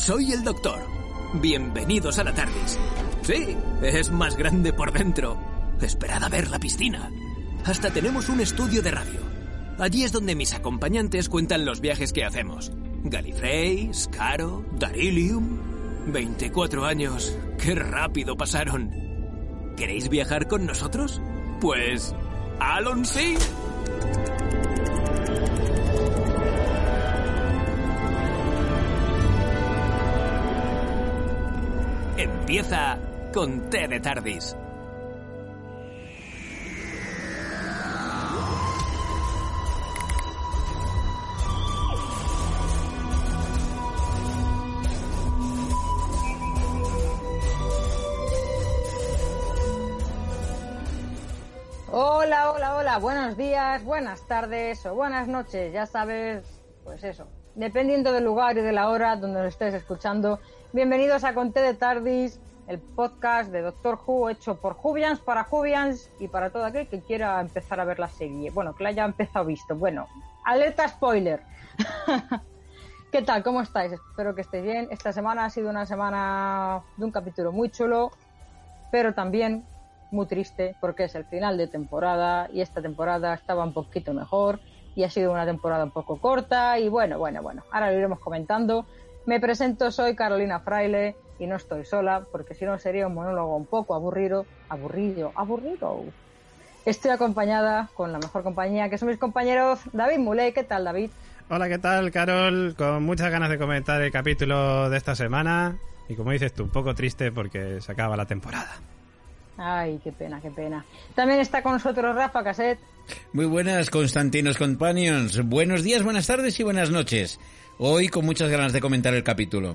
soy el doctor. Bienvenidos a la TARDIS. Sí, es más grande por dentro. Esperad a ver la piscina. Hasta tenemos un estudio de radio. Allí es donde mis acompañantes cuentan los viajes que hacemos. Gallifrey, Scaro, Darilium. 24 años. ¡Qué rápido pasaron! ¿Queréis viajar con nosotros? Pues... ¡Alon sí! Empieza con T de Tardis. Hola, hola, hola, buenos días, buenas tardes o buenas noches, ya sabes, pues eso, dependiendo del lugar y de la hora donde lo estés escuchando. Bienvenidos a Conté de Tardis, el podcast de Doctor Who hecho por Jubians, para Jubians y para todo aquel que quiera empezar a ver la serie. Bueno, que la haya empezado visto. Bueno, alerta spoiler. ¿Qué tal? ¿Cómo estáis? Espero que estéis bien. Esta semana ha sido una semana de un capítulo muy chulo, pero también muy triste porque es el final de temporada y esta temporada estaba un poquito mejor y ha sido una temporada un poco corta y bueno, bueno, bueno, ahora lo iremos comentando. Me presento, soy Carolina Fraile y no estoy sola porque si no sería un monólogo un poco aburrido, aburrido, aburrido. Estoy acompañada con la mejor compañía que son mis compañeros David Muley. ¿Qué tal, David? Hola, ¿qué tal, Carol? Con muchas ganas de comentar el capítulo de esta semana y como dices tú, un poco triste porque se acaba la temporada. Ay, qué pena, qué pena. También está con nosotros Rafa Caset. Muy buenas, Constantinos Companions. Buenos días, buenas tardes y buenas noches. Hoy con muchas ganas de comentar el capítulo.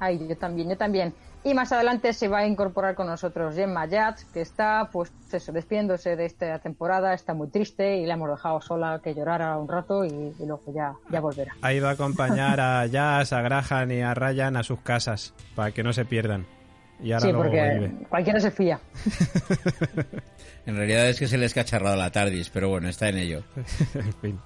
Ay, yo también, yo también. Y más adelante se va a incorporar con nosotros Gemma Yats, que está, pues, eso, despidiéndose de esta temporada, está muy triste y la hemos dejado sola que llorara un rato y, y luego ya, ya volverá. Ha ido a acompañar a Jazz, a Graham y a Ryan a sus casas para que no se pierdan. Y ahora sí, luego porque vuelve. cualquiera se fía. En realidad es que se les ha cacharrado la tardis, pero bueno, está en ello. en fin.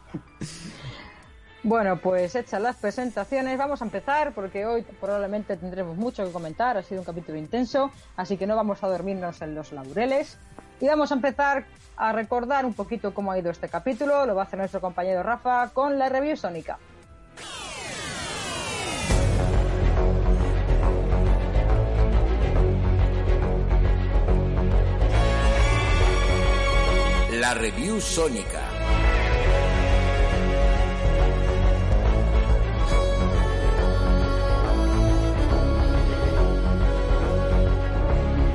Bueno, pues hechas las presentaciones, vamos a empezar porque hoy probablemente tendremos mucho que comentar, ha sido un capítulo intenso, así que no vamos a dormirnos en los laureles. Y vamos a empezar a recordar un poquito cómo ha ido este capítulo, lo va a hacer nuestro compañero Rafa con la review sónica. La review sónica.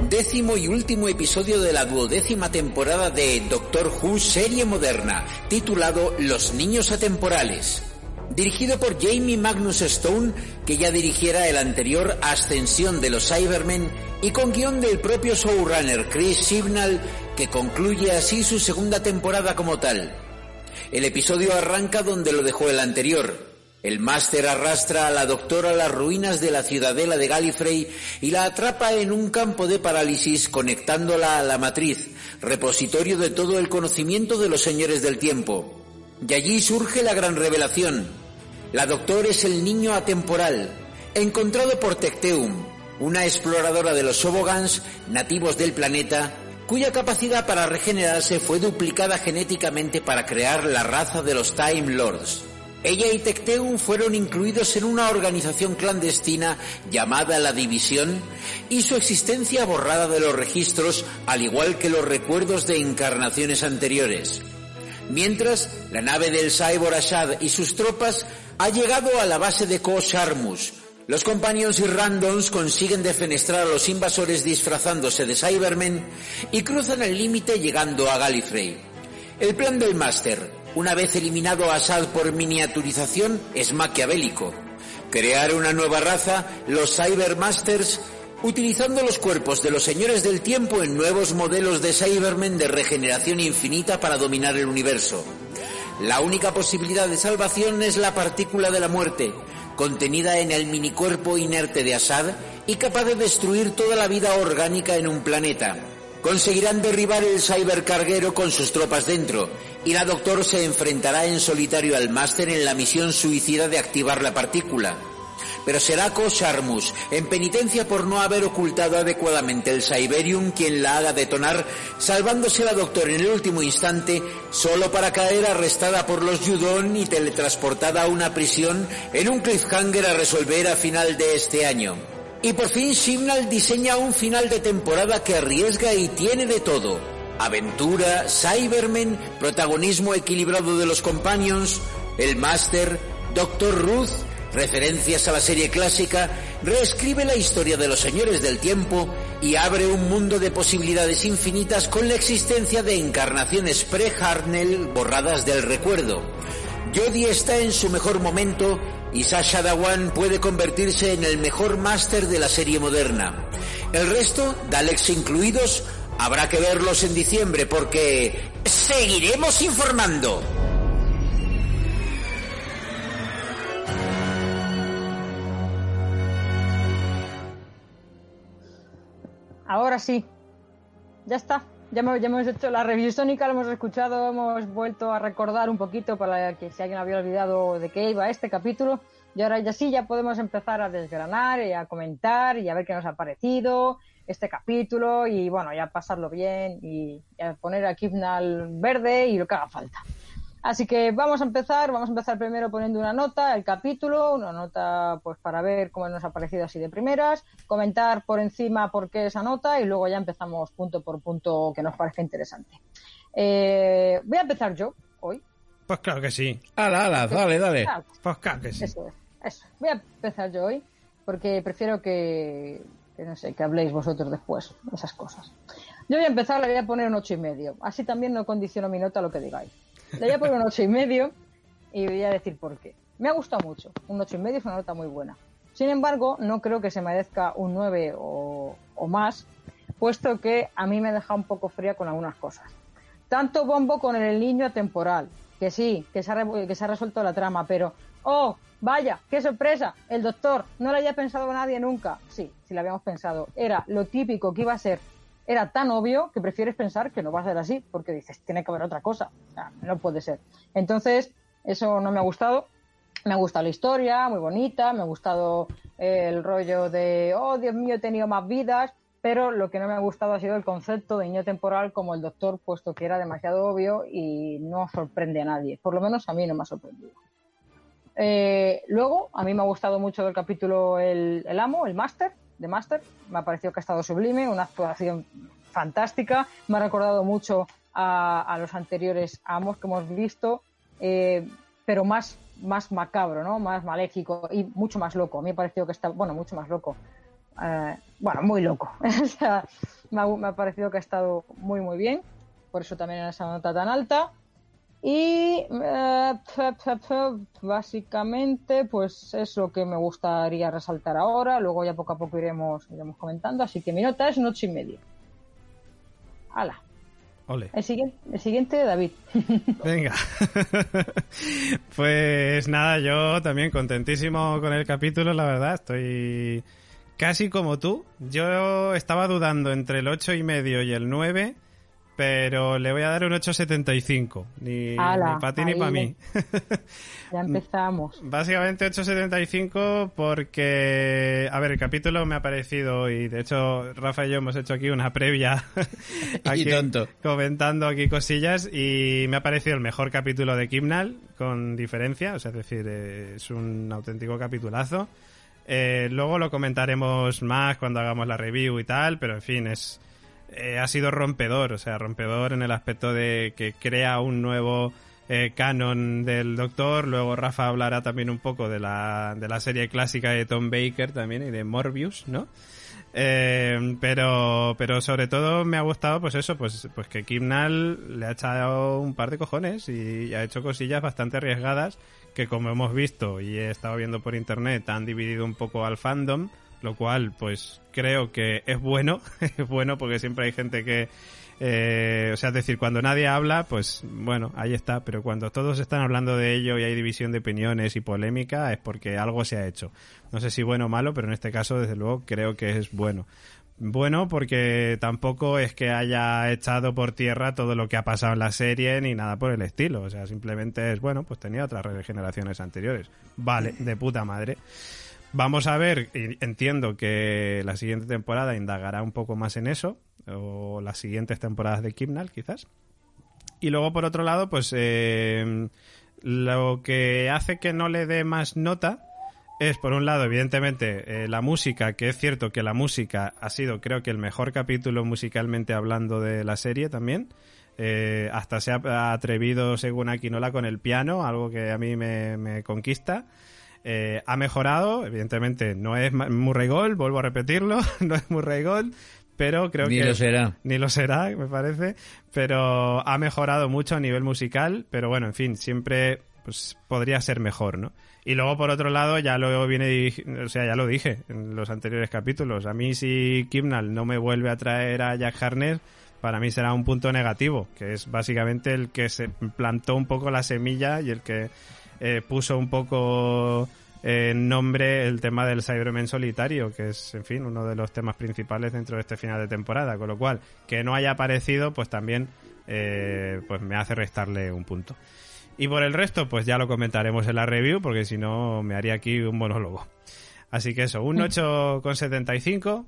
Décimo y último episodio de la duodécima temporada de Doctor Who serie moderna, titulado Los Niños Atemporales. Dirigido por Jamie Magnus Stone, que ya dirigiera el anterior Ascensión de los Cybermen, y con guion del propio showrunner Chris Signal, que concluye así su segunda temporada como tal. El episodio arranca donde lo dejó el anterior. El máster arrastra a la doctora a las ruinas de la ciudadela de Gallifrey y la atrapa en un campo de parálisis conectándola a la matriz, repositorio de todo el conocimiento de los señores del tiempo. Y allí surge la gran revelación. La doctor es el niño atemporal, encontrado por Tecteum, una exploradora de los Sobogans, nativos del planeta, cuya capacidad para regenerarse fue duplicada genéticamente para crear la raza de los Time Lords. Ella y Tecteum fueron incluidos en una organización clandestina llamada la División y su existencia borrada de los registros, al igual que los recuerdos de encarnaciones anteriores. Mientras, la nave del Cyborg Ashad y sus tropas ha llegado a la base de Kos Armus. Los Companions y Randoms consiguen defenestrar a los invasores disfrazándose de Cybermen y cruzan el límite llegando a Gallifrey. El plan del Máster, una vez eliminado Assad por miniaturización, es maquiavélico. Crear una nueva raza, los Cybermasters, utilizando los cuerpos de los señores del tiempo en nuevos modelos de Cybermen de regeneración infinita para dominar el universo. La única posibilidad de salvación es la partícula de la muerte, contenida en el minicuerpo inerte de Assad y capaz de destruir toda la vida orgánica en un planeta. Conseguirán derribar el cybercarguero con sus tropas dentro, y la Doctor se enfrentará en solitario al Máster en la misión suicida de activar la partícula. pero será Kosharmus, en penitencia por no haber ocultado adecuadamente el Cyberium, quien la haga detonar, salvándose la Doctor en el último instante, solo para caer arrestada por los Yudon y teletransportada a una prisión en un cliffhanger a resolver a final de este año. Y por fin Simnal diseña un final de temporada que arriesga y tiene de todo. Aventura, Cybermen, protagonismo equilibrado de los Companions, el Master, Doctor Ruth, referencias a la serie clásica, reescribe la historia de los señores del tiempo y abre un mundo de posibilidades infinitas con la existencia de encarnaciones pre-Harnell borradas del recuerdo. Jodie está en su mejor momento y Sasha Dawan puede convertirse en el mejor máster de la serie moderna. El resto, Daleks incluidos, habrá que verlos en diciembre porque seguiremos informando. Ahora sí. Ya está. Ya, ya hemos hecho la review sónica, lo hemos escuchado, hemos vuelto a recordar un poquito para que si alguien había olvidado de qué iba este capítulo. Y ahora ya sí, ya podemos empezar a desgranar y a comentar y a ver qué nos ha parecido este capítulo y bueno, ya pasarlo bien y, y a poner a Kipnal verde y lo que haga falta. Así que vamos a empezar, vamos a empezar primero poniendo una nota, el capítulo, una nota pues para ver cómo nos ha parecido así de primeras, comentar por encima por qué esa nota y luego ya empezamos punto por punto que nos parezca interesante. Eh, voy a empezar yo hoy. Pues claro que sí. Ala, ala, dale, dale. Pues claro que sí. eso es, eso. Voy a empezar yo hoy porque prefiero que, que no sé, que habléis vosotros después, esas cosas. Yo voy a empezar, le voy a poner un ocho y medio. Así también no condiciono mi nota a lo que digáis. Le voy a poner un ocho y medio y voy a decir por qué. Me ha gustado mucho. Un ocho y medio es una nota muy buena. Sin embargo, no creo que se merezca un 9 o, más, puesto que a mí me deja un poco fría con algunas cosas. Tanto bombo con el niño temporal, que sí, que se ha, que se ha resuelto la trama, pero ¡oh! Vaya, qué sorpresa, el doctor, no lo había pensado nadie nunca. Sí, sí lo habíamos pensado. Era lo típico que iba a ser. Era tan obvio que prefieres pensar que no va a ser así, porque dices, tiene que haber otra cosa. O sea, no puede ser. Entonces, eso no me ha gustado. Me ha gustado la historia, muy bonita, me ha gustado eh, el rollo de, oh, Dios mío, he tenido más vidas, pero lo que no me ha gustado ha sido el concepto de niño temporal como el doctor, puesto que era demasiado obvio y no sorprende a nadie. Por lo menos a mí no me ha sorprendido. Eh, luego, a mí me ha gustado mucho del capítulo el, el amo, el máster, de máster. Me ha parecido que ha estado sublime, una actuación fantástica. Me ha recordado mucho a, a los anteriores amos que hemos visto, eh, pero más, más macabro, ¿no? Más maléfico y mucho más loco. A mí me ha parecido que está, bueno, mucho más loco. Eh, bueno, muy loco. Me, ha, parecido que ha estado muy, muy bien. Por eso también esa nota tan alta. Y eh, p- p- p- básicamente, pues es lo que me gustaría resaltar ahora. Luego ya poco a poco iremos, iremos comentando. Así que mi nota es un ocho y medio. Hala. Ole. El siguiente, el siguiente David. Venga. pues nada, yo también contentísimo con el capítulo, la verdad. Estoy casi como tú. Yo estaba dudando entre el ocho y medio y el 9, pero le voy a dar un 8.75. Ni, Ala, ni para ti ni para mí. Ya empezamos. Básicamente 8.75 porque, a ver, el capítulo me ha parecido y de hecho Rafa y yo hemos hecho aquí una previa aquí tonto. comentando aquí cosillas y me ha parecido el mejor capítulo de Kimnal con diferencia, o sea, es decir, eh, es un auténtico capitulazo. Eh, luego lo comentaremos más cuando hagamos la review y tal, pero en fin, es eh, ha sido rompedor, o sea, rompedor en el aspecto de que crea un nuevo eh, canon del Doctor. Luego Rafa hablará también un poco de la, de la serie clásica de Tom Baker también y de Morbius, ¿no? Eh, pero, pero sobre todo me ha gustado, pues eso, pues, pues que Kimnal le ha echado un par de cojones y ha hecho cosillas bastante arriesgadas que como hemos visto y he estado viendo por internet han dividido un poco al fandom, lo cual pues creo que es bueno, es bueno porque siempre hay gente que, eh, o sea, es decir, cuando nadie habla, pues bueno, ahí está, pero cuando todos están hablando de ello y hay división de opiniones y polémica es porque algo se ha hecho. No sé si bueno o malo, pero en este caso desde luego creo que es bueno. Bueno, porque tampoco es que haya echado por tierra todo lo que ha pasado en la serie ni nada por el estilo. O sea, simplemente es, bueno, pues tenía otras regeneraciones anteriores. Vale, de puta madre. Vamos a ver, entiendo que la siguiente temporada indagará un poco más en eso, o las siguientes temporadas de Kimnal, quizás. Y luego, por otro lado, pues eh, lo que hace que no le dé más nota es, por un lado, evidentemente, eh, la música, que es cierto que la música ha sido, creo que, el mejor capítulo musicalmente hablando de la serie también. Eh, hasta se ha atrevido, según Aquinola, con el piano, algo que a mí me, conquista. Eh, ha mejorado, evidentemente no es Murray Gold, vuelvo a repetirlo, no es Murray Gold, pero creo que... Ni lo será. Ni lo será, me parece, pero ha mejorado mucho a nivel musical, pero bueno, en fin, siempre pues podría ser mejor, ¿no? Y luego, por otro lado, ya lo viene, o sea, ya lo dije en los anteriores capítulos. A mí, si Kimnal no me vuelve a traer a Jack Harness, para mí será un punto negativo, que es básicamente el que se plantó un poco la semilla y el que eh, puso un poco en nombre el tema del Cybermen solitario, que es, en fin, uno de los temas principales dentro de este final de temporada. Con lo cual, que no haya aparecido, pues también eh, pues me hace restarle un punto. Y por el resto, pues ya lo comentaremos en la review, porque si no me haría aquí un monólogo. Así que eso, un 8,75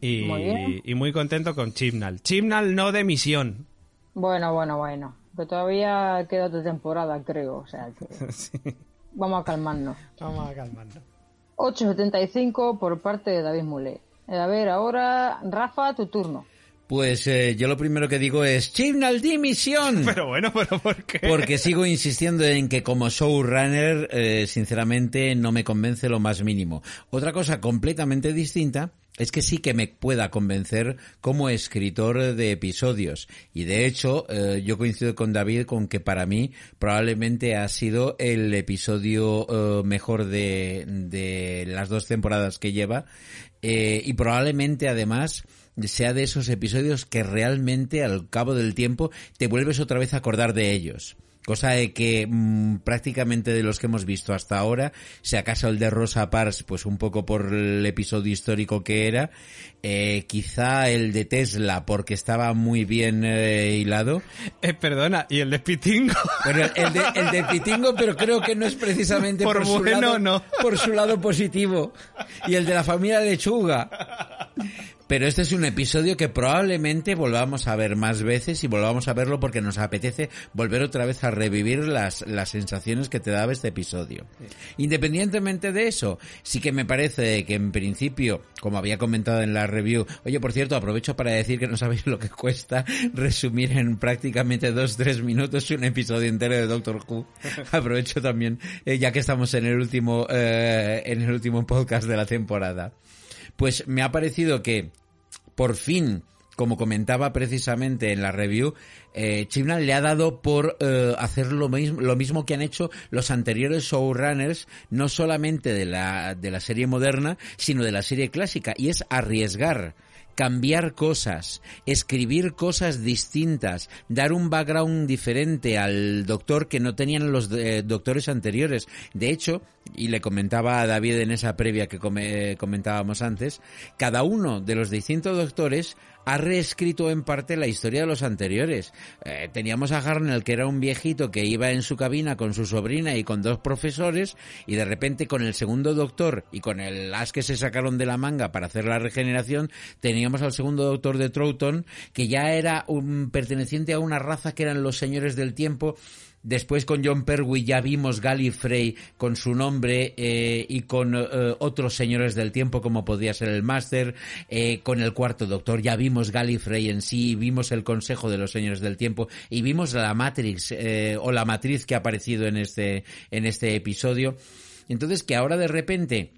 y muy, y muy contento con Chimnal. Chimnal no de misión. Bueno, bueno, bueno. Que todavía queda otra temporada, creo. O sea, vamos a calmarnos. Vamos a calmarnos. 8.75 por parte de David Moulet. A ver, ahora, Rafa, tu turno. Pues eh, yo lo primero que digo es Chibnall dimisión. Pero bueno, pero ¿por qué? Porque sigo insistiendo en que como showrunner, eh, sinceramente, no me convence lo más mínimo. Otra cosa completamente distinta es que sí que me pueda convencer como escritor de episodios. Y de hecho, eh, yo coincido con David con que para mí probablemente ha sido el episodio mejor de, de las dos temporadas que lleva. y probablemente además sea de esos episodios que realmente al cabo del tiempo te vuelves otra vez a acordar de ellos. Cosa de que mm, prácticamente de los que hemos visto hasta ahora, si acaso el de Rosa Parks, pues un poco por el episodio histórico que era, eh, quizá el de Tesla porque estaba muy bien eh, hilado. Eh, perdona, ¿y el de Pitingo? Bueno, el de, el de Pitingo, pero creo que no es precisamente por, su lado, no. por su lado positivo. Y el de la familia Lechuga. Pero este es un episodio que probablemente volvamos a ver más veces y volvamos a verlo porque nos apetece volver otra vez a revivir las, las sensaciones que te daba este episodio. Independientemente de eso, sí que me parece que en principio, como había comentado en la review, oye, por cierto, aprovecho para decir que no sabéis lo que cuesta resumir en prácticamente dos, tres minutos un episodio entero de Doctor Who. aprovecho también, eh, ya que estamos en el último, eh, en el último podcast de la temporada pues me ha parecido que por fin como comentaba precisamente en la review, eh, le ha dado por eh, hacer lo mismo, lo mismo que han hecho los anteriores showrunners, no solamente de la, de la serie moderna, sino de la serie clásica, y es arriesgar cambiar cosas, escribir cosas distintas, dar un background diferente al doctor que no tenían los eh, doctores anteriores. De hecho, y le comentaba a David en esa previa que comentábamos antes, cada uno de los distintos doctores ha reescrito en parte la historia de los anteriores. Eh, teníamos a Harnell, que era un viejito que iba en su cabina con su sobrina y con dos profesores, y de repente con el segundo doctor y con el as que se sacaron de la manga para hacer la regeneración, teníamos al segundo doctor de Troughton, que ya era un perteneciente a una raza que eran los señores del tiempo, Después con John Pertwee ya vimos Gallifrey con su nombre eh, y con eh, otros señores del tiempo como podría ser el Máster. Eh, con el cuarto Doctor ya vimos Gallifrey en sí, vimos el Consejo de los Señores del Tiempo y vimos la Matrix o la Matriz que ha aparecido en este, en este episodio. Entonces que ahora de repente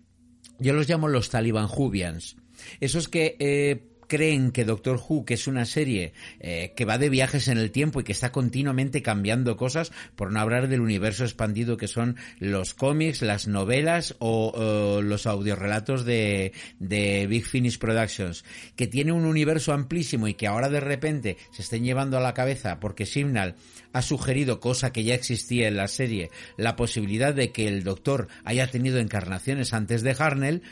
yo los llamo los Taliban Jubians. Esos que creen que Doctor Who, que es una serie eh, que va de viajes en el tiempo y que está continuamente cambiando cosas, por no hablar del universo expandido que son los cómics, las novelas o, los audiorelatos de, de Big Finish Productions, que tiene un universo amplísimo y que ahora de repente se estén llevando a la cabeza porque Signal ha sugerido, cosa que ya existía en la serie, la posibilidad de que el Doctor haya tenido encarnaciones antes de Harnell,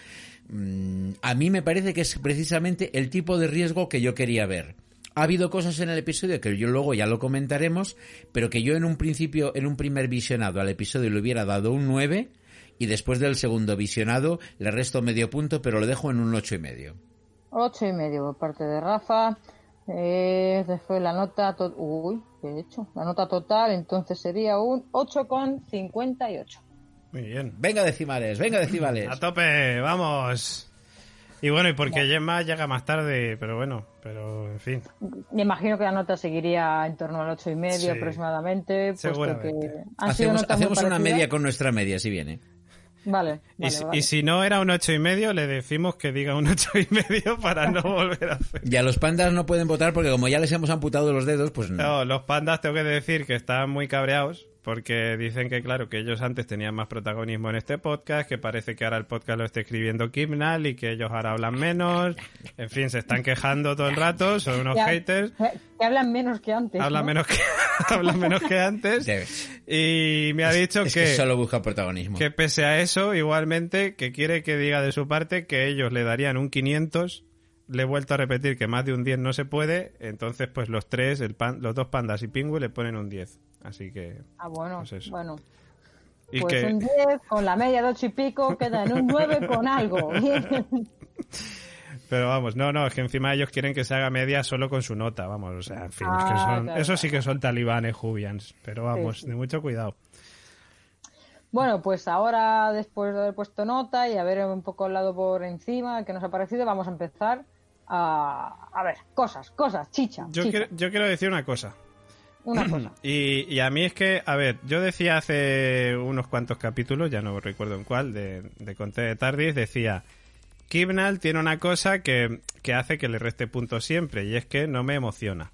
a mí me parece que es precisamente el tipo de riesgo que yo quería ver. Ha habido cosas en el episodio que yo luego ya lo comentaremos, pero que yo en un principio, en un primer visionado al episodio le hubiera dado un 9 y después del segundo visionado le resto medio punto, pero lo dejo en un ocho y medio. Ocho y medio por parte de Rafa. Eh, después la nota... Uy, ¿qué he hecho? La nota total entonces sería un 8,58. Muy bien. Venga decimales, venga decimales. A tope, vamos. Y bueno, y porque Gemma llega más tarde, pero bueno, pero en fin. Me imagino que la nota seguiría en torno al ocho y medio Sí, aproximadamente, puesto seguramente. que han sido Hacemos, notas muy hacemos una media con nuestra media, si viene. Vale, Y, vale, si- vale. y si no era un ocho y medio, le decimos que diga un ocho y medio para no volver a hacer. Ya los pandas no pueden votar porque como ya les hemos amputado los dedos, pues no. No, los pandas tengo que decir que están muy cabreados porque dicen que, claro, que ellos antes tenían más protagonismo en este podcast, que parece que ahora el podcast lo está escribiendo Kimnal y que ellos ahora hablan menos. En fin, se están quejando todo el rato, son unos Que haters. que- que hablan menos que antes. Hablan ¿no? menos que hablan menos que antes. Debes. Y me ha dicho Es que, que solo busca protagonismo. que pese a eso, igualmente, que quiere que diga de su parte que ellos le darían un 500. Le he vuelto a repetir que más de un 10 no se puede. Entonces, pues los tres, el pan- los dos pandas y Pingüe le ponen un 10. Así que. Ah, bueno, Pues eso. bueno. Y Pues que un 10 con la media de 8 y pico queda en un 9 con algo. Pero vamos, no, no, es que encima ellos quieren que se haga media solo con su nota, vamos, o sea, en fin, es que Ah, son, claro, eso sí que son talibanes Jubians, pero vamos, sí. de mucho cuidado. Bueno, pues ahora, después de haber puesto nota y haber un poco hablado por encima que nos ha parecido, vamos a empezar a, a ver, cosas, cosas, chicha. Yo chicha. quiero, yo quiero decir una cosa, Una cosa. y, y a mí es que, a ver, yo decía hace unos cuantos capítulos, ya no recuerdo en cuál, de, de Conté de Tardis, decía, Kibnal tiene una cosa que, que hace que le reste puntos siempre, y es que no me emociona.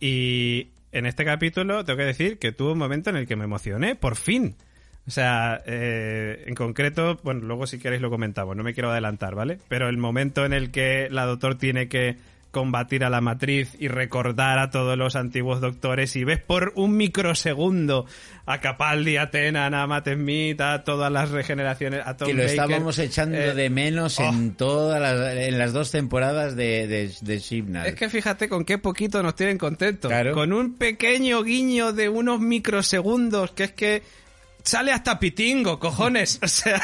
Y en este capítulo tengo que decir que tuvo un momento en el que me emocioné, por fin. O sea, eh, en concreto, bueno, luego si queréis lo comentamos, no me quiero adelantar, ¿vale? Pero el momento en el que la doctor tiene que combatir a la matriz y recordar a todos los antiguos doctores y ves por un microsegundo a Capaldi, a Tenan, a Matt Smith, a todas las regeneraciones, a Tom que lo Baker, estábamos echando eh, de menos oh. en todas las, en las dos temporadas de, de, de. Es que fíjate con qué poquito nos tienen contentos. Claro. Con un pequeño guiño de unos microsegundos, que es que sale hasta Pitingo, cojones. O sea,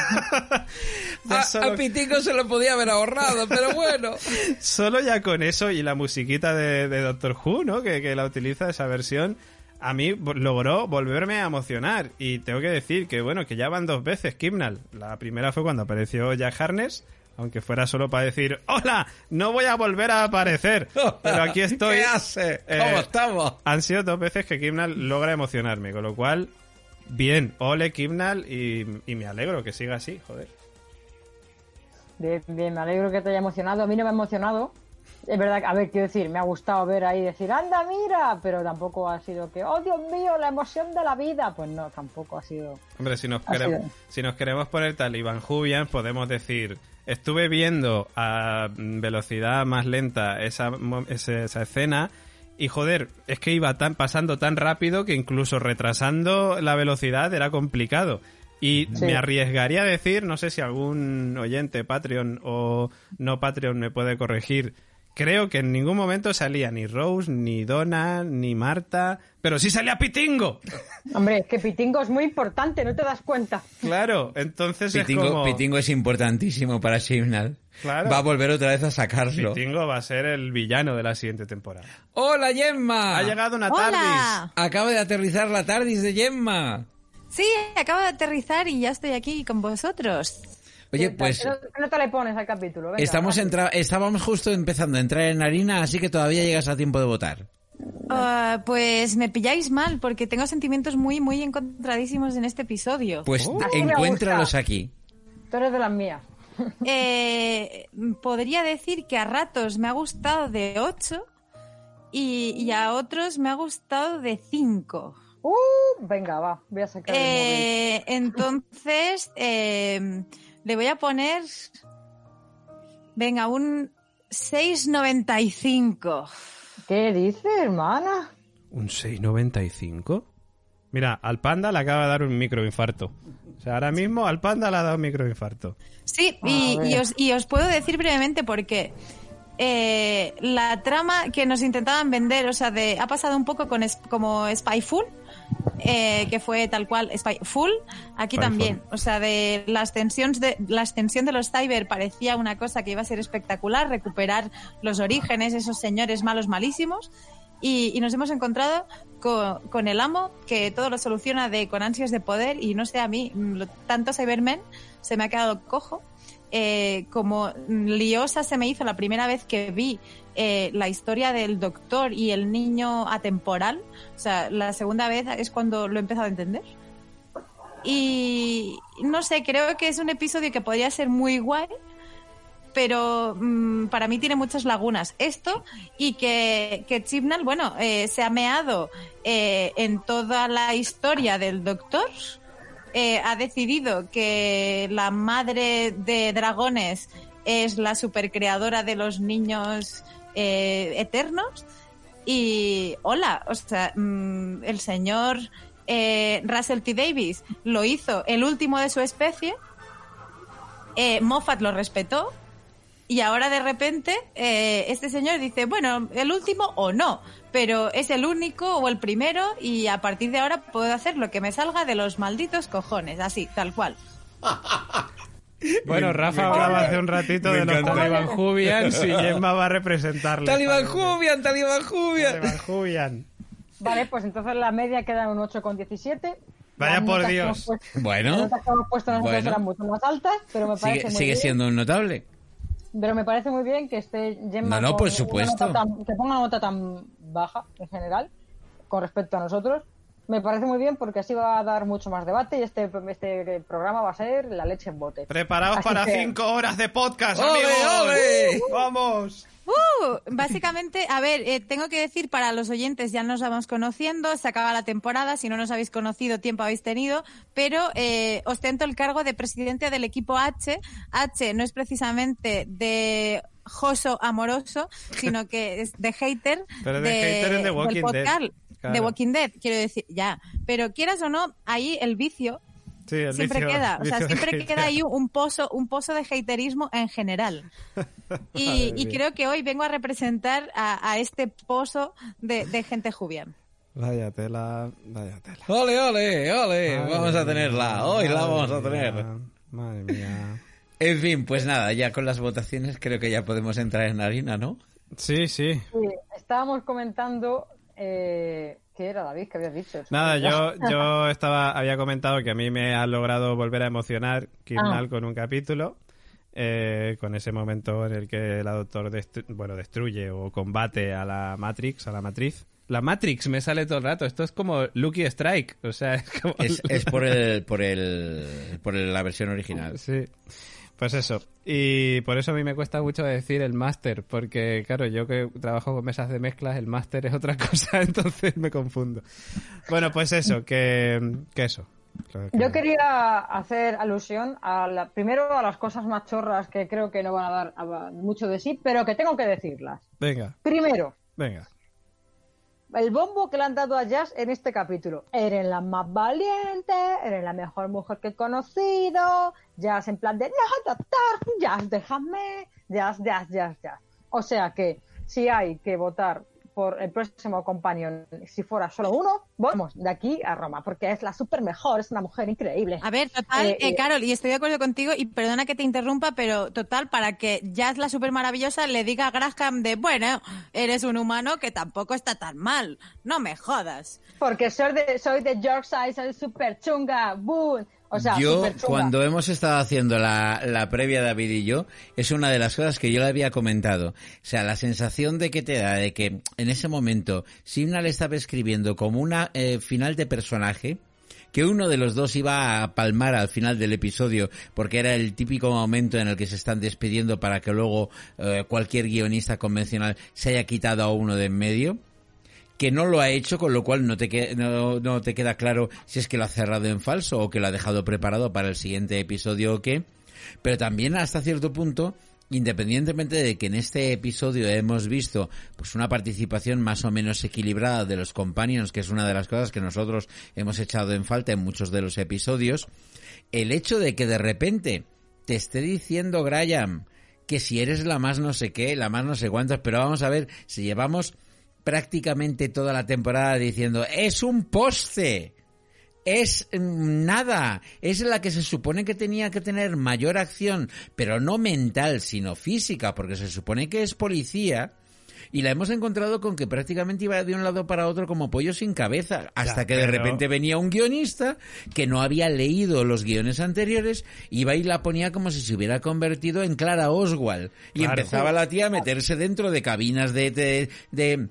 solo, Pitico se lo podía haber ahorrado, pero bueno. solo ya con eso y la musiquita de, de Doctor Who, ¿no? Que, que la utiliza esa versión. A mí logró volverme a emocionar. Y tengo que decir que, bueno, que ya van dos veces Kimnal. La primera fue cuando apareció Jack Harness. Aunque fuera solo para decir, hola, no voy a volver a aparecer. Pero aquí estoy. ¿Qué hace? Eh, ¿Cómo estamos? Han sido dos veces que Kimnal logra emocionarme, con lo cual, bien, ole Kimnal y, y me alegro que siga así, joder. Bien, bien, me alegro que te haya emocionado. A mí no me ha emocionado. Es verdad, que- a ver, quiero decir, me ha gustado ver ahí decir, anda, mira, pero tampoco ha sido que, oh Dios mío, la emoción de la vida. Pues no, tampoco ha sido. Hombre, si nos, queremos, sido. si nos queremos poner talibán Jubian, podemos decir, estuve viendo a velocidad más lenta esa, ese- esa escena y joder, es que iba tan pasando tan rápido que incluso retrasando la velocidad era complicado. Y Sí. me arriesgaría a decir, no sé si algún oyente Patreon o no Patreon me puede corregir, creo que en ningún momento salía ni Rose, ni Donna, ni Marta, pero sí salía Pitingo. Hombre, es que Pitingo es muy importante, no te das cuenta. Claro, entonces es Pitingo, como... Pitingo es importantísimo para Shibnal. Claro. Va a volver otra vez a sacarlo. Pitingo va a ser el villano de la siguiente temporada. ¡Hola, Gemma! Ha llegado una TARDIS. ¡Hola! Acaba de aterrizar la TARDIS de Gemma. Sí, acabo de aterrizar y ya estoy aquí con vosotros. Oye, pues ¿Qué no- qué nota le pones al capítulo? Venga, estamos entra- estábamos justo empezando a entrar en harina, así que todavía llegas a tiempo de votar. Ah, pues me pilláis mal porque tengo sentimientos muy, muy encontradísimos en este episodio. Pues me encuéntralos aquí. Tú eres de las mías. Eh, podría decir que a ratos me ha gustado de 8 y, y a otros me ha gustado de 5. Uh, venga, va, voy a sacar el móvil. Eh, entonces, eh, le voy a poner. Venga, un 6.95. ¿Qué dices, hermana? ¿Un 6.95? Mira, al panda le acaba de dar un microinfarto. O sea, ahora mismo al panda le ha dado un microinfarto. Sí, A y, os, y os puedo decir brevemente por qué. Eh, la trama que nos intentaban vender, o sea, de, ha pasado un poco con es- como Spyful, eh, que fue tal cual Spy Full, aquí también. O sea, de la extensión de la extensión de los cyber parecía una cosa que iba a ser espectacular, recuperar los orígenes, esos señores malos malísimos. Y, y nos hemos encontrado con, con el amo que todo lo soluciona de con ansias de poder y no sé a mí mm, lo- tanto Cybermen se me ha quedado cojo eh, como liosa se me hizo la primera vez que vi eh, la historia del doctor y el niño atemporal. O sea, la segunda vez es cuando lo he empezado a entender. Y no sé, creo que es un episodio que podría ser muy guay, pero mm, para mí tiene muchas lagunas. Esto y que, que Chibnall, bueno, eh, se ha meado eh, en toda la historia del doctor. Eh, ha decidido que la madre de dragones es la supercreadora de los niños eh, eternos. Y hola, o sea, mm, el señor eh, Russell T. Davis lo hizo el último de su especie. Moffat lo respetó. Y ahora de repente eh, este señor dice, bueno, el último o no, pero es el único o el primero y a partir de ahora puedo hacer lo que me salga de los malditos cojones, así, tal cual. Bueno, Rafa hablaba hace un ratito Me de los. Taliban Jubians y Gemma va a representarle. ¡Talibán Jubian! ¡Talibán Jubian! Taliban Jubian. Vale, pues entonces la media queda en un 8,17. Vaya Las por notas Dios. puesto- las Bueno, notas que hemos puesto nosotros Bueno. eran mucho más altas, pero me parece sigue, muy sigue bien. siendo un notable. Pero me parece muy bien que esté Gemma No, no, por supuesto. tan- que ponga una nota tan baja en general con respecto a nosotros. Me parece muy bien porque así va a dar mucho más debate y este, este programa va a ser la leche en bote. Preparaos Así para que- cinco horas de podcast, ¡Ole, amigos. ole! ¡Vamos! Uh, básicamente, a ver, eh, tengo que decir para los oyentes, ya nos vamos conociendo, se acaba la temporada, si no nos habéis conocido, tiempo habéis tenido, pero eh, ostento el cargo de presidente del equipo H. H no es precisamente de joso amoroso, sino que es de hater, Pero de hater en The del Walking podcast, Dead, claro. de Walking Dead, quiero decir, ya. Pero quieras o no, ahí el vicio Sí, el siempre vicio- queda, o sea, siempre hater. queda ahí un pozo, un pozo de haterismo en general. Y, creo que hoy vengo a representar a, a este pozo de, de gente jubian. Vaya tela, vaya tela. ¡Ole, ole, ole! Madre vamos a tenerla. Hoy la vamos a tener. mía, Madre mía. En fin, pues nada, ya con las votaciones creo que ya podemos entrar en harina, ¿no? Sí, sí. Sí, estábamos comentando eh, ¿qué era David que habías dicho? Nada, yo, yo estaba, había comentado que a mí me ha logrado volver a emocionar Kimnal Ah. con un capítulo. eh, con ese momento en el que la doctor destru- bueno, destruye o combate a la Matrix, a la matriz. La Matrix me sale todo el rato. Esto es como Lucky Strike. O sea, es como. Es, es por el, por el, por el- la versión original. Sí. Pues eso. Y por eso a mí me cuesta mucho decir el máster, porque claro, yo que trabajo con mesas de mezclas, el máster es otra cosa, entonces me confundo. Bueno, pues eso, que, que eso. Que- Yo quería hacer alusión a la, primero a las cosas más chorras que creo que no van a dar a- mucho de sí, pero que tengo que decirlas. Venga, Primero, venga. El bombo que le han dado a Jazz en este capítulo. Eres la más valiente, eres la mejor mujer que he conocido. Jazz en plan de, no, doctor, Jazz, déjame. Jazz, Jazz, Jazz, Jazz. O sea que si hay que votar por el próximo companion, si fuera solo uno, vamos de aquí a Roma, porque es la super mejor, es una mujer increíble. A ver, total, Eh, eh, eh, Carol, y estoy de acuerdo contigo, y perdona que te interrumpa, pero total, para que Jazz la super maravillosa le diga a Graham de, bueno, eres un humano que tampoco está tan mal, no me jodas. Porque soy de, soy de Yorkshire, soy super chunga, boom. O sea, yo, cuando hemos estado haciendo la, la previa, David y yo, es una de las cosas que yo le había comentado. O sea, la sensación de que te da de que en ese momento Simna le estaba escribiendo como una eh, final de personaje, que uno de los dos iba a palmar al final del episodio porque era el típico momento en el que se están despidiendo para que luego eh, cualquier guionista convencional se haya quitado a uno de en medio que no lo ha hecho, con lo cual no te, no, no te queda claro si es que lo ha cerrado en falso o que lo ha dejado preparado para el siguiente episodio o qué. Pero también hasta cierto punto, independientemente de que en este episodio hemos visto pues una participación más o menos equilibrada de los companions, que es una de las cosas que nosotros hemos echado en falta en muchos de los episodios, el hecho de que de repente te esté diciendo Graham que si eres la más no sé qué, la más no sé cuántas, pero vamos a ver si llevamos prácticamente toda la temporada diciendo es un poste. es mm, nada. Es la que se supone que tenía que tener mayor acción, pero no mental, sino física, porque se supone que es policía. Y la hemos encontrado con que prácticamente iba de un lado para otro como pollo sin cabeza, hasta Ya, que de pero- repente venía un guionista que no había leído los guiones anteriores, iba y la ponía como si se hubiera convertido en Clara Oswald. Y Claro. empezaba la tía a meterse dentro de cabinas de... de, de,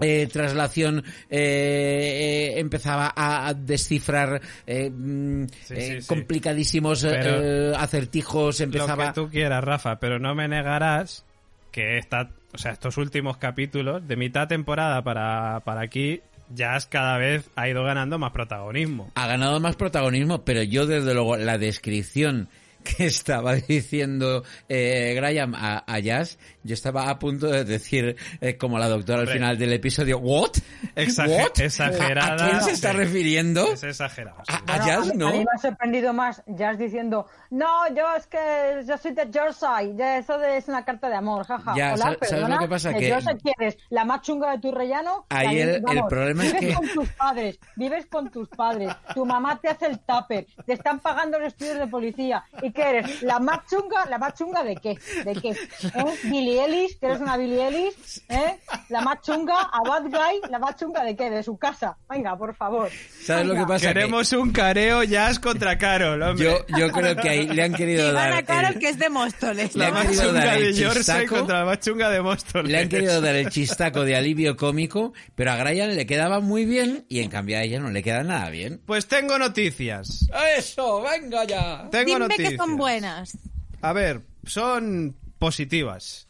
eh, traslación eh, eh, empezaba a, a descifrar eh, mm, Sí, sí, sí. complicadísimos acertijos empezaba Lo que tú quieras, Rafa, pero no me negarás que esta, o sea, estos últimos capítulos, de mitad temporada para, para aquí, Jazz cada vez ha ido ganando más protagonismo. ha ganado más protagonismo, pero yo desde luego la descripción que estaba diciendo eh, Graham a, a Jazz, yo estaba a punto de decir, eh, como la doctora al final del episodio, ¿what? Exager- ¿What? exagerada. ¿A quién se está Sí. refiriendo? Es exagerado. sí. ¿A, a Jazz a mí- no? A mí me ha sorprendido más Jazz diciendo, no, yo es que yo soy de Jersey, de eso de, es una carta de amor, jaja. Ya, Hola, ¿sabes- sabes perdona, lo que pasa? ¿de Que- Jersey quieres? ¿La más chunga de tu rellano? Ahí el- el vamos, problema es vives que- con tus padres, vives con tus padres, tu mamá te hace el tupper, te están pagando los estudios de policía, ¿y qué eres? ¿La más chunga? ¿La más chunga de qué? ¿De qué? ¿Eh? ¿Billy Ellis? ¿Que eres una Billy Ellis? ¿Eh? ¿La más chunga? ¿A Bad Guy? ¿La más chunga de qué? De su casa. Venga, por favor. ¿Sabes lo que Venga. pasa? Que Queremos un careo Jazz contra Carol, hombre. yo, yo creo que ahí le han querido Y dar... a Carol, el- que es de Móstoles. Le la han más querido chunga dar el de Jersey chistaco. contra la más chunga de Móstoles. Le han querido dar el chistaco de alivio cómico, pero a Graham le quedaba muy bien y en cambio a ella no le queda nada bien. Pues tengo noticias. ¡Eso! ¡Venga ya! Tengo Dime noticias. que son buenas. A ver, son positivas.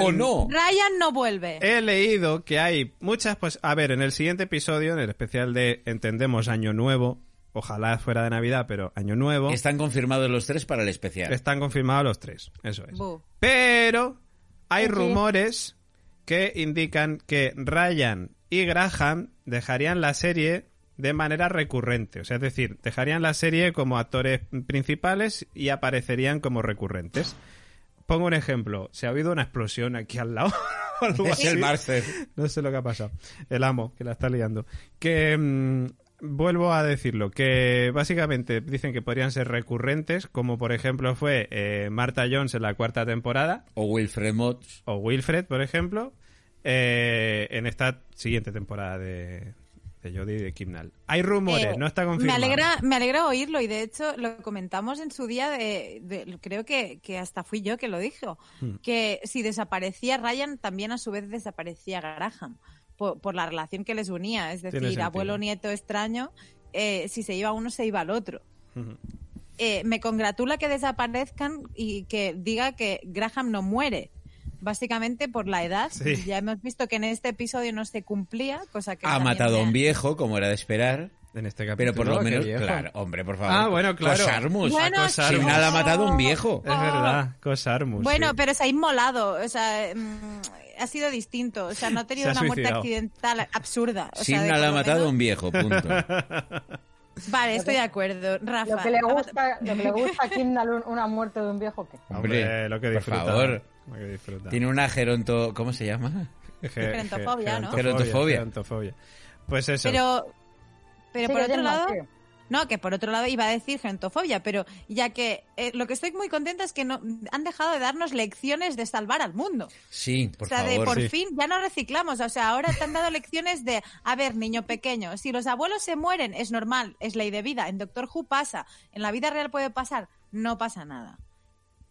¿O no? Ryan no vuelve. He leído que hay muchas... Pues, a ver, en el siguiente episodio, en el especial de Entendemos Año Nuevo, ojalá fuera de Navidad, pero Año Nuevo, Están confirmados los tres para el especial. están confirmados los tres. Eso es. Bu. Pero hay rumores que indican que Ryan y Graham dejarían la serie de manera recurrente. O sea, es decir, dejarían la serie como actores principales y aparecerían como recurrentes. Pongo un ejemplo. Se ha habido una explosión aquí al lado. Es el. Marcel. No sé lo que ha pasado. El amo, que la está liando. Que mm, vuelvo a decirlo, que básicamente dicen que podrían ser recurrentes, como por ejemplo fue eh, Marta Jones en la cuarta temporada, O Wilfred Motts. o Wilfred, por ejemplo, eh, en esta siguiente temporada de, de Jodie y de Kimnal. Hay rumores, Eh, no está Me confirmado. alegra, me alegra oírlo y de hecho lo comentamos en su día de, de- creo que, que hasta fui yo que lo dijo, Hmm. que si desaparecía Ryan también a su vez desaparecía Graham por, por la relación que les unía, es decir, sentido. abuelo nieto extraño, eh, si se iba uno se iba al otro. Ujú. Eh, me congratula que desaparezcan y que diga que Graham no muere. Básicamente por la edad. Sí. Ya hemos visto que en este episodio no se cumplía, cosa que Ha matado a un viejo, como era de esperar. En este capítulo. Pero por lo menos, viejo. claro, hombre, por favor. Ah, bueno, claro. Cosarmus. Bueno, Cosarmus. Simnal ha matado a un viejo. Es verdad, Cosarmus. Bueno, sí. pero se ha inmolado, o sea, mm, ha sido distinto, o sea, no ha tenido Se ha una muerte suicidado. accidental absurda. O sea, de Simnal por ha matado a un viejo, punto. Vale, estoy de acuerdo, Rafa. Lo que le gusta, lo que le gusta a Kimnal un- una muerte de un viejo que. Hombre, Hombre, lo que por disfruta. favor. Que. Tiene una geronto... ¿Cómo se llama? Ge- Gerontofobia, ¿no? Gerontofobia. gerontofobia. Pues eso. Pero, pero por otro lado, no, que por otro lado iba a decir gentofobia, pero ya que eh, lo que estoy muy contenta es que no han dejado de darnos lecciones de salvar al mundo. Sí, por o sea, de por sí. fin ya no reciclamos. O sea, ahora te han dado lecciones de, a ver, niño pequeño, si los abuelos se mueren, es normal, es ley de vida. En Doctor Who pasa, en la vida real puede pasar, no pasa nada.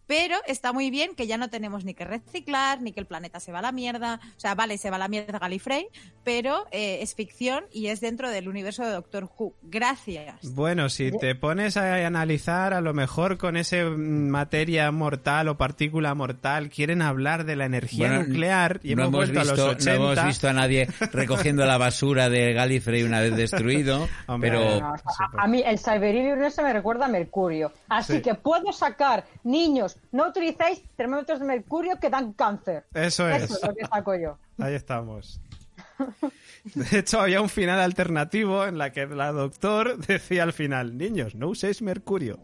Pero está muy bien que ya no tenemos ni que reciclar, ni que el planeta se va a la mierda. O sea, vale, se va a la mierda Gallifrey, pero eh, es ficción y es dentro del universo de Doctor Who. Gracias. Bueno, si te pones a analizar, a lo mejor con ese mm, materia mortal o partícula mortal, quieren hablar de la energía Bueno, nuclear y no hemos vuelto visto, a los 80. No hemos visto a nadie recogiendo la basura de Gallifrey una vez destruido, Hombre, pero No, a, a mí el Cyberilium ese me recuerda a Mercurio. Así Sí. que puedo sacar, niños, no utilicéis termómetros de mercurio que dan cáncer. Eso Eso es. es lo que saco yo. Ahí estamos. De hecho, había un final alternativo en la que la doctor decía al final, niños, no uséis mercurio.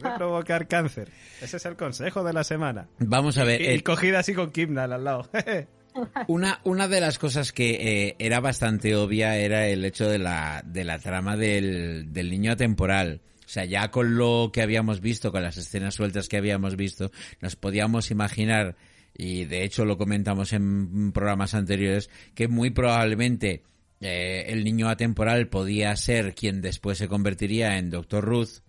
Puede provocar cáncer. Ese es el consejo de la semana. vamos a ver. Y, y cogida así con Kimnal al lado. Una, una de las cosas que eh, era bastante obvia era el hecho de la, de la trama del, del niño atemporal. Sea, ya con lo que habíamos visto, con las escenas sueltas que habíamos visto, nos podíamos imaginar, y de hecho lo comentamos en programas anteriores, que muy probablemente eh, el niño atemporal podía ser quien después se convertiría en Doctor Ruth,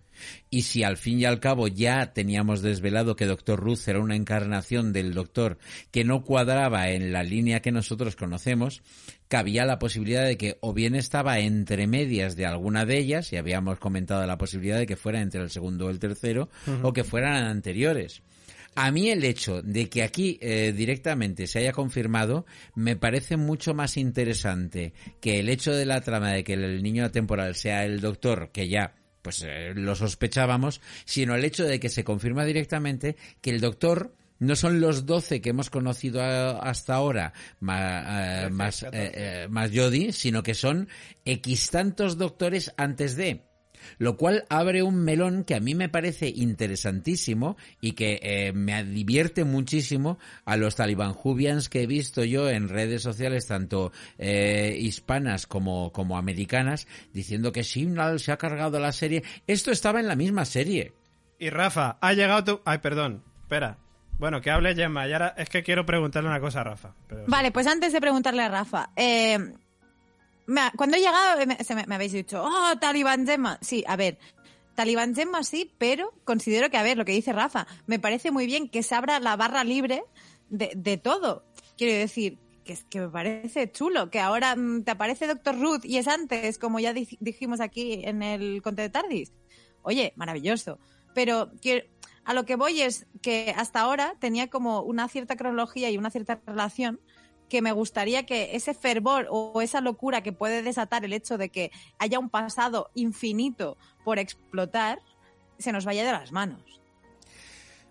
y si al fin y al cabo ya teníamos desvelado que Doctor Ruth era una encarnación del Doctor que no cuadraba en la línea que nosotros conocemos, cabía la posibilidad de que o bien estaba entre medias de alguna de ellas, y habíamos comentado la posibilidad de que fuera entre el segundo o el tercero, o que fueran anteriores. A mí el hecho de que aquí eh, directamente se haya confirmado me parece mucho más interesante que el hecho de la trama de que el niño temporal sea el doctor, que ya pues eh, lo sospechábamos, sino el hecho de que se confirma directamente que el doctor no son los 12 que hemos conocido hasta ahora más, más, eh, más Jodie, sino que son X tantos doctores antes de lo cual abre un melón que a mí me parece interesantísimo y que eh, me divierte muchísimo a los talibanjubians que he visto yo en redes sociales, tanto eh, hispanas como, como americanas, diciendo que Simnal se ha cargado la serie. Esto estaba en la misma serie. Y Rafa, ha llegado tu... Ay, perdón, espera. Bueno, que hable Gemma. Y ahora es que quiero preguntarle una cosa a Rafa. Vale, pues antes de preguntarle a Rafa, eh, cuando he llegado me, me, habéis dicho, oh, Talibán Gemma. Sí, a ver, Talibán Gemma sí, pero considero que, a ver, lo que dice Rafa, me parece muy bien que se abra la barra libre de, de todo. Quiero decir, que, que me parece chulo, que ahora mm, te aparece Doctor Ruth y es antes, como ya dijimos aquí en el Conte de Tardis. Oye, maravilloso. Pero a lo que voy es que hasta ahora tenía como una cierta cronología y una cierta relación que me gustaría que ese fervor o esa locura que puede desatar el hecho de que haya un pasado infinito por explotar, se nos vaya de las manos.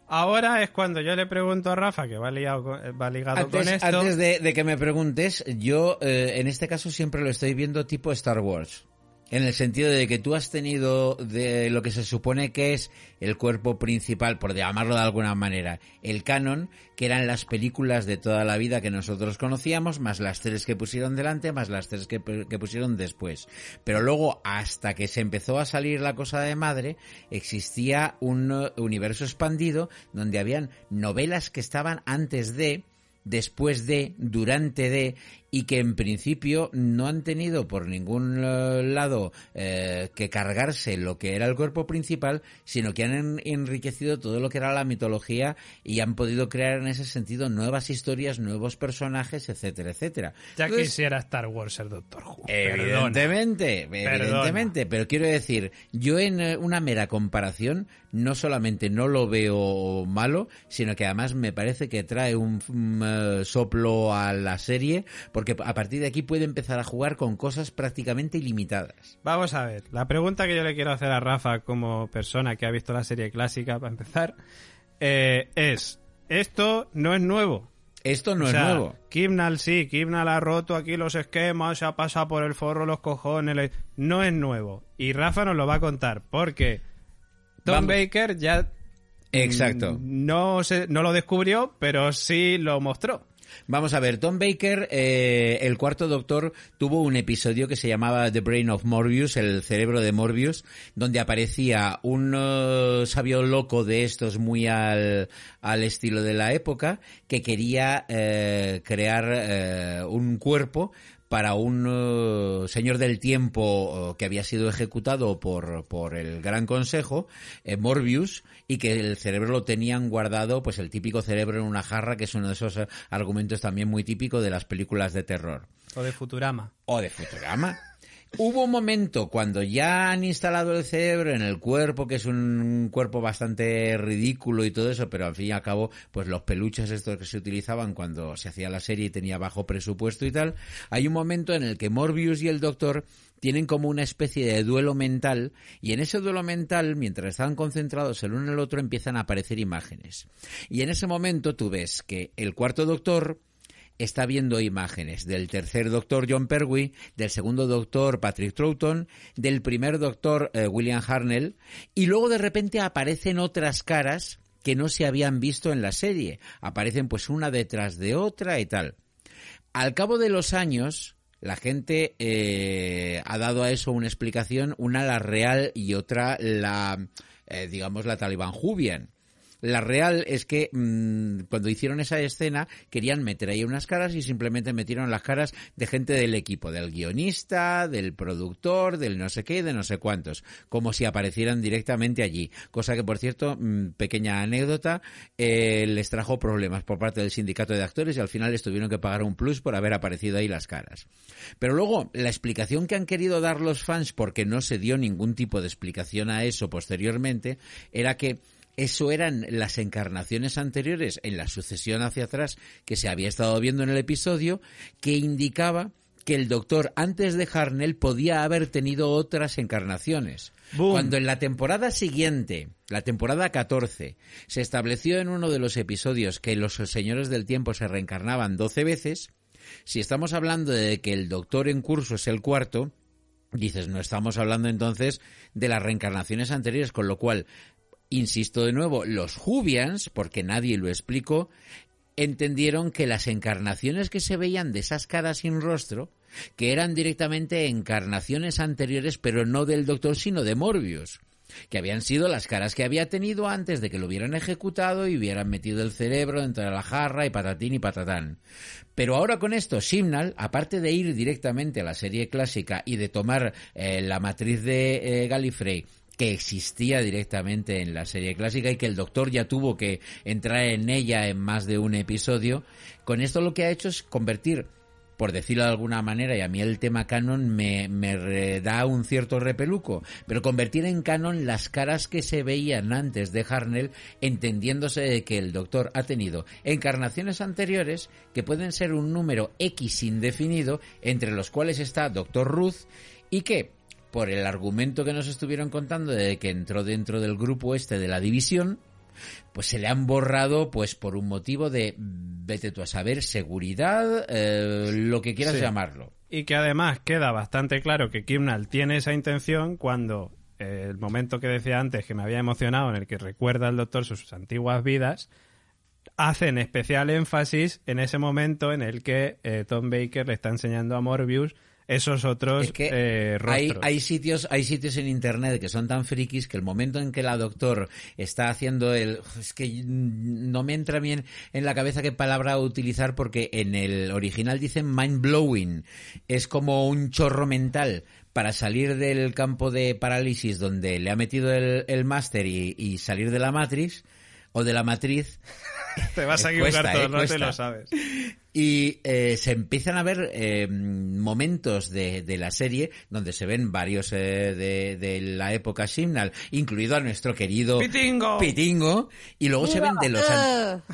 Ahora es cuando yo le pregunto a Rafa, que va, ligado, va ligado con esto. Antes de, que me preguntes, yo eh, en este caso siempre lo estoy viendo tipo Star Wars. En el sentido de que tú has tenido de lo que se supone que es el cuerpo principal, por llamarlo de alguna manera, el canon, que eran las películas de toda la vida que nosotros conocíamos, más las tres que pusieron delante, más las tres que, pusieron después. Pero luego, hasta que se empezó a salir la cosa de madre, existía un universo expandido donde habían novelas que estaban antes de, después de, durante de, y que en principio no han tenido por ningún eh, lado eh, que cargarse lo que era el cuerpo principal, sino que han enriquecido todo lo que era la mitología y han podido crear en ese sentido nuevas historias, nuevos personajes, etcétera, etcétera. Ya quisiera Star Wars el Doctor Who. Evidentemente, evidentemente, pero quiero decir, yo en eh, una mera comparación no solamente no lo veo malo, sino que además me parece que trae un soplo a la serie, porque a partir de aquí puede empezar a jugar con cosas prácticamente ilimitadas. Vamos a ver, la pregunta que yo le quiero hacer a Rafa como persona que ha visto la serie clásica, para empezar, eh, es, esto no es nuevo. Esto no es nuevo. Kimnal sí, Kimnal ha roto aquí los esquemas, se ha pasado por el forro los cojones. No es nuevo. Y Rafa nos lo va a contar, porque Tom Baker ya... Exacto. No, se, no lo descubrió, pero sí lo mostró. Vamos a ver, Tom Baker, eh, el cuarto doctor, tuvo un episodio que se llamaba The Brain of Morbius, el cerebro de Morbius, donde aparecía un uh, sabio loco de estos muy al, al estilo de la época, que quería eh, crear eh, un cuerpo para un uh, señor del tiempo uh, que había sido ejecutado por, por el Gran Consejo, eh, Morbius, y que el cerebro lo tenían guardado, pues el típico cerebro en una jarra, que es uno de esos argumentos también muy típicos de las películas de terror. O de Futurama. O de Futurama. Hubo un momento cuando ya han instalado el cerebro en el cuerpo, que es un cuerpo bastante ridículo y todo eso, pero al fin y al cabo, pues los peluches estos que se utilizaban cuando se hacía la serie y tenía bajo presupuesto y tal, hay un momento en el que Morbius y el Doctor tienen como una especie de duelo mental y en ese duelo mental, mientras están concentrados el uno en el otro, empiezan a aparecer imágenes. Y en ese momento tú ves que el cuarto Doctor está viendo imágenes del tercer doctor John Pertwee, del segundo doctor Patrick Troughton, del primer doctor eh, William Harnell, y luego de repente aparecen otras caras que no se habían visto en la serie. Aparecen pues una detrás de otra y tal. Al cabo de los años, la gente eh, ha dado a eso una explicación, una la real y otra la, eh, digamos, la talibán Jubian. La real es que mm, cuando hicieron esa escena querían meter ahí unas caras y simplemente metieron las caras de gente del equipo, del guionista, del productor, del no sé qué, de no sé cuántos, como si aparecieran directamente allí. Cosa que, por cierto, mm, pequeña anécdota, eh, les trajo problemas por parte del sindicato de actores y al final les tuvieron que pagar un plus por haber aparecido ahí las caras. Pero luego, la explicación que han querido dar los fans, porque no se dio ningún tipo de explicación a eso posteriormente, era que eso eran las encarnaciones anteriores en la sucesión hacia atrás que se había estado viendo en el episodio, que indicaba que el doctor antes de Harnell podía haber tenido otras encarnaciones. Cuando en la temporada siguiente, la temporada 14, se estableció en uno de los episodios que los señores del tiempo se reencarnaban 12 veces, si estamos hablando de que el doctor en curso es el cuarto, dices, no estamos hablando entonces de las reencarnaciones anteriores, con lo cual insisto de nuevo, los Jubians, porque nadie lo explicó, entendieron que las encarnaciones que se veían de esas caras sin rostro, que eran directamente encarnaciones anteriores, pero no del doctor, sino de Morbius que habían sido las caras que había tenido antes de que lo hubieran ejecutado y hubieran metido el cerebro dentro de la jarra y patatín y patatán. Pero ahora con esto, Simnal, aparte de ir directamente a la serie clásica y de tomar eh, la matriz de eh, Gallifrey que existía directamente en la serie clásica y que el doctor ya tuvo que entrar en ella en más de un episodio. Con esto lo que ha hecho es convertir, por decirlo de alguna manera, y a mí el tema canon me, me da un cierto repeluco, pero convertir en canon las caras que se veían antes de Harnell, entendiéndose de que el doctor ha tenido encarnaciones anteriores que pueden ser un número X indefinido, entre los cuales está Doctor Ruth, y que por el argumento que nos estuvieron contando de que entró dentro del grupo este de la división, pues se le han borrado pues por un motivo de vete tú a saber seguridad eh, lo que quieras llamarlo. Y que además queda bastante claro que Kimnal tiene esa intención cuando eh, el momento que decía antes que me había emocionado en el que recuerda al doctor sus antiguas vidas hacen especial énfasis en ese momento en el que eh, Tom Baker le está enseñando a Morbius esos otros eh, hay, hay, sitios hay sitios en internet que son tan frikis que el momento en que la doctor está haciendo el es que no me entra bien en la cabeza qué palabra utilizar porque en el original dicen mind blowing es como un chorro mental para salir del campo de parálisis donde le ha metido el, el máster y, y salir de la matriz o de la matriz. Te vas a equivocar todo, no te lo sabes. Y eh, se empiezan a ver eh, momentos de, la serie donde se ven varios eh, de, la época Simnal, incluido a nuestro querido Pitingo. Pitingo y luego se ven de los,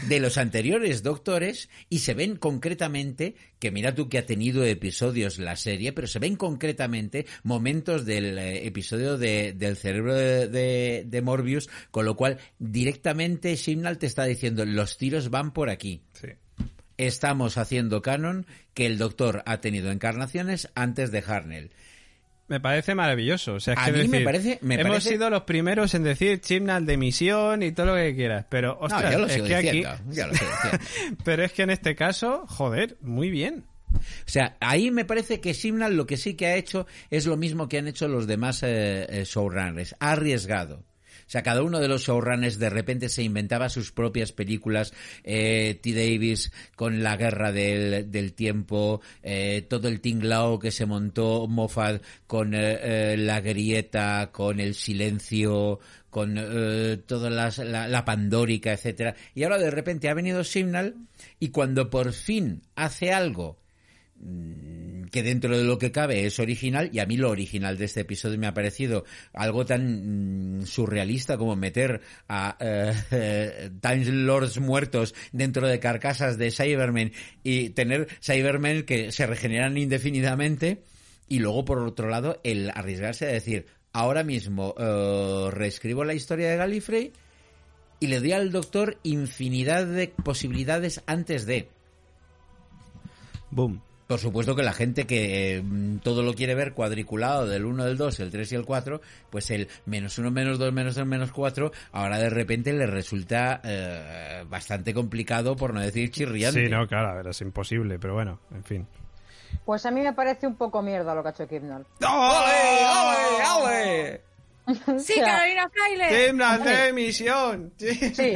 de los anteriores doctores y se ven concretamente, que mira tú que ha tenido episodios la serie, pero se ven concretamente momentos del episodio del cerebro de, de, Morbius, con lo cual directamente Simnal te está diciendo los tiros van por aquí. Sí estamos haciendo canon que el Doctor ha tenido encarnaciones antes de Harnell. Me parece maravilloso. O sea, a mí me parece, hemos sido los primeros en decir chimnal de misión y todo lo que quieras. Pero, ostras, es que aquí. pero es que en este caso, joder, muy bien. O sea, ahí me parece que Simnal lo que sí que ha hecho es lo mismo que han hecho los demás eh, eh, showrunners. Ha arriesgado. Sea, cada uno de los showrunners de repente se inventaba sus propias películas. Eh, T. Davis con la guerra del, tiempo, eh, todo el tinglao que se montó Moffat con eh, la grieta, con el silencio, con toda la, pandórica, etcétera. Y ahora de repente ha venido Signal y cuando por fin hace algo que dentro de lo que cabe es original y a mí lo original de este episodio me ha parecido algo tan mm, surrealista como meter a eh, Time Lords muertos dentro de carcasas de Cybermen y tener Cybermen que se regeneran indefinidamente y luego por otro lado el arriesgarse a decir ahora mismo eh, reescribo la historia de Gallifrey y le doy al doctor infinidad de posibilidades antes de boom Por supuesto que la gente que mm, todo lo quiere ver cuadriculado del 1, del 2, el 3 y el 4, pues el menos 1, menos 2, menos 3, menos 4, ahora de repente le resulta eh, bastante complicado, por no decir chirriante. Sí, no, claro, a ver, es imposible, pero bueno, en fin. Pues a mí me parece un poco mierda lo que ha hecho Kibnall. ¡Ole, ole, ole! Sí, Carolina Fraile. ¡Timnas de emisión! Sí,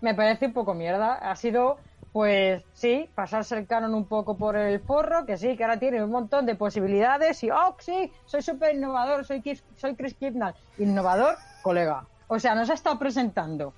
me parece un poco mierda. Ha sido, pues sí, pasarse el canon un poco por el forro, que sí, que ahora tiene un montón de posibilidades y, oh, sí, soy súper innovador, soy, soy Chris Kibnall. Innovador, colega. O sea, nos ha estado presentando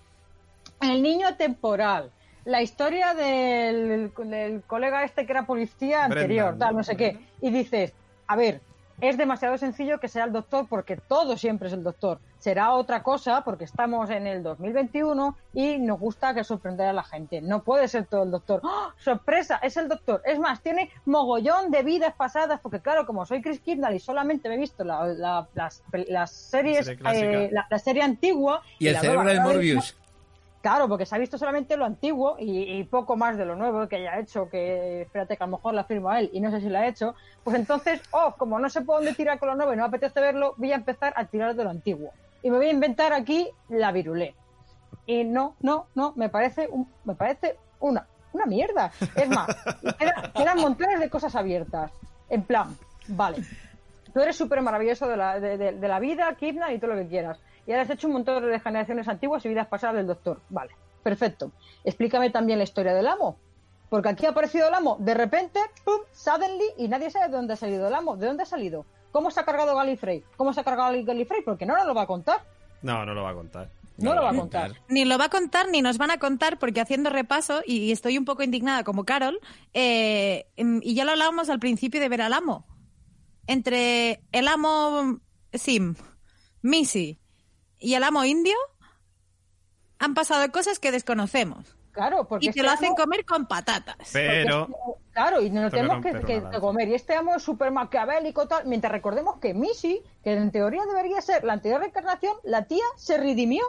el niño temporal, la historia del, del colega este que era policía anterior, tal, ¿no? no sé qué. Y dices, a ver, es demasiado sencillo que sea el doctor porque todo siempre es el doctor. Será otra cosa porque estamos en el 2021 y nos gusta que sorprender a la gente. No puede ser todo el doctor. ¡Oh! ¡Sorpresa! Es el doctor. Es más, tiene mogollón de vidas pasadas porque claro, como soy Chris Kibnall y solamente me he visto la- la- las, las series, serie eh, la, la serie antigua Y el la cerebro de Morbius. Claro, porque se ha visto solamente lo antiguo y, y poco más de lo nuevo que haya hecho, que espérate que a lo mejor la firmo a él y no sé si la ha hecho, pues entonces, oh, como no sé por dónde tirar con lo nuevo y no me apetece verlo, voy a empezar a tirar de lo antiguo. Y me voy a inventar aquí la virulé. Y no, no, no, me parece, un- me parece una, una mierda. Es más, queda- quedan montones de cosas abiertas. En plan, vale, tú eres súper maravilloso de la, de, de- de la vida, Kidna y todo lo que quieras. Y ahora has hecho un montón de generaciones antiguas y vidas pasadas del doctor. Vale, perfecto. Explícame también la historia del amo. Porque aquí ha aparecido el amo, de repente, ¡pum! Suddenly, y nadie sabe de dónde ha salido el amo. ¿De dónde ha salido? ¿Cómo se ha cargado Gallifrey? ¿Cómo se ha cargado Gallifrey? Porque no nos lo va a contar. No, no lo va a contar. No, lo va a contar. Ni lo va a contar ni nos van a contar porque haciendo repaso, y estoy un poco indignada como Carol, eh, em, y ya lo hablábamos al principio de ver al amo. Entre el amo Sim, Missy y el amo indio han pasado cosas que desconocemos. Claro, porque Y te este lo hacen amo- comer con patatas. Pero, Claro, y nos tenemos que, comer. Y este amo es súper maquiavélico, tal. Mientras recordemos que Missy, que en teoría debería ser la anterior reencarnación, la tía se redimió.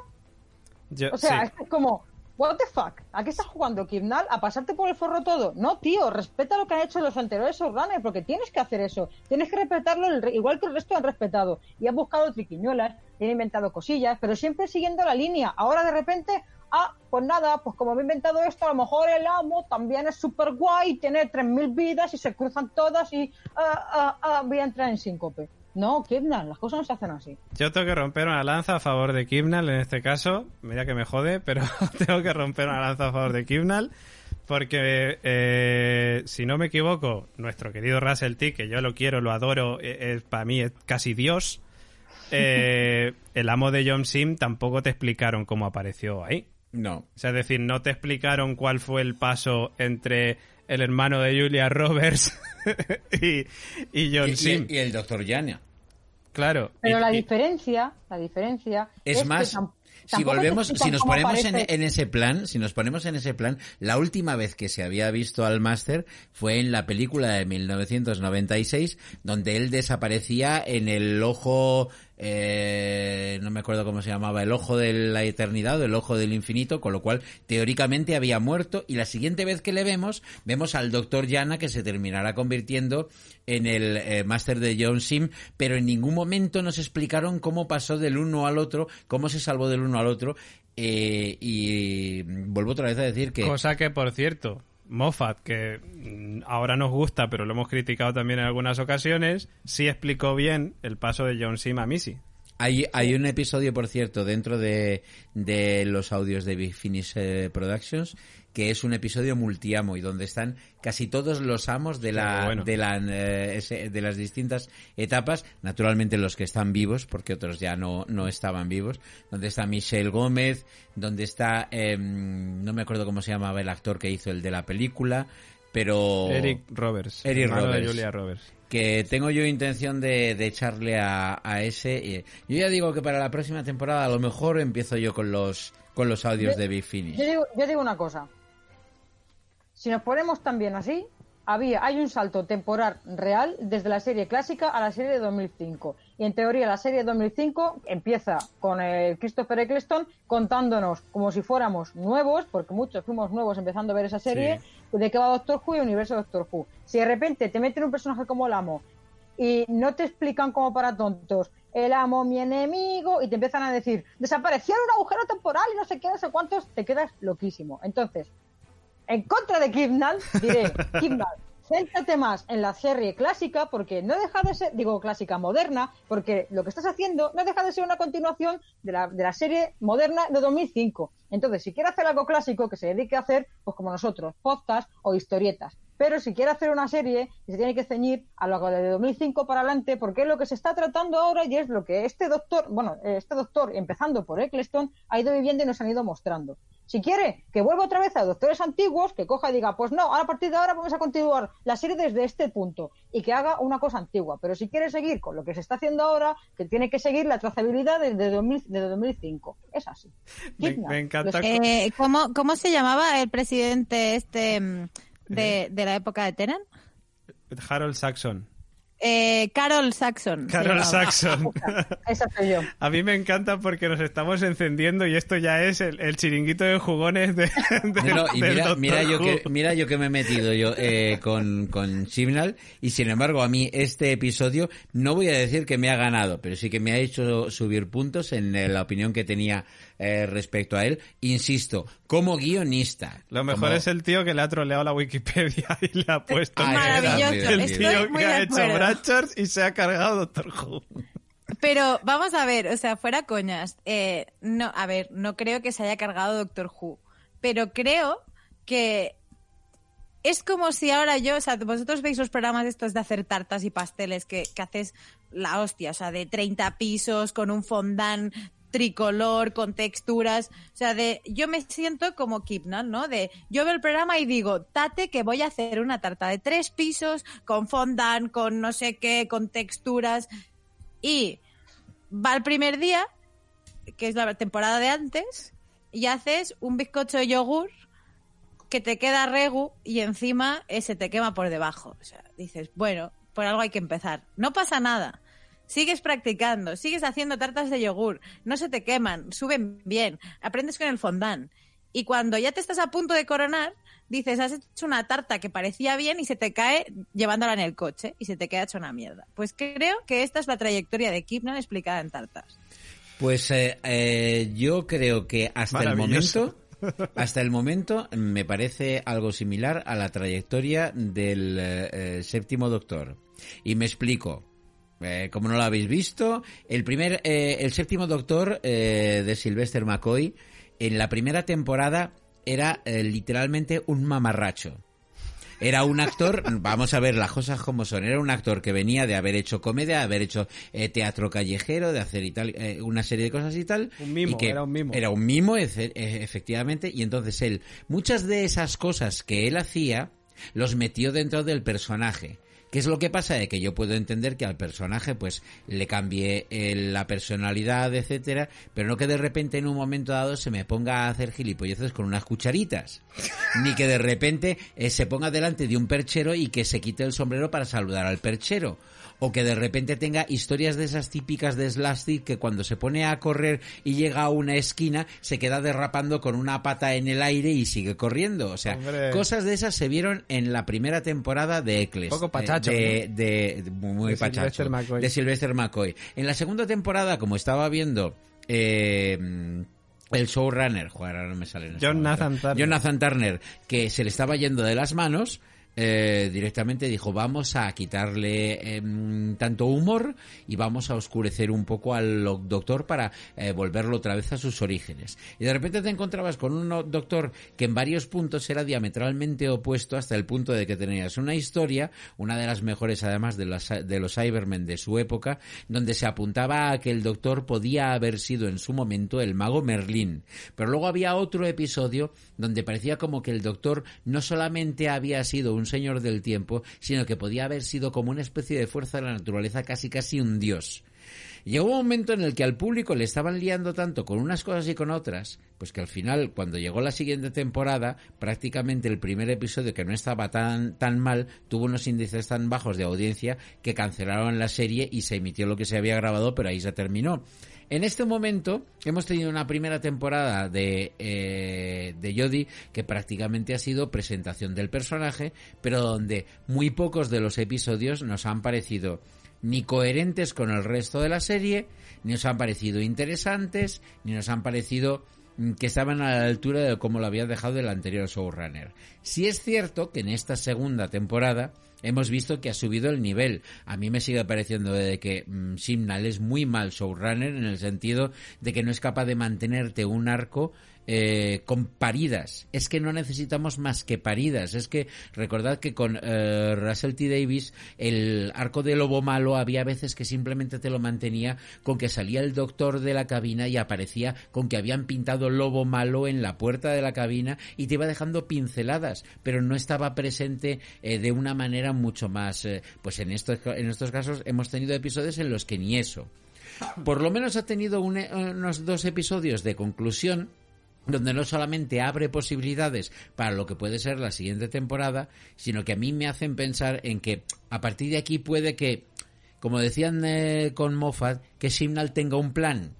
yo, O sea, sí. es como, what the fuck, ¿a qué estás jugando, Kibnal? ¿A pasarte por el forro todo? No, tío, respeta lo que han hecho los anteriores showrunners, porque tienes que hacer eso. Tienes que respetarlo el igual que el resto han respetado. Y han buscado triquiñuelas, han inventado cosillas, pero siempre siguiendo la línea. Ahora de repente, ah, pues nada, pues como me he inventado esto, a lo mejor el amo también es súper guay, tiene 3.000 vidas y se cruzan todas y ah, ah, ah, voy a entrar en síncope. No, Kibnal, las cosas no se hacen así. Yo tengo que romper una lanza a favor de Kimnal en este caso. Mira que me jode, pero tengo que romper una lanza a favor de Kimnal. Porque, eh, si no me equivoco, nuestro querido Russell T, que yo lo quiero, lo adoro, eh, es, para mí es casi Dios. eh, el amo de John Sim tampoco te explicaron cómo apareció ahí. No. O sea, es decir, no te explicaron cuál fue el paso entre el hermano de Julia Roberts y, y John Y, Sim. y- y el doctor Yana. Claro. Pero y- la y- diferencia, la diferencia Es más, si volvemos, si nos ponemos en ese plan, si nos ponemos en ese plan, la última vez que se había visto al máster fue en la película de 1996, donde él desaparecía en el ojo, eh, no me acuerdo cómo se llamaba, el ojo de la eternidad o el ojo del infinito, con lo cual teóricamente había muerto y la siguiente vez que le vemos, vemos al doctor Yana que se terminará convirtiendo en el eh, máster de John Sim, pero en ningún momento nos explicaron cómo pasó del uno al otro, cómo se salvó del uno al otro. eh, y vuelvo otra vez a decir que Cosa que, por cierto, Moffat, que mm, ahora nos gusta, pero lo hemos criticado también en algunas ocasiones, sí explicó bien el paso de John Sim a hay, hay un episodio, por cierto, dentro de, de los audios de Big Finish eh, Productions, que es un episodio multiamo y donde están casi todos los amos de la, bueno. de, la eh, ese- de las distintas etapas, naturalmente los que están vivos, porque otros ya no, no estaban vivos, donde está Michelle Gómez, donde está, em, no me acuerdo cómo se llamaba el actor que hizo el de la película, pero... Eric Roberts. Eric de Roberts. Julia Roberts. que tengo yo intención de, de echarle a, a ese. Yo ya digo que para la próxima temporada a lo mejor empiezo yo con los con los audios de Big Finish. Yo digo, yo digo una cosa. Si nos ponemos también así, había, hay un salto temporal real desde la serie clásica a la serie de 2005. Y en teoría la serie de 2005 empieza con el Christopher Eccleston contándonos como si fuéramos nuevos, porque muchos fuimos nuevos empezando a ver esa serie, de qué va Doctor Who y el universo de Doctor Who. Si de repente te meten un personaje como el amo y no te explican como para tontos, el amo mi enemigo, y te empiezan a decir, desapareció un agujero temporal y no sé qué, no sé cuántos, te quedas loquísimo. Entonces, en contra de Kidnal, diré, Kidnal, céntrate más en la serie clásica, porque no deja de ser, digo clásica moderna, porque lo que estás haciendo no deja de ser una continuación de la, de la serie moderna de 2005. Entonces, si quieres hacer algo clásico, que se dedique a hacer, pues como nosotros, podcast o historietas. Pero si quiere hacer una serie, se tiene que ceñir a lo de 2005 para adelante, porque es lo que se está tratando ahora y es lo que este doctor, bueno, este doctor, empezando por Eccleston, ha ido viviendo y nos han ido mostrando. Si quiere que vuelva otra vez a doctores antiguos, que coja y diga, pues no, a partir de ahora vamos a continuar la serie desde este punto y que haga una cosa antigua. Pero si quiere seguir con lo que se está haciendo ahora, que tiene que seguir la trazabilidad desde, 2000, desde 2005. Es así. Me, me encanta. Eh, ¿cómo, ¿Cómo se llamaba el presidente este mm, de, de la época de Tennant? Harold Saxon. Eh, Carol Saxon. Carol. Saxon. Esa soy yo. A mí me encanta porque nos estamos encendiendo y esto ya es el, el chiringuito de jugones de, de- No, no, y del mira, mira, yo que, mira yo que me he metido yo eh, con, con Chibnall y sin embargo a mí este episodio no voy a decir que me ha ganado, pero sí que me ha hecho subir puntos en la opinión que tenía eh, respecto a él. Insisto, como guionista. Lo mejor como- es el tío que le ha troleado la Wikipedia y le ha puesto es Maravilloso. el tío Estoy que ha hecho. Bratchers y se ha cargado Doctor Who. Pero vamos a ver, o sea, fuera coñas. eh, no, a ver, no creo que se haya cargado Doctor Who, pero creo que es como si ahora yo, o sea, vosotros veis los programas estos de hacer tartas y pasteles que, que haces la hostia, o sea, de 30 pisos con un fondant tricolor, con texturas, o sea, de yo me siento como Kipnal, ¿no? De yo veo el programa y digo, tate que voy a hacer una tarta de tres pisos con fondant, con no sé qué, con texturas y va el primer día, que es la temporada de antes, y haces un bizcocho de yogur que te queda regu y encima eh, se te quema por debajo. O sea, dices, bueno, por algo hay que empezar. No pasa nada. Sigues practicando, sigues haciendo tartas de yogur, no se te queman, suben bien, aprendes con el fondant. Y cuando ya te estás a punto de coronar, dices, has hecho una tarta que parecía bien y se te cae llevándola en el coche y se te queda hecha una mierda. Pues creo que esta es la trayectoria de Kipnan explicada en tartas. Pues eh, eh, yo creo que hasta el momento, hasta el momento me parece algo similar a la trayectoria del eh, eh, séptimo Doctor. Y me explico. Eh, como no lo habéis visto, el primer, eh, el séptimo Doctor eh, de Sylvester McCoy en la primera temporada era eh, literalmente un mamarracho. Era un actor, vamos a ver las cosas como son, era un actor que venía de haber hecho comedia, de haber hecho teatro callejero, de hacer y tal, una serie de cosas y tal. Un mimo, y que era un mimo. Era un mimo, efe- efectivamente, y entonces él, muchas de esas cosas que él hacía, los metió dentro del personaje. ¿Qué es lo que pasa? De que yo puedo entender que al personaje pues le cambie eh, la personalidad, etcétera, pero no que de repente en un momento dado se me ponga a hacer gilipolleces con unas cucharitas. Ni que de repente eh, se ponga delante de un perchero y que se quite el sombrero para saludar al perchero. O que de repente tenga historias de esas típicas de Slastic que cuando se pone a correr y llega a una esquina se queda derrapando con una pata en el aire y sigue corriendo. O sea, Hombre. cosas de esas se vieron en la primera temporada de Eccles. Poco pachacho, Eh, de, de- de- muy De pachacho. Sylvester McCoy. De Sylvester McCoy. En la segunda temporada, como estaba viendo... eh, el showrunner, joder, ahora no me sale en este John momento. Nathan Turner. John Nathan Turner, que se le estaba yendo de las manos, eh, directamente dijo, vamos a quitarle em, tanto humor y vamos a oscurecer un poco al doctor para eh, volverlo otra vez a sus orígenes. Y de repente te encontrabas con un doctor que en varios puntos era diametralmente opuesto hasta el punto de que tenías una historia, una de las mejores además de, de los Cybermen de su época, donde se apuntaba a que el doctor podía haber sido en su momento el mago Merlín. Pero luego había otro episodio donde parecía como que el doctor no solamente había sido un señor del tiempo, sino que podía haber sido como una especie de fuerza de la naturaleza, casi casi un dios. Llegó un momento en el que al público le estaban liando tanto con unas cosas y con otras, pues que al final, cuando llegó la siguiente temporada, prácticamente el primer episodio, que no estaba tan, tan mal, tuvo unos índices tan bajos de audiencia que cancelaron la serie y se emitió lo que se había grabado, pero ahí se terminó. En este momento hemos tenido una primera temporada de, eh, de Jodie que prácticamente ha sido presentación del personaje, pero donde muy pocos de los episodios nos han parecido ni coherentes con el resto de la serie, ni nos han parecido interesantes, ni nos han parecido que estaban a la altura de cómo lo había dejado el anterior showrunner. Si es cierto que en esta segunda temporada hemos visto que ha subido el nivel. A mí me sigue pareciendo de que mm, Simnal es muy mal showrunner en el sentido de que no es capaz de mantenerte un arco eh, con paridas. Es que no necesitamos más que paridas. Es que recordad que con eh, Russell T. Davis el arco de lobo malo había veces que simplemente te lo mantenía con que salía el doctor de la cabina y aparecía con que habían pintado lobo malo en la puerta de la cabina y te iba dejando pinceladas, pero no estaba presente eh, de una manera mucho más. pues en estos, en estos casos hemos tenido episodios en los que ni eso. Por lo menos ha tenido unos dos episodios de conclusión donde no solamente abre posibilidades para lo que puede ser la siguiente temporada, sino que a mí me hacen pensar en que a partir de aquí puede que, como decían eh, con Moffat, que Simnal tenga un plan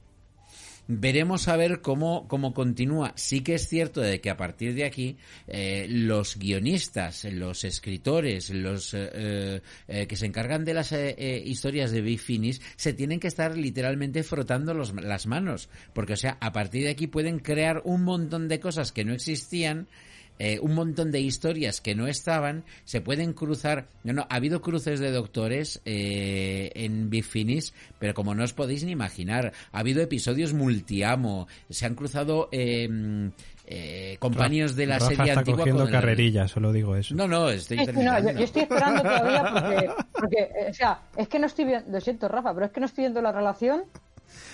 Veremos a ver cómo, cómo continúa. Sí que es cierto de que a partir de aquí eh, los guionistas, los escritores, los eh, eh, que se encargan de las historias de Big Finish se tienen que estar literalmente frotando los, las manos. Porque, o sea, a partir de aquí pueden crear un montón de cosas que no existían eh, un montón de historias que no estaban, se pueden cruzar. No, no, ha habido cruces de doctores eh, en Big Finish, pero como no os podéis ni imaginar, ha habido episodios multiamo, se han cruzado. Eh, eh, compañeros de la Rafa serie está antigua cogiendo con el- carrerilla, solo digo eso. No, no, estoy Es no, yo, yo estoy esperando todavía porque, porque, o sea, es que no estoy viendo, lo siento Rafa, pero es que no estoy viendo la relación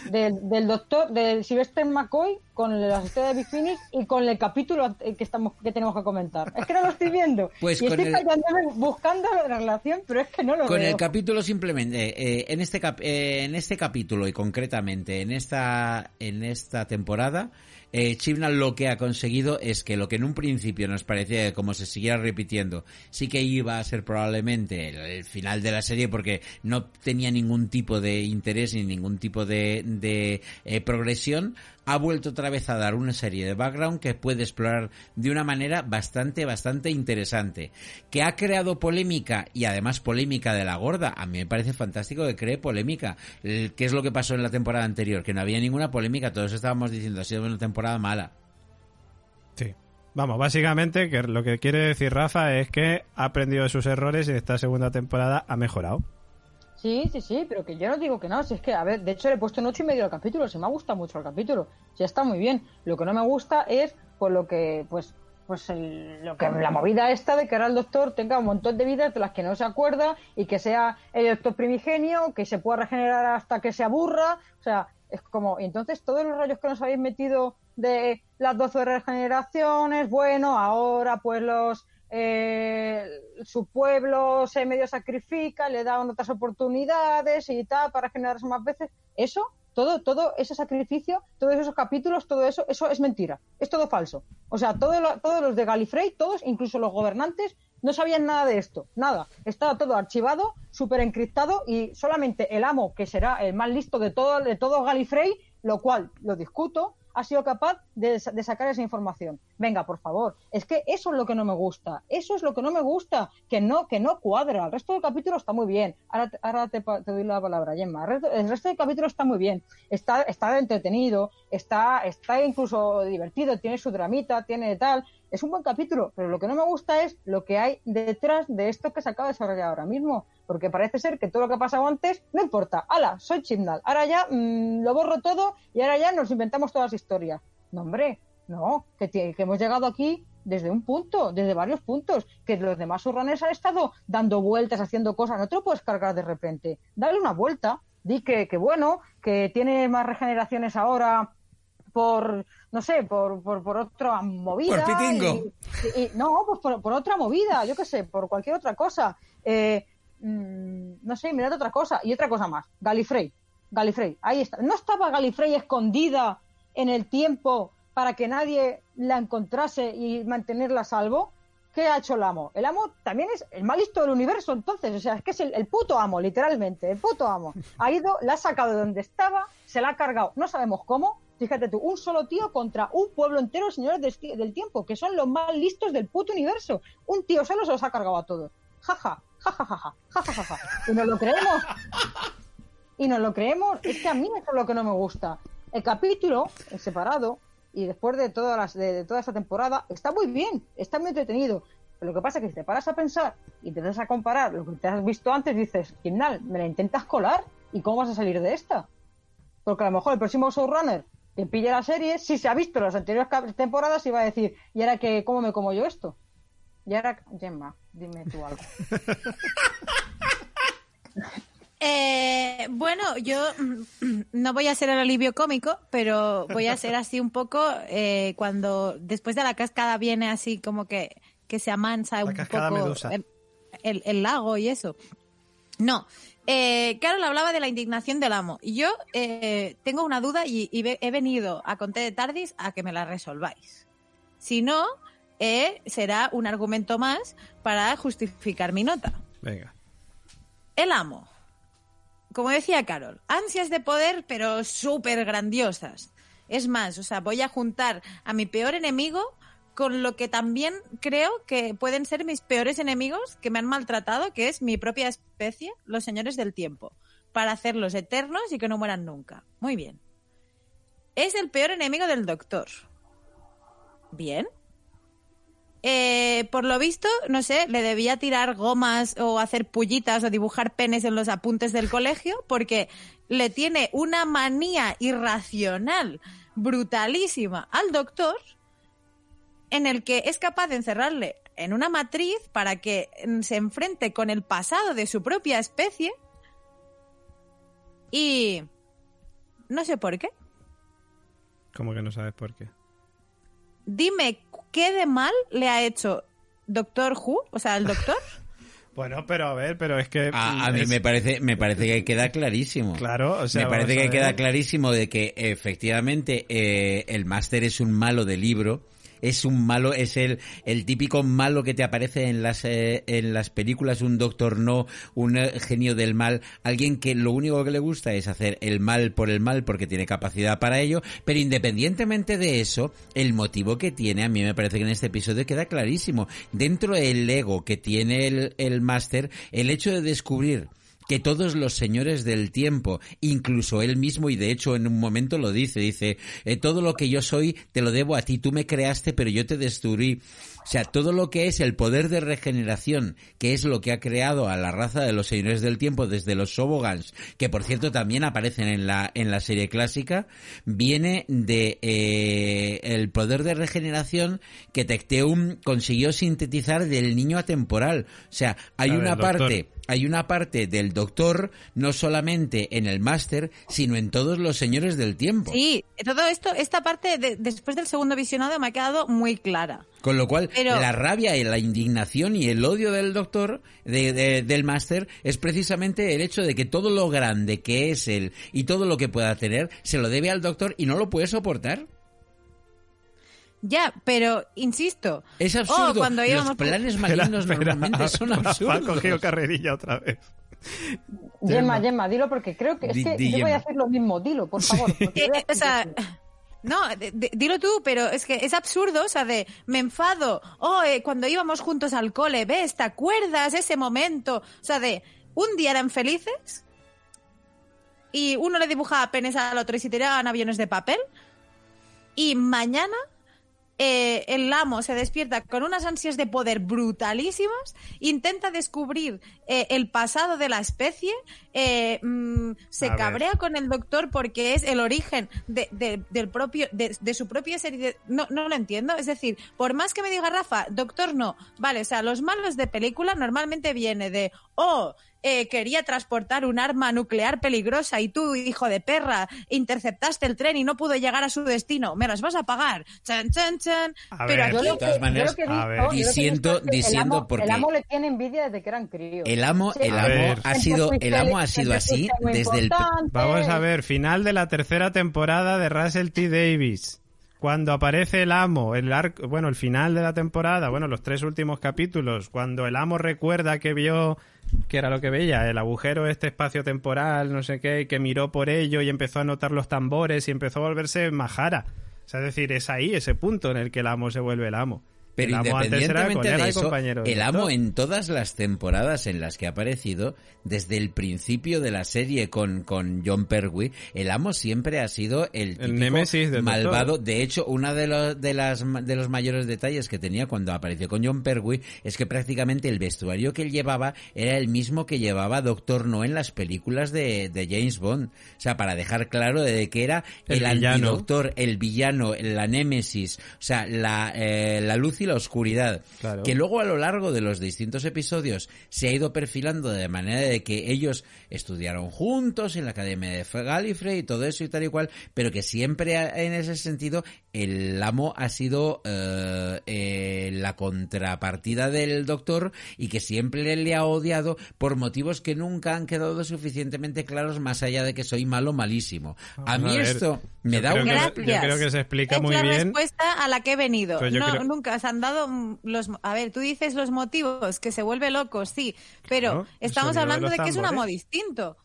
del, del doctor, del Sylvester McCoy con la historia de Big y con el capítulo que estamos que tenemos que comentar. Es que no lo estoy viendo. Pues y con estoy el- buscando la relación, pero es que no lo Con veo. el capítulo simplemente, eh, en este cap- eh, en este capítulo y concretamente en esta en esta temporada, eh, Chibnall lo que ha conseguido es que lo que en un principio nos parecía como se siguiera repitiendo, sí que iba a ser probablemente el, final de la serie porque no tenía ningún tipo de interés ni ningún tipo de, de eh, progresión, ha vuelto otra vez a dar una serie de background que puede explorar de una manera bastante, bastante interesante. Que ha creado polémica y además polémica de la gorda. A mí me parece fantástico que cree polémica. ¿Qué es lo que pasó en la temporada anterior? Que no había ninguna polémica. Todos estábamos diciendo ha sido una temporada mala. Sí. Vamos, básicamente que lo que quiere decir Rafa es que ha aprendido de sus errores y esta segunda temporada ha mejorado. Sí, sí, sí, pero que yo no digo que no, si es que, a ver, de hecho le he puesto un ocho y medio al capítulo, si me ha gustado mucho el capítulo, ya está muy bien. Lo que no me gusta es, pues lo que, pues, pues lo que la movida esta de que ahora el doctor tenga un montón de vidas de las que no se acuerda y que sea el doctor primigenio, que se pueda regenerar hasta que se aburra, o sea, es como, entonces todos los rollos que nos habéis metido de las 12 regeneraciones, bueno, ahora pues los eh, su pueblo se medio sacrifica, le dan otras oportunidades y tal para generarse más veces. Eso, todo, todo ese sacrificio, todos esos capítulos, todo eso, eso es mentira. Es todo falso. O sea, todo todos los de Galifrey, todos, incluso los gobernantes, no sabían nada de esto. Nada. Estaba todo archivado, súper encriptado y solamente el amo, que será el más listo de todo, de todo Galifrey, lo cual lo discuto, ha sido capaz de, sa- de sacar esa información. Venga, por favor. Es que eso es lo que no me gusta. Eso es lo que no me gusta. Que no, que no cuadra. El resto del capítulo está muy bien. Ahora, ahora te, te doy la palabra, Gemma. El resto, el resto del capítulo está muy bien. Está, está entretenido, está, está incluso divertido, tiene su dramita, tiene tal. Es un buen capítulo, pero lo que no me gusta es lo que hay detrás de esto que se acaba de desarrollar ahora mismo. Porque parece ser que todo lo que ha pasado antes no importa. ¡Hala! Soy Chibnall. Ahora ya mm, lo borro todo y ahora ya nos inventamos todas las historias. No, hombre, no. Que, hemos llegado aquí desde un punto, desde varios puntos. Que los demás surranes han estado dando vueltas, haciendo cosas. No te lo puedes cargar de repente. Dale una vuelta. Di que, que bueno, que tiene más regeneraciones ahora por no sé por, por, por otra movida Por pitingo. y- y- no pues por, por otra movida yo qué sé por cualquier otra cosa eh, mm, no sé mirad otra cosa y otra cosa más Galifrey Galifrey, ahí está. ¿No estaba Galifrey escondida en el tiempo para que nadie la encontrase y mantenerla a salvo? ¿Qué ha hecho el amo? El amo también es el más listo del universo, entonces, o sea, es que es el, el puto amo, literalmente, el puto amo. Ha ido, la ha sacado de donde estaba, se la ha cargado, no sabemos cómo, fíjate tú, un solo tío contra un pueblo entero señores del, tiempo, que son los más listos del puto universo. Un tío solo se los ha cargado a todos. Jaja, jaja, jaja, jaja, jaja. Y nos lo creemos. Y nos lo creemos. Es que a mí eso es lo que no me gusta. El capítulo, en separado, y después de, todas las, de, de toda esa temporada, está muy bien, está muy entretenido. Pero lo que pasa es que si te paras a pensar y te das a comparar lo que te has visto antes, dices, Kimnal, me la intentas colar y cómo vas a salir de esta. Porque a lo mejor el próximo showrunner que pille la serie, si se ha visto las anteriores temporadas, y va a decir, ¿y ahora que cómo me como yo esto? Y ahora, Gemma, dime tú algo. Eh, bueno, yo mm, no voy a ser el alivio cómico, pero voy a ser así un poco eh, cuando después de la cascada viene así como que, que se amansa un poco el, el- el lago y eso. No, eh, Carol hablaba de la indignación del amo. Y yo eh, tengo una duda y, he venido a Conté de Tardis a que me la resolváis. Si no, eh, será un argumento más para justificar mi nota. Venga. El amo. Como decía Carol, ansias de poder, pero súper grandiosas. Es más, o sea, voy a juntar a mi peor enemigo con lo que también creo que pueden ser mis peores enemigos que me han maltratado, que es mi propia especie, los señores del tiempo, para hacerlos eternos y que no mueran nunca. Muy bien. Es el peor enemigo del doctor. Bien. Eh, por lo visto, no sé, le debía tirar gomas o hacer pullitas o dibujar penes en los apuntes del colegio porque le tiene una manía irracional, brutalísima al doctor en el que es capaz de encerrarle en una matriz para que mm, se enfrente con el pasado de su propia especie y no sé por qué. Como que no sabes por qué. Dime qué de mal le ha hecho Doctor Who, o sea, el doctor. Bueno, pero a ver, pero es que... A, a mí es- me parece, me parece que queda clarísimo. Claro, o sea, me parece que queda clarísimo de que efectivamente eh, el máster es un malo de libro. Es un malo, es el, el típico malo que te aparece en las, eh, en las películas, un doctor no, un eh, genio del mal, alguien que lo único que le gusta es hacer el mal por el mal porque tiene capacidad para ello, pero independientemente de eso, el motivo que tiene, a mí me parece que en este episodio queda clarísimo. Dentro del ego que tiene el, el máster, el hecho de descubrir que todos los señores del tiempo, incluso él mismo, y de hecho en un momento lo dice, dice, eh, todo lo que yo soy te lo debo a ti, tú me creaste, pero yo te destruí. O sea, todo lo que es el poder de regeneración, que es lo que ha creado a la raza de los señores del tiempo desde los Sobogans, que por cierto también aparecen en la, en la serie clásica, viene de eh, el poder de regeneración que Tecteum consiguió sintetizar del niño atemporal. O sea, hay ver, una doctor. parte hay una parte del doctor, no solamente en el máster, sino en todos los señores del tiempo. Sí, todo esto, esta parte de- después del segundo visionado me ha quedado muy clara. Con lo cual, Pero- la rabia y la indignación y el odio del doctor, de- de- del máster, es precisamente el hecho de que todo lo grande que es él y todo lo que pueda tener, se lo debe al doctor y no lo puede soportar. Ya, pero insisto. Es oh, absurdo. cuando Los íbamos planes Espera, malignos espera. normalmente son Ha absurdos. cogido carrerilla otra vez. Gemma, Gemma, dilo porque creo que es que di, yo voy a hacer lo mismo. Dilo, por favor. porque Eh, o sea, no, de- de- dilo tú, pero es que es absurdo, o sea, de me enfado, oh, eh, cuando íbamos juntos al cole, ¿ves? ¿Te acuerdas ese momento? O sea, de un día eran felices y uno le dibujaba penes al otro y se tiraban aviones de papel y mañana eh, el amo se despierta con unas ansias de poder brutalísimas, intenta descubrir eh, el pasado de la especie, eh, mm, se A ver. cabrea con el doctor porque es el origen de, de- del propio, de, de su propia serie. no, no lo entiendo. Es decir, por más que me diga Rafa, doctor no. Vale, o sea, los malos de película normalmente viene de, oh, eh, quería transportar un arma nuclear peligrosa y tú, hijo de perra, interceptaste el tren y no pudo llegar a su destino. Me las vas a pagar. Chan, chan, chan. A Pero ver, aquí- de todas maneras, a ver. Diciendo- diciendo el amo, porque- el amo le tiene envidia desde que eran críos. El amo, Sí, el amo ha sido, el amo ha sido así desde el. Vamos a ver, final de la tercera temporada de Russell T. Davis. Cuando aparece el amo, el arco, bueno, el final de la temporada, bueno, los tres últimos capítulos, cuando el amo recuerda que vio, que era lo que veía, el agujero, este espacio temporal, no sé qué, que miró por ello y empezó a notar los tambores y empezó a volverse majara. Es decir, es ahí ese punto en el que el amo se vuelve el amo. Pero el independientemente de eso, el amo en todas las temporadas en las que ha aparecido, desde el principio de la serie con, con John Pertwee, el amo siempre ha sido el, del malvado. doctor. De hecho, uno de los, de, las, de los mayores detalles que tenía cuando apareció con John Pertwee es que prácticamente el vestuario que él llevaba era el mismo que llevaba Doctor No en las películas de, de James Bond. O sea, para dejar claro de que era El el, antidoctor, el villano, la némesis, o sea, la, eh, la luz y la oscuridad. Claro. Que luego a lo largo de los distintos episodios se ha ido perfilando de manera de que ellos estudiaron juntos en la Academia de Gallifrey y todo eso y tal y cual, pero que siempre en ese sentido el amo ha sido eh, eh, la contrapartida del doctor y que siempre le ha odiado por motivos que nunca han quedado suficientemente claros más allá de que soy malo malísimo. A Vamos mí a ver, esto me yo da un... que- Gracias. yo creo que se explica es muy la bien. respuesta a la que he venido. No, creo- Nunca se han dado los... A ver, tú dices los motivos, que se vuelve loco, sí, pero estamos de hablando los de, que es un amo distinto.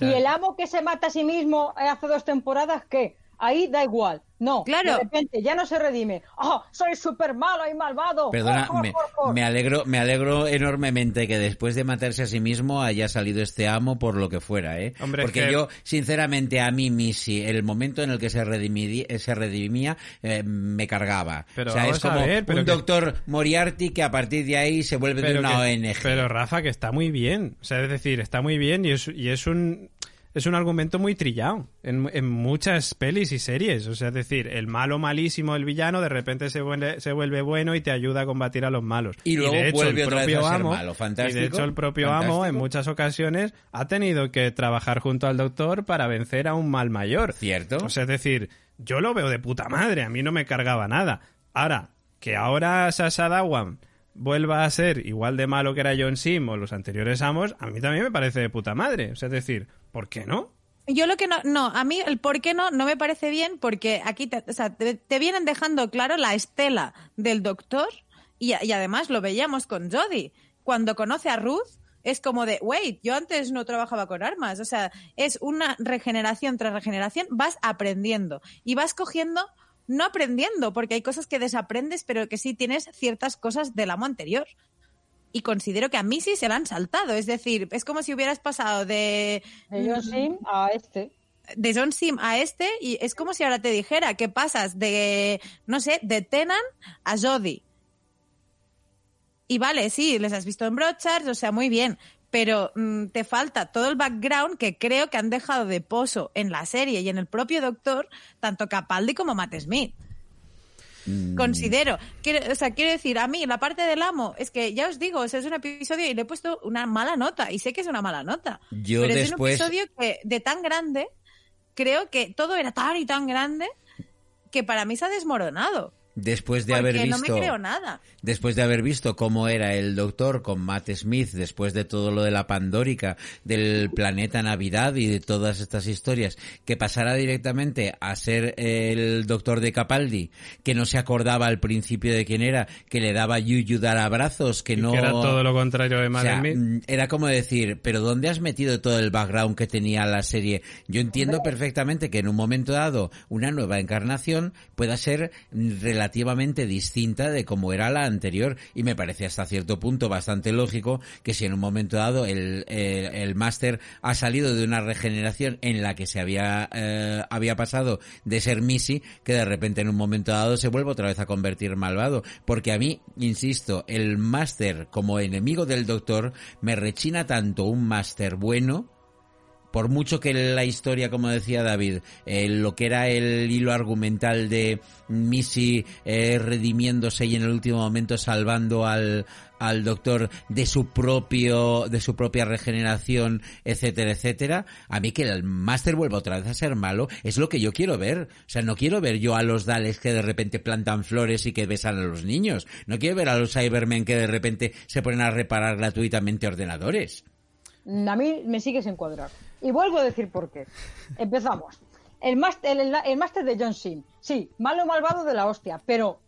Y el amo que se mata a sí mismo hace dos temporadas, ¿qué? Ahí da igual. No, Claro. de repente ya no se redime. ¡Oh, soy súper malo y malvado! Perdona, ¡Oh, oh, me, oh, oh! me alegro, me alegro enormemente que después de matarse a sí mismo haya salido este amo por lo que fuera, ¿eh? Hombre, Porque que- yo, sinceramente, a mí Missy, el momento en el que se redimidi- eh, se redimía, eh, me cargaba. Pero o sea, es vamos a como ver, pero un que- doctor Moriarty que a partir de ahí se vuelve de una que- ONG. Pero Rafa, que está muy bien. O sea, es decir, está muy bien y es, y es un es un argumento muy trillado en, en muchas pelis y series. O sea, es decir, el malo malísimo, el villano, de repente se vuelve, se vuelve bueno y te ayuda a combatir a los malos. Y luego de hecho, vuelve el otra vez propio a ser amo, malo. Fantástico, Y de hecho, el propio amo en muchas ocasiones ha tenido que trabajar junto al doctor para vencer a un mal mayor. ¿Cierto? O sea, es decir, yo lo veo de puta madre, a mí no me cargaba nada. Ahora, que ahora Sasha Dawan vuelva a ser igual de malo que era John Sim o los anteriores amos, a mí también me parece de puta madre. O sea, es decir, ¿por qué no? Yo lo que no, no, a mí el por qué no no me parece bien porque aquí te, vienen dejando claro la estela del doctor y, y además lo veíamos con Jodie. Cuando conoce a Ruth es como de, wait, yo antes no trabajaba con armas. O sea, es una regeneración tras regeneración, vas aprendiendo y vas cogiendo, no aprendiendo, porque hay cosas que desaprendes, pero que sí tienes ciertas cosas del amo anterior. Y considero que a mí sí se la han saltado. Es decir, es como si hubieras pasado de De John Sim a este. de John Sim a este y es como si ahora te dijera que pasas de, no sé, de Tenan a Jodie. Y vale, sí, les has visto en Broadchurch, o sea, muy bien, pero mm, te falta todo el background que creo que han dejado de pozo en la serie y en el propio Doctor, tanto Capaldi como Matt Smith. Mm. Considero, quiero, o sea, quiero decir, a mí la parte del amo, es que ya os digo, o sea, es un episodio y le he puesto una mala nota, y sé que es una mala nota. Yo pero después- es un episodio que de tan grande, creo que todo era tan y tan grande que para mí se ha desmoronado. Después de porque haber no me visto... creo nada. después de haber visto cómo era el doctor con Matt Smith, después de todo lo de la Pandórica, del planeta Navidad y de todas estas historias, que pasara directamente a ser el doctor de Capaldi, que no se acordaba al principio de quién era, que le daba yuyu dar abrazos, que Y no... que era todo lo contrario de O Matt sea, Smith. mm, era como decir, pero ¿dónde has metido todo el background que tenía la serie? Yo entiendo perfectamente que en un momento dado una nueva encarnación pueda ser mm, relativamente distinta de como era la anterior y me parece hasta cierto punto bastante lógico que si en un momento dado el, el, máster ha salido de una regeneración en la que se había, eh, había pasado de ser Missy, que de repente en un momento dado se vuelve otra vez a convertir malvado. Porque a mí, insisto, el máster como enemigo del doctor me rechina tanto un máster bueno por mucho que la historia, como decía David, eh, lo que era el hilo argumental de Missy eh, redimiéndose y en el último momento salvando al, al doctor de su propio de su propia regeneración etcétera etcétera a mí que el máster vuelva otra vez a ser malo es lo que yo quiero ver. O sea no quiero ver yo a los Dales que de repente plantan flores y que besan a los niños. No quiero ver a los Cybermen que de repente se ponen a reparar gratuitamente ordenadores a mí me sigue sin cuadrar y vuelvo a decir por qué empezamos el máster el, el máster de John Sim sí malo malvado de la hostia pero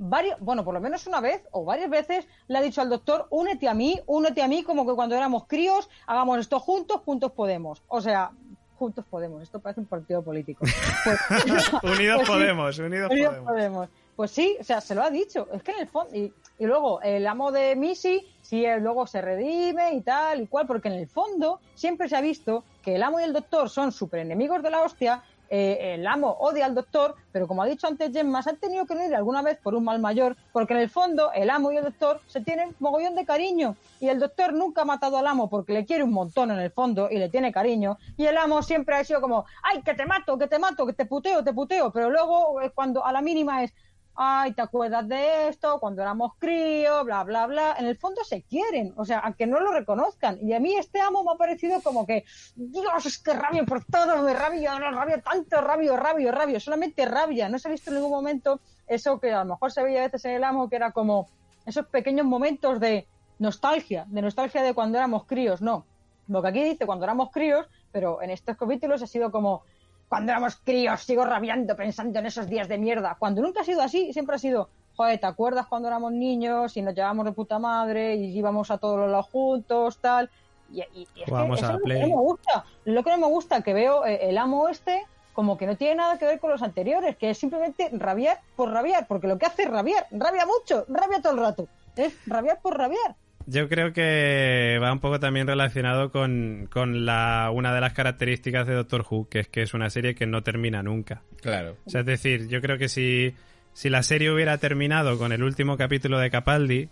varios, bueno, por lo menos una vez o varias veces le ha dicho al doctor, únete a mí, únete a mí, como que cuando éramos críos, hagamos esto juntos, juntos podemos. O sea, juntos podemos, esto parece un partido político. Pues, unidos pues podemos, unidos, podemos. Pues sí, o sea, se lo ha dicho. Es que en el fondo, y, luego el amo de Missy, sí, luego se redime y tal y cual, porque en el fondo siempre se ha visto que el amo y el doctor son súper enemigos de la hostia eh, el amo odia al doctor, pero como ha dicho antes Gemma, se han tenido que unir alguna vez por un mal mayor, porque en el fondo el amo y el doctor se tienen mogollón de cariño y el doctor nunca ha matado al amo porque le quiere un montón en el fondo y le tiene cariño y el amo siempre ha sido como, ay, que te mato, que te mato, que te puteo, te puteo, pero luego cuando a la mínima es, ay, ¿te acuerdas de esto? Cuando éramos críos, bla, bla, bla. En el fondo se quieren, o sea, aunque no lo reconozcan. Y a mí este amo me ha parecido como que, Dios, es que rabia por todo, me rabia, no rabia tanto, rabio, rabio, rabio, solamente rabia. No se ha visto en ningún momento eso que a lo mejor se veía a veces en el amo, que era como esos pequeños momentos de nostalgia, de nostalgia de cuando éramos críos, no. Lo que aquí dice cuando éramos críos, pero en estos capítulos ha sido como, cuando éramos críos, sigo rabiando pensando en esos días de mierda. Cuando nunca ha sido así, siempre ha sido, joder, ¿te acuerdas cuando éramos niños y nos llevábamos de puta madre y íbamos a todos los lados juntos, tal? Y, y, es que eso es lo que no me gusta. Lo que no me gusta, que veo eh, el amo este como que no tiene nada que ver con los anteriores, que es simplemente rabiar por rabiar, porque lo que hace es rabiar, rabia mucho, rabia todo el rato. Es rabiar por rabiar. Yo creo que va un poco también relacionado con, con la, una de las características de Doctor Who, que es que es una serie que no termina nunca. Claro. O sea, es decir, yo creo que si, si la serie hubiera terminado con el último capítulo de Capaldi,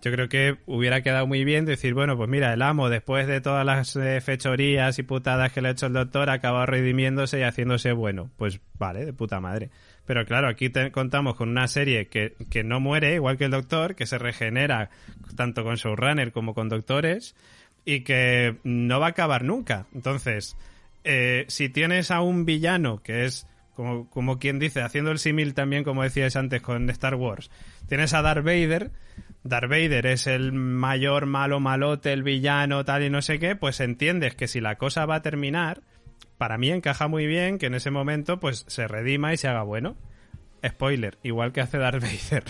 yo creo que hubiera quedado muy bien decir, bueno, pues mira, el amo, después de todas las eh, fechorías y putadas que le ha hecho el doctor, acaba redimiéndose y haciéndose bueno. Pues vale, de puta madre. Pero claro, aquí contamos con una serie que, que, no muere, igual que el Doctor, que se regenera tanto con showrunner como con doctores y que no va a acabar nunca. Entonces, eh, si tienes a un villano que es, como, como quien dice, haciendo el símil también, como decías antes con Star Wars, tienes a Darth Vader, Darth Vader es el mayor malo malote, el villano, tal y no sé qué, pues entiendes que si la cosa va a terminar para mí encaja muy bien que en ese momento pues se redima y se haga bueno. Spoiler, igual que hace Darth Vader,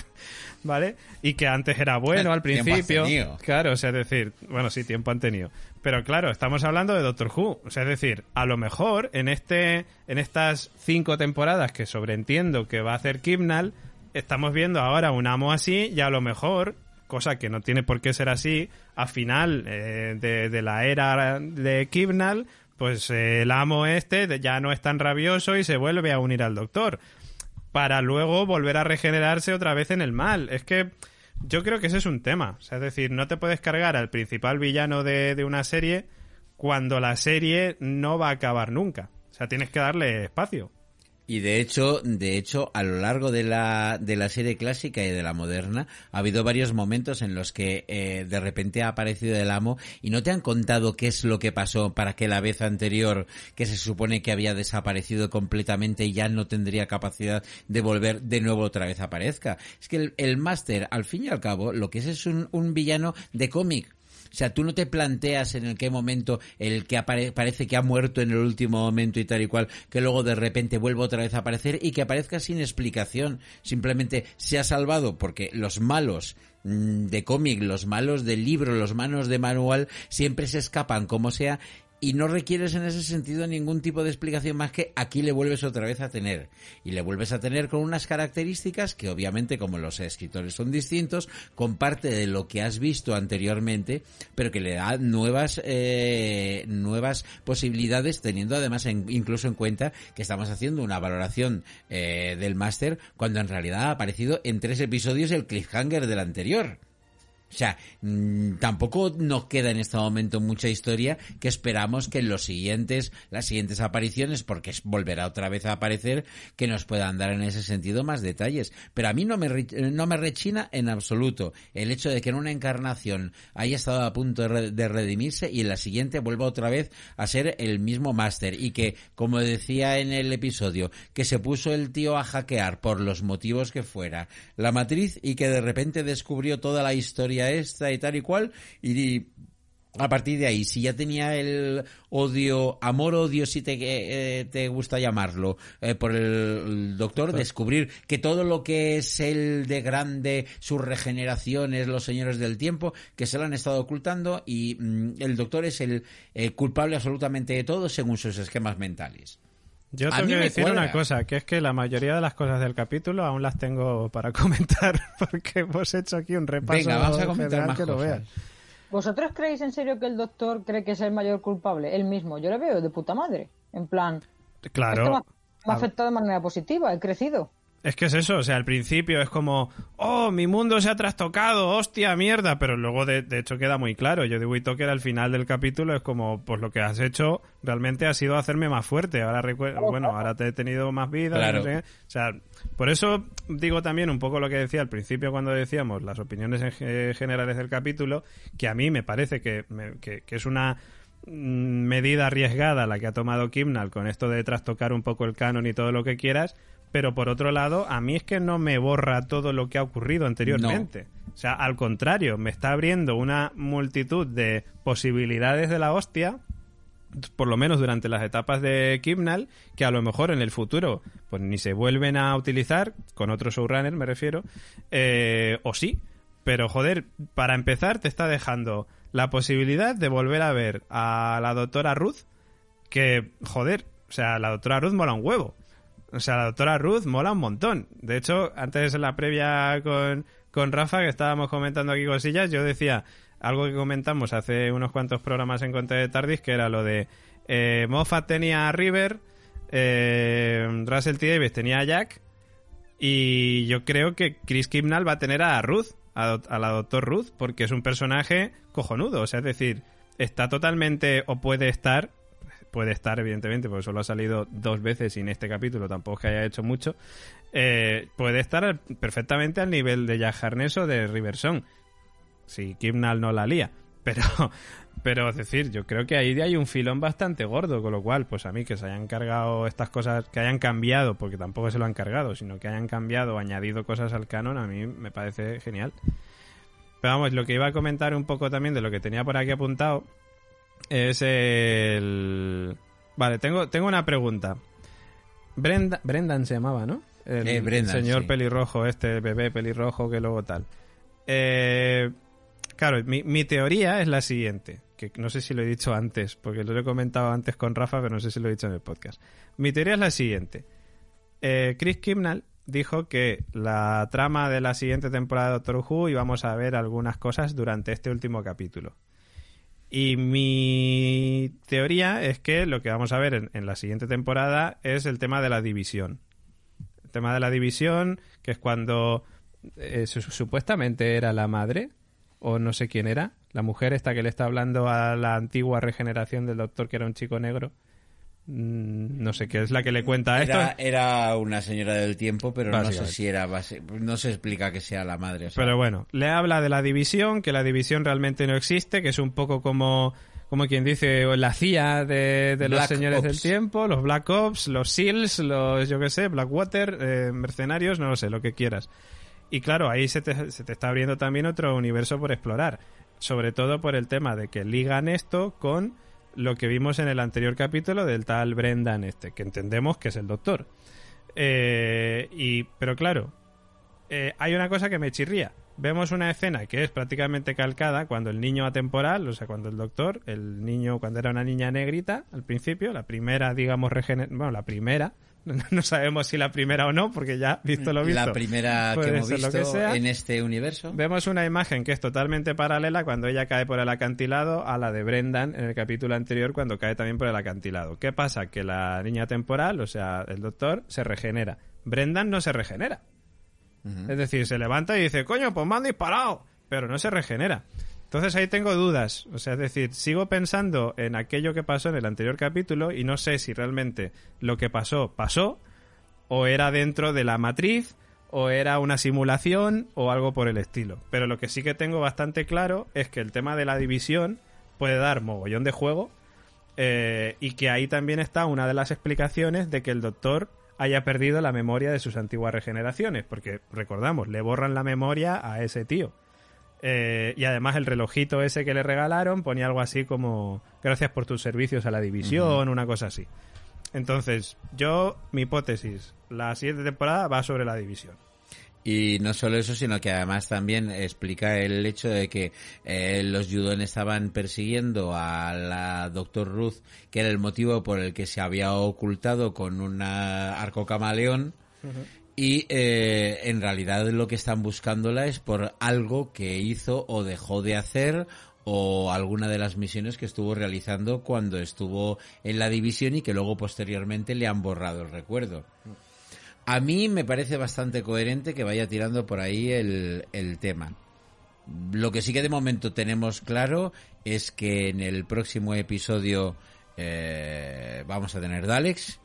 ¿vale? Y que antes era bueno al principio. Claro, o sea, es decir, bueno, sí, tiempo han tenido. Pero claro, estamos hablando de Doctor Who. O sea, es decir, a lo mejor en este, en estas cinco temporadas que sobreentiendo que va a hacer Kimnal, estamos viendo ahora un amo así y a lo mejor, cosa que no tiene por qué ser así, a final eh, de, de, la era de Kimnal, pues eh, el amo este ya no es tan rabioso y se vuelve a unir al doctor para luego volver a regenerarse otra vez en el mal. Es que yo creo que ese es un tema. O sea, es decir, no te puedes cargar al principal villano de, de una serie cuando la serie no va a acabar nunca. O sea, tienes que darle espacio. Y de hecho, de hecho, a lo largo de la, de la serie clásica y de la moderna, ha habido varios momentos en los que eh, de repente ha aparecido el amo y no te han contado qué es lo que pasó para que la vez anterior, que se supone que había desaparecido completamente y ya no tendría capacidad de volver de nuevo otra vez aparezca. Es que el, el máster, al fin y al cabo, lo que es es un, un villano de cómic sea, tú no te planteas en el qué momento el que parece que ha muerto en el último momento y tal y cual, que luego de repente vuelva otra vez a aparecer y que aparezca sin explicación. Simplemente se ha salvado porque los malos mm, de cómic, los malos del libro, los malos de manual, siempre se escapan como sea y no requieres en ese sentido ningún tipo de explicación más que aquí le vuelves otra vez a tener. Y le vuelves a tener con unas características que obviamente como los escritores son distintos, comparte de lo que has visto anteriormente, pero que le da nuevas, eh, nuevas posibilidades teniendo además incluso en cuenta que estamos haciendo una valoración eh, del máster cuando en realidad ha aparecido en tres episodios el cliffhanger del anterior. O sea, mm, tampoco nos queda en este momento mucha historia que esperamos que en los siguientes, las siguientes apariciones, porque volverá otra vez a aparecer, que nos puedan dar en ese sentido más detalles. Pero a mí no me, no me rechina en absoluto el hecho de que en una encarnación haya estado a punto de redimirse y en la siguiente vuelva otra vez a ser el mismo máster y que, como decía en el episodio, que se puso el tío a hackear por los motivos que fuera la matriz y que de repente descubrió toda la historia esta y tal y cual y a partir de ahí, si ya tenía el odio, amor-odio, si te, eh, te gusta llamarlo, eh, por el, el doctor, descubrir que todo lo que es el de grande, sus regeneraciones, los señores del tiempo, que se lo han estado ocultando y mm, el doctor es el eh, culpable absolutamente de todo según sus esquemas mentales. Yo tengo que me decir cuadra. una cosa, que es que la mayoría de las cosas del capítulo aún las tengo para comentar, porque hemos hecho aquí un repaso Venga, vamos a comentar más que lo cosas. veas. ¿Vosotros creéis en serio que el doctor cree que es el mayor culpable? Él mismo. Yo le veo de puta madre. En plan, esto me Claro, ha, me ha afectado de manera positiva, he crecido. Es que es eso, o sea, al principio es como, oh, mi mundo se ha trastocado, hostia, mierda, pero luego de, de hecho queda muy claro, yo digo, que al final del capítulo es como, pues lo que has hecho realmente ha sido hacerme más fuerte, ahora bueno, ahora te he tenido más vida, Claro. no sé o sea, por eso digo también un poco lo que decía al principio cuando decíamos las opiniones en ge- generales del capítulo, que a mí me parece que, me- que, que es una mm, medida arriesgada la que ha tomado Kimnal con esto de trastocar un poco el canon y todo lo que quieras, pero por otro lado, a mí es que no me borra todo lo que ha ocurrido anteriormente. O sea, al contrario, me está abriendo una multitud de posibilidades de la hostia, por lo menos durante las etapas de Kimnal, que a lo mejor en el futuro pues ni se vuelven a utilizar, con otro showrunner me refiero, eh, o sí. Pero joder, para empezar te está dejando la posibilidad de volver a ver a la doctora Ruth, que joder, o sea, la doctora Ruth mola un huevo. O sea, la doctora Ruth mola un montón. De hecho, antes en la previa con, con Rafa, que estábamos comentando aquí cosillas, yo decía algo que comentamos hace unos cuantos programas en Conte de Tardis, que era lo de eh, Moffat tenía a River, eh, Russell T. Davis tenía a Jack, y yo creo que Chris Kimnall va a tener a Ruth, a, la doctor Ruth, porque es un personaje cojonudo. O sea, es decir, está totalmente, o puede estar, puede estar evidentemente, porque solo ha salido dos veces y en este capítulo tampoco es que haya hecho mucho, eh, puede estar perfectamente al nivel de Jack o de Riverson, si Kimnall no la lía. Pero, pero es decir, yo creo que ahí hay un filón bastante gordo, con lo cual, pues a mí que se hayan cargado estas cosas, que hayan cambiado, porque tampoco se lo han cargado, sino que hayan cambiado añadido cosas al canon, a mí me parece genial. Pero vamos, lo que iba a comentar un poco también de lo que tenía por aquí apuntado es el... Vale, tengo, tengo una pregunta. Brenda, Brendan se llamaba, ¿no? El, Eh, Brendan, el señor sí. pelirrojo, este bebé pelirrojo que luego tal. Eh, claro, mi, mi teoría es la siguiente, que no sé si lo he dicho antes, porque lo he comentado antes con Rafa, pero no sé si lo he dicho en el podcast. Mi teoría es la siguiente. Eh, Chris Kimnall dijo que la trama de la siguiente temporada de Doctor Who íbamos a ver algunas cosas durante este último capítulo. Y mi teoría es que lo que vamos a ver en, la siguiente temporada es el tema de la división. El tema de la división, que es cuando eh, su- supuestamente era la madre, o no sé quién era, la mujer esta que le está hablando a la antigua regeneración del doctor, que era un chico negro. Mm, No sé qué es la que le cuenta esto. Era, era una señora del tiempo, pero no sé si era base- no se explica que sea la madre. o sea, Pero bueno, le habla de la división, que la división realmente no existe, que es un poco como, como quien dice, la CIA de, de los señores Ops. del tiempo, los Black Ops, los SEALs, los, yo qué sé, Blackwater, eh, mercenarios, no lo sé, lo que quieras. Y claro, ahí se te, se te está abriendo también otro universo por explorar. Sobre todo por el tema de que ligan esto con lo que vimos en el anterior capítulo del tal Brendan este, que entendemos que es el doctor. Eh, y, pero claro, eh, hay una cosa que me chirría. Vemos una escena que es prácticamente calcada cuando el niño atemporal, o sea, cuando el doctor, el niño cuando era una niña negrita, al principio, la primera, digamos, bueno, la primera, no sabemos si la primera o no, porque ya visto lo visto. la primera que hemos visto que sea. en este universo. Vemos una imagen que es totalmente paralela cuando ella cae por el acantilado a la de Brendan en el capítulo anterior cuando cae también por el acantilado. ¿Qué pasa? Que la niña temporal, o sea, el doctor, se regenera. Brendan no se regenera. Es decir, se levanta y dice, coño, pues me han disparado. pero no se regenera. Entonces ahí tengo dudas. O sea, es decir, sigo pensando en aquello que pasó en el anterior capítulo y no sé si realmente lo que pasó pasó o era dentro de la matriz o era una simulación o algo por el estilo. Pero lo que sí que tengo bastante claro es que el tema de la división puede dar mogollón de juego eh, y que ahí también está una de las explicaciones de que el doctor haya perdido la memoria de sus antiguas regeneraciones, porque recordamos, le borran la memoria a ese tío. Eh, y además el relojito ese que le regalaron ponía algo así como gracias por tus servicios a la división, una cosa así. Entonces, yo, mi hipótesis, la siguiente temporada va sobre la división. Y no solo eso, sino que además también explica el hecho de que eh, los Yudon estaban persiguiendo a la Doctor Ruth, que era el motivo por el que se había ocultado con un arco camaleón. Y eh, en realidad lo que están buscándola es por algo que hizo o dejó de hacer o alguna de las misiones que estuvo realizando cuando estuvo en la división y que luego posteriormente le han borrado el recuerdo. A mí me parece bastante coherente que vaya tirando por ahí el, tema. Lo que sí que de momento tenemos claro es que en el próximo episodio eh, vamos a tener Daleks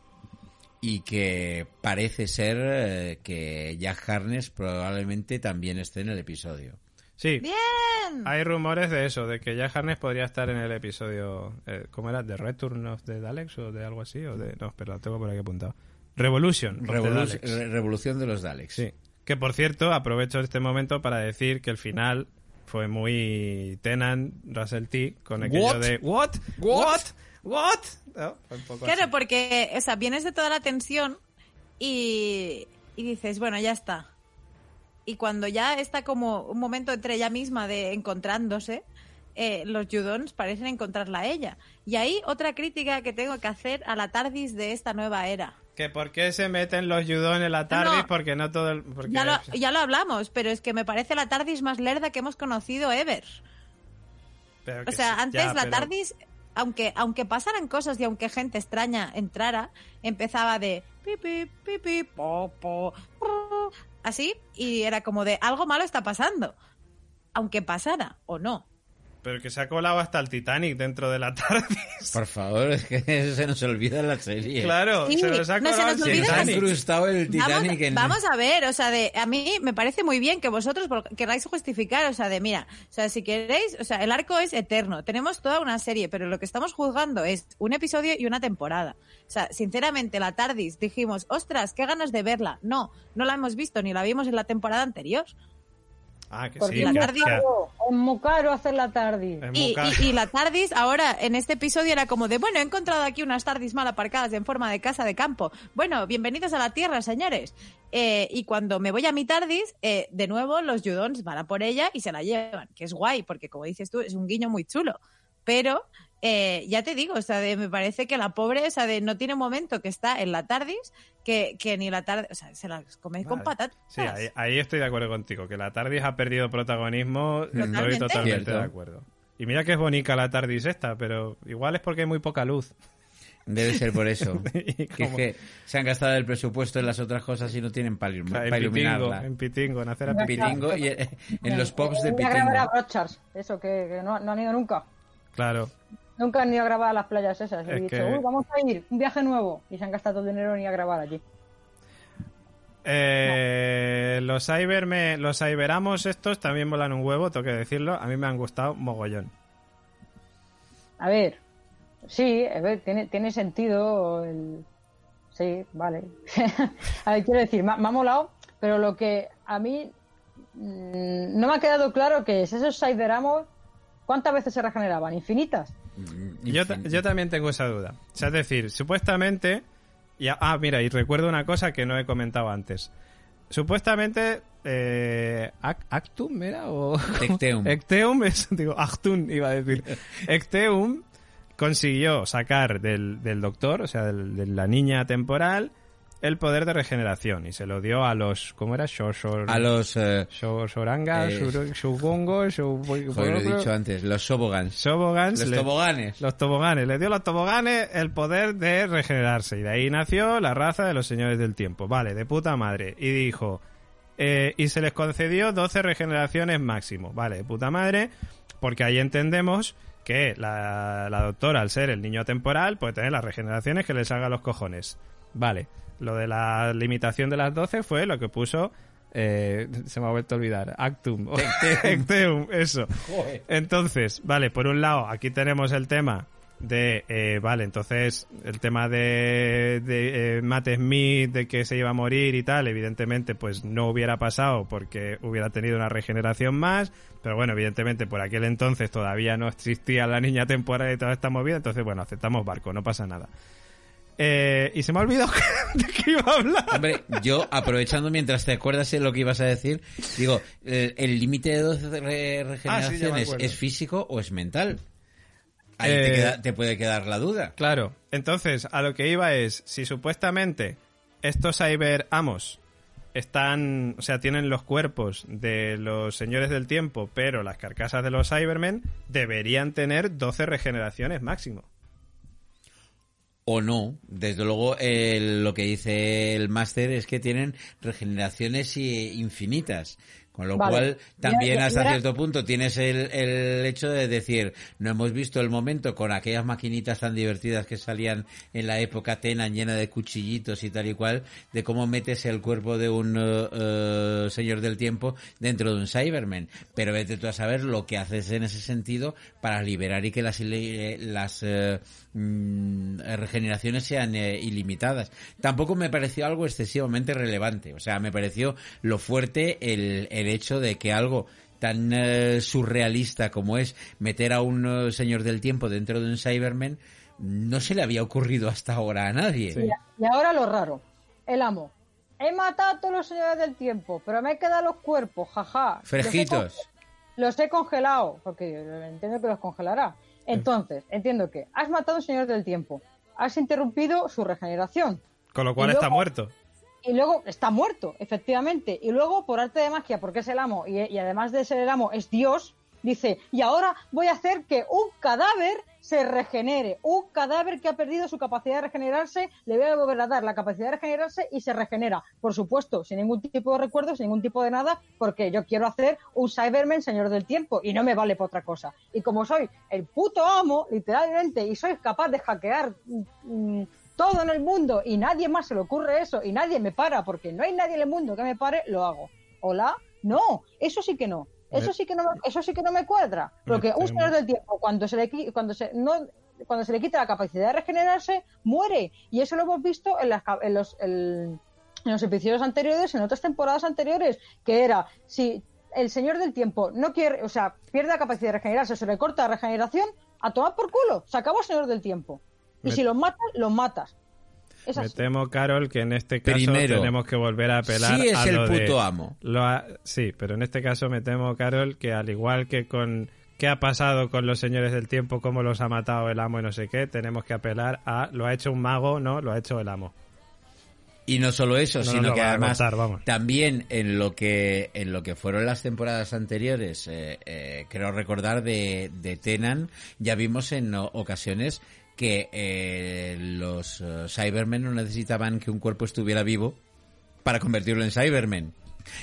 y que parece ser eh, que Jack Harness probablemente también esté en el episodio. Sí. ¡Bien! Hay rumores de eso, de que Jack Harness podría estar en el episodio, eh, ¿cómo era? ¿De Return of the Daleks o de algo así? O de, no, espera, lo tengo por aquí apuntado. Revolution. Revolu-. Re- Revolución de los Daleks. Sí. Que por cierto, aprovecho este momento para decir que el final fue muy Tenant, Russell T, con aquello What? de ¿What? ¿What? ¿What? No, fue un poco Claro, así. porque, o sea, vienes de toda la tensión y, y dices, bueno, ya está. Y cuando ya está como un momento entre ella misma de encontrándose, eh, los Judons parecen encontrarla a ella. Y ahí otra crítica que tengo que hacer a la TARDIS de esta nueva era. Que por qué se meten los Judon en la TARDIS No. porque no todo el... Porque... Ya lo, ya lo hablamos, pero es que me parece la TARDIS más lerda que hemos conocido ever. Pero O sea, sí, antes ya, la pero- TARDIS, aunque, aunque pasaran cosas y aunque gente extraña entrara, empezaba de pipi, pipi, po, así, y era como de algo malo está pasando. Aunque pasara o no. Pero que se ha colado hasta el Titanic dentro de la TARDIS. Por favor, es que eso se nos olvida la serie. Claro, Sí, se nos ha no se colado nos el Titanic. Incrustado el Titanic vamos, en... vamos a ver, o sea, de a mí me parece muy bien que vosotros queráis justificar, o sea, de mira, o sea, si queréis, o sea, el arco es eterno, tenemos toda una serie, pero lo que estamos juzgando es un episodio y una temporada. O sea, sinceramente, la TARDIS dijimos, ostras, qué ganas de verla. No, no la hemos visto ni la vimos en la temporada anterior. Ah, que Porque sí. la es que- muy TARDIS- que- caro, es muy caro hacer la TARDIS. Y, caro. y- y la TARDIS ahora en este episodio era como de, bueno, he encontrado aquí unas TARDIS mal aparcadas en forma de casa de campo. Bueno, bienvenidos a la Tierra, señores. Eh, y cuando me voy a mi TARDIS, eh, de nuevo los Judons van a por ella y se la llevan, que es guay, porque como dices tú, es un guiño muy chulo. Pero eh, ya te digo, o sea, de- me parece que la pobre, o sea, de no tiene momento que está en la TARDIS que, que ni la TARDIS, o sea, se la come con patatas. Sí, ahí, ahí estoy de acuerdo contigo. Que la TARDIS ha perdido protagonismo, estoy Totalmente. Cierto. de acuerdo. Y mira que es bonita la TARDIS esta, pero igual es porque hay muy poca luz. Debe ser por eso. Que es que se han gastado el presupuesto en las otras cosas y no tienen para O sea, en, pitingo, iluminarla. en pitingo, en hacer a pitingo. Y en los pops de a a Pitingo. Brochars, eso que, que no, no han ido nunca. Claro. Nunca han ido a grabar a las playas esas. He Es dicho, que- uy, vamos a ir, un viaje nuevo. Y se han gastado el dinero en ir a grabar allí. Eh, los Cyberme, los Cyberamos estos también molan un huevo, tengo que decirlo. A mí me han gustado mogollón. A ver, sí, a ver, tiene, tiene sentido el... Sí, vale. a ver, quiero decir, me, ha- me ha molado, pero lo que a mí mm, no me ha quedado claro que es esos Cyberamos, ¿cuántas veces se regeneraban? ¿Infinitas? Yo, ta- yo también tengo esa duda. O sea, es decir, supuestamente. y ah, mira, y recuerdo una cosa que no he comentado antes. Supuestamente. Eh, Ac- ¿Actum era? O... Ecteum. Ecteum, es, digo, Actum iba a decir. Ecteum consiguió sacar del, del doctor, o sea, del- de la niña temporal, el poder de regeneración. Y se lo dio a los. ¿Cómo era? Shoshor, A los... eh, Shor- Soranga, Eh, Shur- Shugongo, Shu- joder, lo he dicho antes, los Sobogans. Shobogans. Los le- toboganes. los toboganes. Le dio a los toboganes el poder de regenerarse. Y de ahí nació la raza de los señores del tiempo. Vale, de puta madre. Y dijo, eh, y se les concedió 12 regeneraciones máximo. Vale, de puta madre, porque ahí entendemos que la, la doctora, al ser el niño temporal, puede tener las regeneraciones que le salga a los cojones. Vale, lo de la limitación de las 12 fue lo que puso... eh, se me ha vuelto a olvidar. Actum. Ecteum, eso. Entonces, vale, por un lado, aquí tenemos el tema de, eh, vale, entonces el tema de, de eh, Matt Smith, de que se iba a morir y tal, evidentemente pues no hubiera pasado porque hubiera tenido una regeneración más, pero bueno, evidentemente por aquel entonces todavía no existía la niña temporal y toda esta movida, entonces bueno, aceptamos barco, no pasa nada. Eh, y se me ha olvidado de qué iba a hablar. Hombre, yo aprovechando mientras te acuerdas de lo que ibas a decir, digo, el el límite de 12 re- regeneraciones acuerdo. es físico o es mental. Ahí Eh, te, queda- te puede quedar la duda. Claro, entonces a lo que iba es, si supuestamente estos cyber amos están, o sea, tienen los cuerpos de los señores del tiempo, pero las carcasas de los Cybermen deberían tener 12 regeneraciones máximo. O no. Desde luego, el- lo que dice el máster es que tienen regeneraciones i- infinitas. Con lo Vale. cual, también hasta cierto punto tienes el, el hecho de decir, no hemos visto el momento con aquellas maquinitas tan divertidas que salían en la época Tenan llena de cuchillitos y tal y cual, de cómo metes el cuerpo de un eh, eh, señor del tiempo dentro de un Cyberman. Pero vete tú a saber lo que haces en ese sentido para liberar y que las, las eh, mm, regeneraciones sean eh, ilimitadas. Tampoco me pareció algo excesivamente relevante. O sea, me pareció lo fuerte el, el hecho de que algo tan eh, surrealista como es meter a un eh, señor del tiempo dentro de un Cyberman no se le había ocurrido hasta ahora a nadie. Y, y ahora lo raro. El amo. He matado a todos los señores del tiempo, pero me he quedado los cuerpos, jaja. He Los he congelado, porque entiendo que los congelará. Entonces, entiendo que has matado a un señor del tiempo. Has interrumpido su regeneración. Con lo cual está muerto. Y luego está muerto, efectivamente. Y luego, por arte de magia, porque es el amo, y, y además de ser el amo, es Dios, dice, y ahora voy a hacer que un cadáver se regenere. Un cadáver que ha perdido su capacidad de regenerarse, le voy a volver a dar la capacidad de regenerarse y se regenera. Por supuesto, sin ningún tipo de recuerdo, sin ningún tipo de nada, porque yo quiero hacer un Cyberman señor del tiempo y no me vale para otra cosa. Y como soy el puto amo, literalmente, y soy capaz de hackear mm, todo en el mundo y nadie más se le ocurre eso y nadie me para porque no hay nadie en el mundo que me pare, lo hago. ¿Hola? No, eso sí que no. Eso sí que no, me- eso sí que no me cuadra. Porque un señor del tiempo, cuando se le cuando se no cuando se le quita la capacidad de regenerarse, muere. Y eso lo hemos visto en, las, en los en, en los episodios anteriores, en otras temporadas anteriores, que era si el señor del tiempo no quiere, o sea, pierde la capacidad de regenerarse, se le corta la regeneración, a tomar por culo, se acabó el señor del tiempo. Y Me- si los matas, los matas. Es Me temo, Carol, que en este caso Primero, tenemos que volver a apelar sí es a el lo de- puto amo. lo ha- sí, pero en este caso me temo, Carol, que al igual que con qué ha pasado con los señores del tiempo, cómo los ha matado el amo y no sé qué, tenemos que apelar a lo ha hecho un mago, no, lo ha hecho el amo. Y no solo eso, No sino lo que además contar, vamos. también en lo que en lo que fueron las temporadas anteriores, eh, eh, creo recordar de, de Tenan, ya vimos en ocasiones que eh, los eh, Cybermen no necesitaban que un cuerpo estuviera vivo para convertirlo en Cybermen.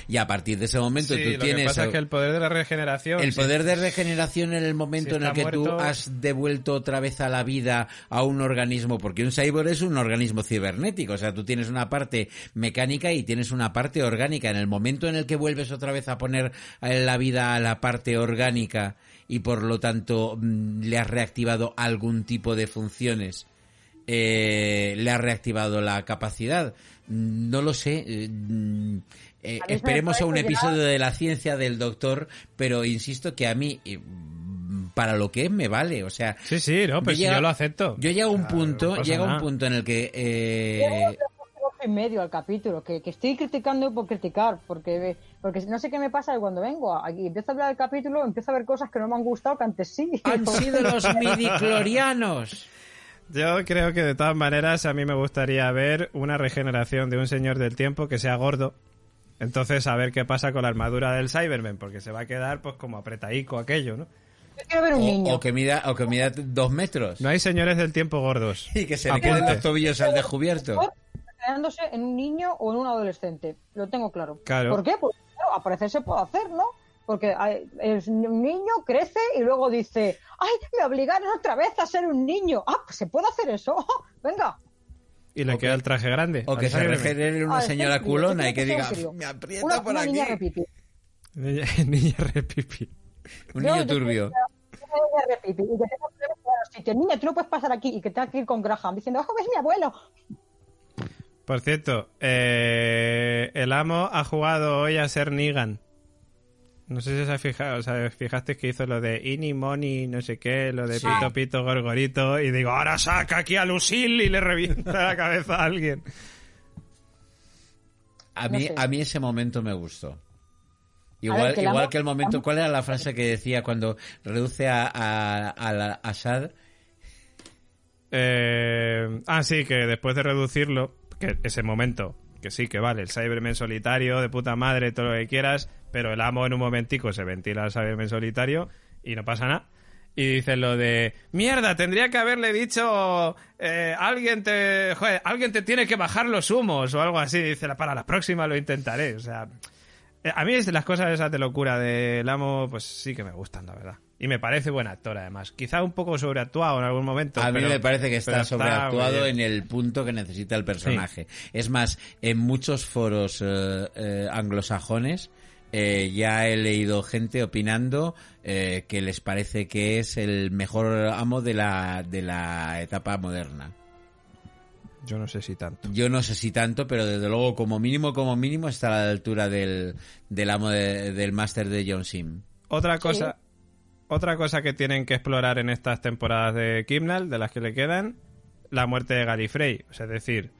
Y a partir de ese momento Sí, tú lo tienes que pasa el- es que el poder de la regeneración... el sí, poder de regeneración en el momento Si en el que tú muerto- has devuelto otra vez a la vida a un organismo, porque un cyborg es un organismo cibernético, o sea, tú tienes una parte mecánica y tienes una parte orgánica. En el momento en el que vuelves otra vez a poner en la vida a la parte orgánica y por lo tanto mm, le has reactivado algún tipo de funciones, eh, le has reactivado la capacidad. Mm, No lo sé. eh, mm, eh, esperemos a un episodio de la ciencia del doctor, pero insisto que a mí, eh, para lo que es, me vale. O sea, Sí, sí, no, pues Yo si llega- yo lo acepto. yo llego a un punto, no llega a un punto en el que eh, y medio al capítulo, que, que estoy criticando por criticar, porque, porque no sé qué me pasa cuando vengo a- y empiezo a hablar del capítulo, empiezo a ver cosas que no me han gustado, que antes sí. han sido los midiclorianos. Yo creo que de todas maneras a mí me gustaría ver una regeneración de un señor del tiempo que sea gordo. Entonces a ver qué pasa con la armadura del Cyberman, porque se va a quedar pues como apretaico aquello, ¿no? Ver un O, niño. o que mida, o que mida dos metros. No hay señores del tiempo gordos. Y que se le queden los tobillos al descubierto. En un niño o en un adolescente. Lo tengo claro. Claro. ¿Por qué? Porque claro, a parecer se puede hacer, ¿no? Porque hay- es un niño crece y luego dice, ¡ay, me obligaron otra vez a ser un niño! ¡Ah, pues se puede hacer eso! Venga. Y le queda que- el traje grande. O que se regenere una Ah, señora es culona y que diga, me aprieta Una, por una niña aquí. repipi. Niña, niña repipi. Un niño turbio. Niña repipi. Y que tenga problemas los sitios. Niña, tú no puedes pasar aquí y que tenga que ir con Graham diciendo, ¡ojo, es mi abuelo! Por cierto, eh, el amo ha jugado hoy a ser Negan. No sé si se ha fijado, o sea, fijaste que hizo lo de Ini Moni, no sé qué, lo de Sí. Pito Pito Gorgorito, y digo, ahora saca aquí a Lucille y le revienta la cabeza a alguien. A No mí, sé. a mí ese momento me gustó. Igual, ver, que el igual amo- que el momento, ¿cuál era la frase que decía cuando reduce a, a, a la- a Shad? Eh, ah, sí, que después de reducirlo, que ese momento, que sí, que vale, el Cyberman solitario, de puta madre, todo lo que quieras, pero el amo en un momentico se ventila al Cyberman solitario y no pasa nada. Y dice lo de, mierda, tendría que haberle dicho, eh, alguien te, alguien te tiene que bajar los humos o algo así. Dice, para la próxima lo intentaré. O sea, eh, a mí las cosas esas de locura del amo, pues sí que me gustan, la verdad. Y me parece buen actor, además. Quizá un poco sobreactuado en algún momento. A mí pero- me parece que está sobreactuado en el punto que necesita el personaje. Es más, en muchos foros eh, eh, anglosajones eh, ya he leído gente opinando eh, que les parece que es el mejor amo de la, de la etapa moderna. Yo no sé si tanto. Yo no sé si tanto, pero desde luego como mínimo, como mínimo está a la altura del, del amo de- del máster de John Sim. Otra cosa, otra cosa que tienen que explorar en estas temporadas de Kimnal, de las que le quedan, la muerte de Galifrey. O sea, es decir,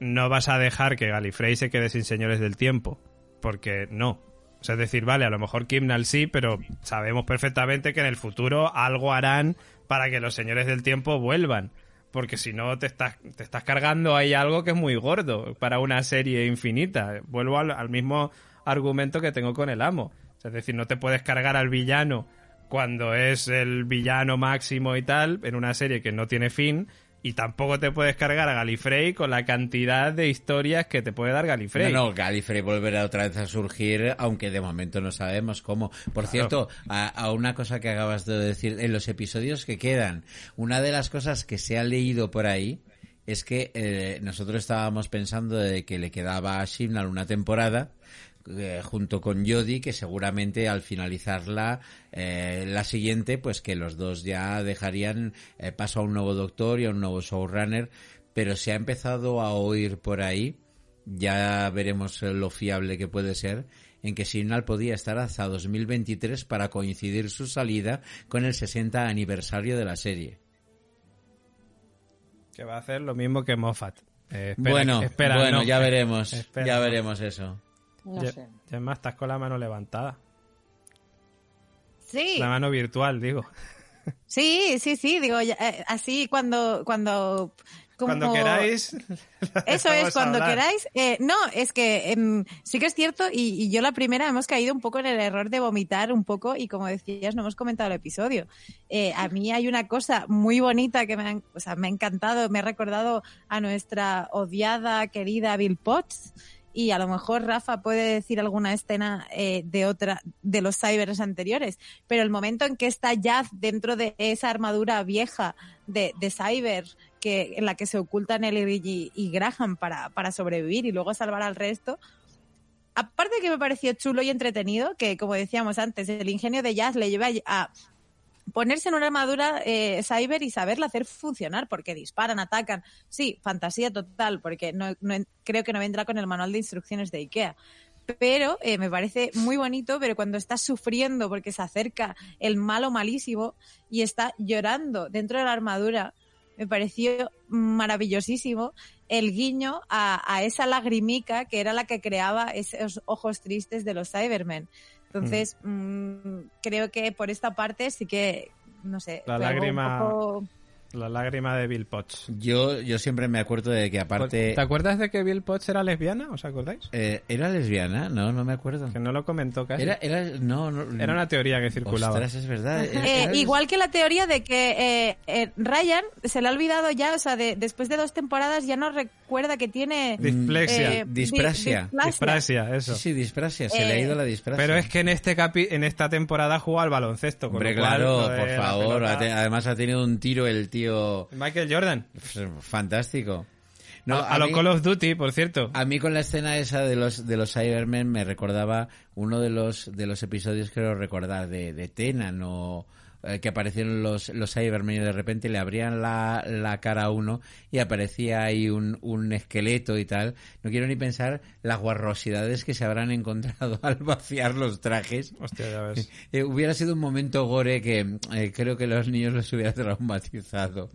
no vas a dejar que Galifrey se quede sin señores del tiempo, porque no. O sea, es decir, vale, a lo mejor Kimnal sí, pero sabemos perfectamente que en el futuro algo harán para que los señores del tiempo vuelvan. Porque si no, te estás, cargando ahí algo que es muy gordo para una serie infinita. Vuelvo al, al mismo argumento que tengo con el amo. O sea, es decir, no te puedes cargar al villano cuando es el villano máximo y tal, en una serie que no tiene fin, y tampoco te puedes cargar a Galifrey con la cantidad de historias que te puede dar Galifrey. No, no, Gallifrey volverá otra vez a surgir, aunque de momento no sabemos cómo. Por cierto, a, a una cosa que acabas de decir, en los episodios que quedan, una de las cosas que se ha leído por ahí es que eh, nosotros estábamos pensando de que le quedaba a Shimnal una temporada eh, junto con Jodie, que seguramente al finalizarla eh, la siguiente, pues que los dos ya dejarían eh, paso a un nuevo doctor y a un nuevo showrunner, pero se ha empezado a oír por ahí, ya veremos lo fiable que puede ser, en que Signal podía estar hasta 2023 para coincidir su salida con el 60 aniversario de la serie. Que va a hacer lo mismo que Moffat. Eh, espera, bueno, espera, bueno, no. ya veremos, Espera, ya veremos eso. No Ya, sé. más, estás con la mano levantada. Sí, La mano virtual, digo. sí, sí, sí, digo, ya, eh, así cuando, cuando, como- Cuando queráis. Eso es, cuando hablar. queráis. Eh, no, es que em, sí que es cierto y, y yo la primera hemos caído un poco en el error de vomitar un poco y como decías, no hemos comentado el episodio. Eh, a mí hay una cosa muy bonita que me, han- o sea, me ha encantado, me ha recordado a nuestra odiada, querida Bill Potts y a lo mejor Rafa puede decir alguna escena eh, de otra de los cybers anteriores, pero el momento en que está Jazz dentro de esa armadura vieja de, de cyber que en la que se ocultan él y, y Graham para, para sobrevivir y luego salvar al resto. Aparte que me pareció chulo y entretenido, que como decíamos antes, el ingenio de Jazz le lleva a ponerse en una armadura eh, cyber y saberla hacer funcionar, porque disparan, atacan. Sí, fantasía total, porque no, creo que no vendrá con el manual de instrucciones de IKEA. Pero eh, me parece muy bonito, pero cuando está sufriendo porque se acerca el malo malísimo y está llorando dentro de la armadura, me pareció maravillosísimo el guiño a, a esa lagrimica que era la que creaba esos ojos tristes de los Cybermen. Entonces, mm, creo que por esta parte sí que, no sé, La algo un lágrima- poco- La lágrima de Bill Potts. Yo, yo siempre me acuerdo de que aparte... ¿Te acuerdas de que Bill Potts era lesbiana? ¿Os acordáis? Eh, ¿Era lesbiana? No, no me acuerdo. Que no lo comentó casi. Era, era, no, no, Era una teoría que circulaba. Ostras, es verdad. Eh, Era- igual que la teoría de que eh, eh, Ryan se le ha olvidado ya, o sea, de- después de dos temporadas ya no recuerda que tiene Displexia. eh, di- Disprasia. Disprasia, eso. Sí, sí, disprasia. Se le ha ido la disprasia. Pero es que en este capi en esta temporada juega al baloncesto. Con Hombre, lo cual, claro, por la favor. Además ha tenido un tiro el tío... Michael Jordan. Fantástico. No, a, a lo mí- Call of Duty, por cierto. A mí con la escena esa de los de los Cybermen me recordaba uno de los de los episodios creo recordar de, de Tenan o eh, que aparecieron los los Cybermen y de repente le abrían la, la cara a uno y aparecía ahí un, un esqueleto y tal. No quiero ni pensar las guarrosidades que se habrán encontrado al vaciar los trajes. Hostia, ya ves. Eh, hubiera sido un momento gore que eh, creo que los niños los hubiera traumatizado.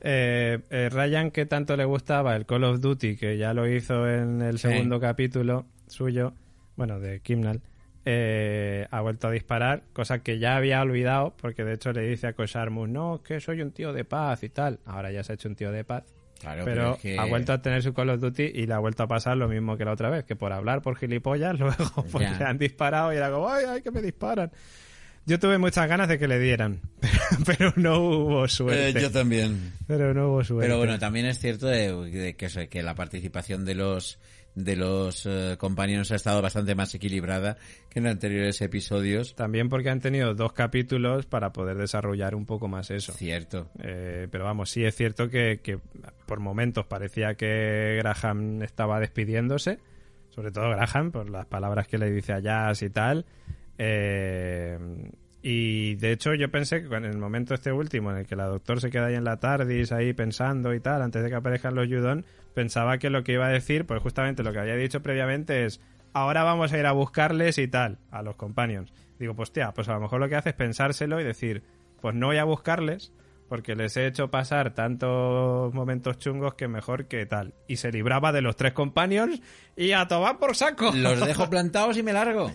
Eh, eh, Ryan, que tanto le gustaba el Call of Duty, que ya lo hizo en el Sí. segundo capítulo suyo, bueno, de Kimnal, eh, ha vuelto a disparar, cosa que ya había olvidado, porque de hecho le dice a Kosharmus, no, es que soy un tío de paz y tal. Ahora ya se ha hecho un tío de paz. Claro, pero es que- ha vuelto a tener su Call of Duty y le ha vuelto a pasar lo mismo que la otra vez, que por hablar por gilipollas, luego pues, le han disparado y era como, ay, ay, que me disparan. Yo tuve muchas ganas de que le dieran, pero, no hubo suerte. Eh, yo también. Pero no hubo suerte. Pero bueno, también es cierto de, de que, eso, que la participación de los de los eh, compañeros ha estado bastante más equilibrada que en anteriores episodios. También porque han tenido dos capítulos para poder desarrollar un poco más eso. Cierto. Eh, pero vamos, sí es cierto que, que por momentos parecía que Graham estaba despidiéndose, sobre todo Graham, por las palabras que le dice a Jazz y tal. Eh, y de hecho yo pensé que en el momento este último, en el que la doctor se queda ahí en la TARDIS, ahí pensando y tal, antes de que aparezcan los Judon, pensaba que lo que iba a decir, pues justamente lo que había dicho previamente es, ahora vamos a ir a buscarles y tal, a los companions. Digo, pues tía, pues a lo mejor lo que hace es pensárselo y decir, pues no voy a buscarles, porque les he hecho pasar tantos momentos chungos que mejor que tal. Y se libraba de los tres companions y a tomar por saco. Los dejo plantados y me largo.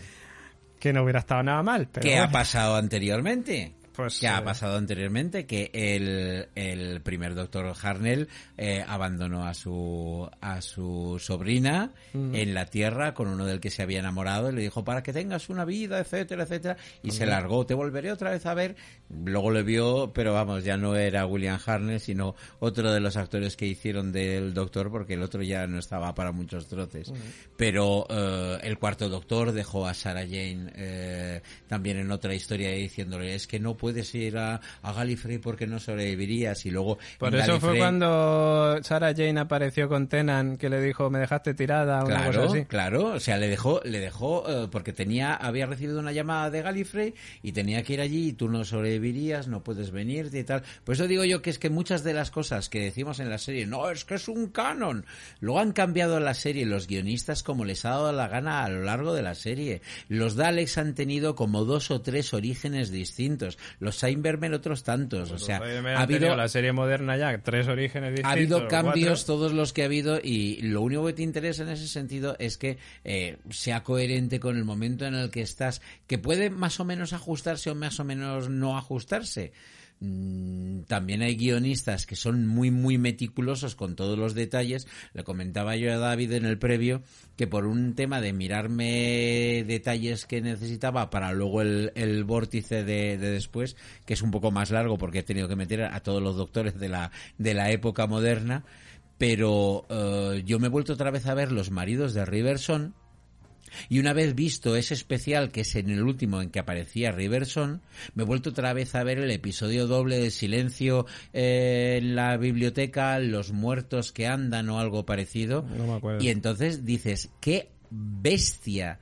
que no hubiera estado nada mal. Pero ¿Qué bueno, ha pasado anteriormente? Pues, ¿Qué ha eh, pasado anteriormente? Que el, el primer doctor Harnell eh, abandonó a su, a su sobrina en la Tierra con uno del que se había enamorado y le dijo para que tengas una vida, etcétera, etcétera. Y se largó. Te volveré otra vez a ver. Luego le vio, pero vamos, ya no era William Harnell, sino otro de los actores que hicieron del doctor porque el otro ya no estaba para muchos trotes. Pero eh, el cuarto doctor dejó a Sarah Jane eh, también en otra historia diciéndole es que no puedes ir a, a Gallifrey porque no sobrevivirías y luego Por eso fue cuando Sarah Jane apareció con Tenan, que le dijo, me dejaste tirada, o una cosa Claro, así. claro, o sea, le dejó, le dejó eh, porque tenía, había recibido una llamada de Gallifrey y tenía que ir allí y tú no sobrevivirías, no puedes venirte y tal. Por eso digo yo que es que muchas de las cosas que decimos en la serie, no, es que es un canon, luego han cambiado la serie los guionistas como les ha dado la gana a lo largo de la serie. Los Daleks han tenido como dos o tres orígenes distintos, los Cybermen otros tantos, o sea, ha habido la serie moderna ya, tres orígenes distintos. ha habido cambios, cuatro. todos los que ha habido, y lo único que te interesa en ese sentido es que eh, sea coherente con el momento en el que estás, que puede más o menos ajustarse o más o menos no ajustarse. Mm, También hay guionistas que son muy, muy meticulosos con todos los detalles. Le comentaba yo a David en el previo que por un tema de mirarme detalles que necesitaba para luego el, vórtice de, de después, que es un poco más largo porque he tenido que meter a todos los doctores de la, de la época moderna, pero eh, yo me he vuelto otra vez a ver Los maridos de Riverson, y una vez visto ese especial, que es en el último en que aparecía Riverson, me he vuelto otra vez a ver el episodio doble de Silencio eh, en la biblioteca, Los muertos que andan o algo parecido. No me acuerdo. Y entonces dices, qué bestia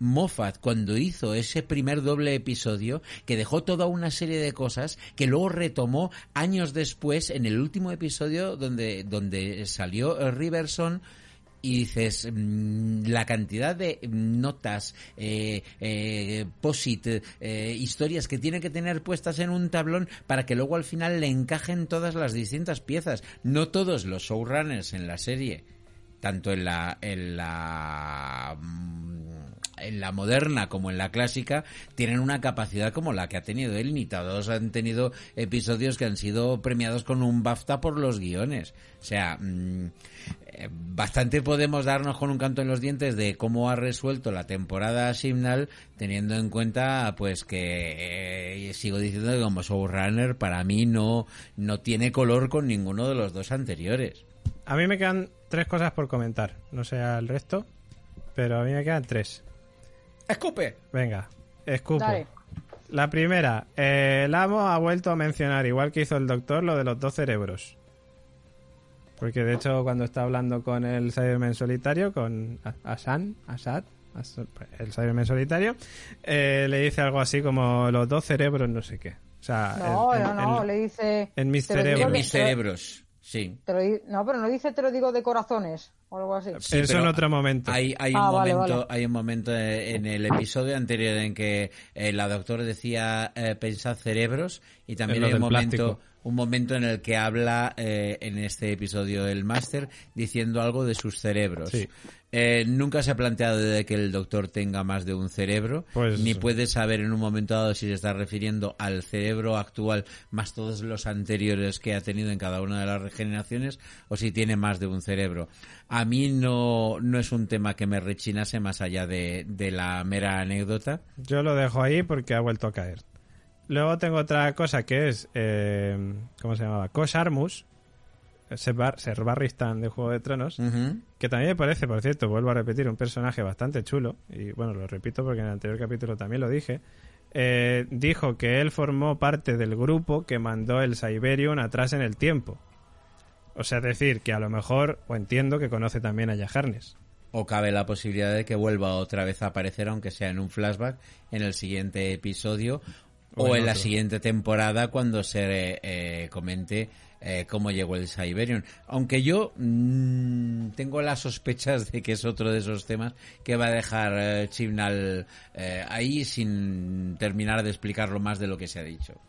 Moffat cuando hizo ese primer doble episodio que dejó toda una serie de cosas que luego retomó años después en el último episodio donde, donde salió eh, Riverson y dices mm, la cantidad de notas, eh, eh, posit, eh, historias que tiene que tener puestas en un tablón para que luego al final le encajen todas las distintas piezas. No todos los showrunners en la serie, tanto en la en la mm, en la moderna como en la clásica tienen una capacidad como la que ha tenido él. Ni todos han tenido episodios que han sido premiados con un BAFTA por los guiones. O sea, mm, eh, bastante podemos darnos con un canto en los dientes de cómo ha resuelto la temporada Simnal, teniendo en cuenta, pues que eh, sigo diciendo que como showrunner para mí no, no tiene color con ninguno de los dos anteriores. A mí me quedan tres cosas por comentar. No sé al resto, pero a mí me quedan tres. ¡Escupe! Venga, escupo. Dale. La primera, eh, el amo ha vuelto a mencionar, igual que hizo el doctor, lo de los dos cerebros. Porque de hecho, cuando está hablando con el Cyberman solitario, con Asan, Asad, As- el Cyberman solitario, eh, le dice algo así como los dos cerebros, no sé qué. O sea, No, en- no, en- no, en- le dice... en cerebros. Mis cerebros, sí. te lo di- no, pero no dice te lo digo de corazones o algo así. Sí, Eso en otro momento. Hay, hay Ah, un vale, momento, vale. hay un momento en el episodio anterior en que eh, la doctora decía eh, pensad cerebros y también hay un momento, plástico. un momento en el que habla eh, en este episodio el máster diciendo algo de sus cerebros. Sí. Eh, nunca se ha planteado de que el doctor tenga más de un cerebro, Pues- ni puede saber en un momento dado si se está refiriendo al cerebro actual más todos los anteriores que ha tenido en cada una de las regeneraciones o si tiene más de un cerebro. A mí no, no es un tema que me rechinase más allá de, de la mera anécdota. Yo lo dejo ahí porque ha vuelto a caer. Luego tengo otra cosa que es, eh, ¿cómo se llamaba? Kosh Armus, Ser Bar- Ser Barristan de Juego de Tronos. Que también me parece, por cierto, vuelvo a repetir, un personaje bastante chulo, y bueno, lo repito porque en el anterior capítulo también lo dije, eh, dijo que él formó parte del grupo que mandó el Siberian atrás en el tiempo. O sea, decir, que a lo mejor, o entiendo que conoce también a Yaharnes. O cabe la posibilidad de que vuelva otra vez a aparecer, aunque sea en un flashback, en el siguiente episodio O o, en la siguiente temporada cuando se eh, comente eh, cómo llegó el Siberian. Aunque yo mm, tengo las sospechas de que es otro de esos temas que va a dejar eh, Chibnall eh, ahí sin terminar de explicarlo más de lo que se ha dicho.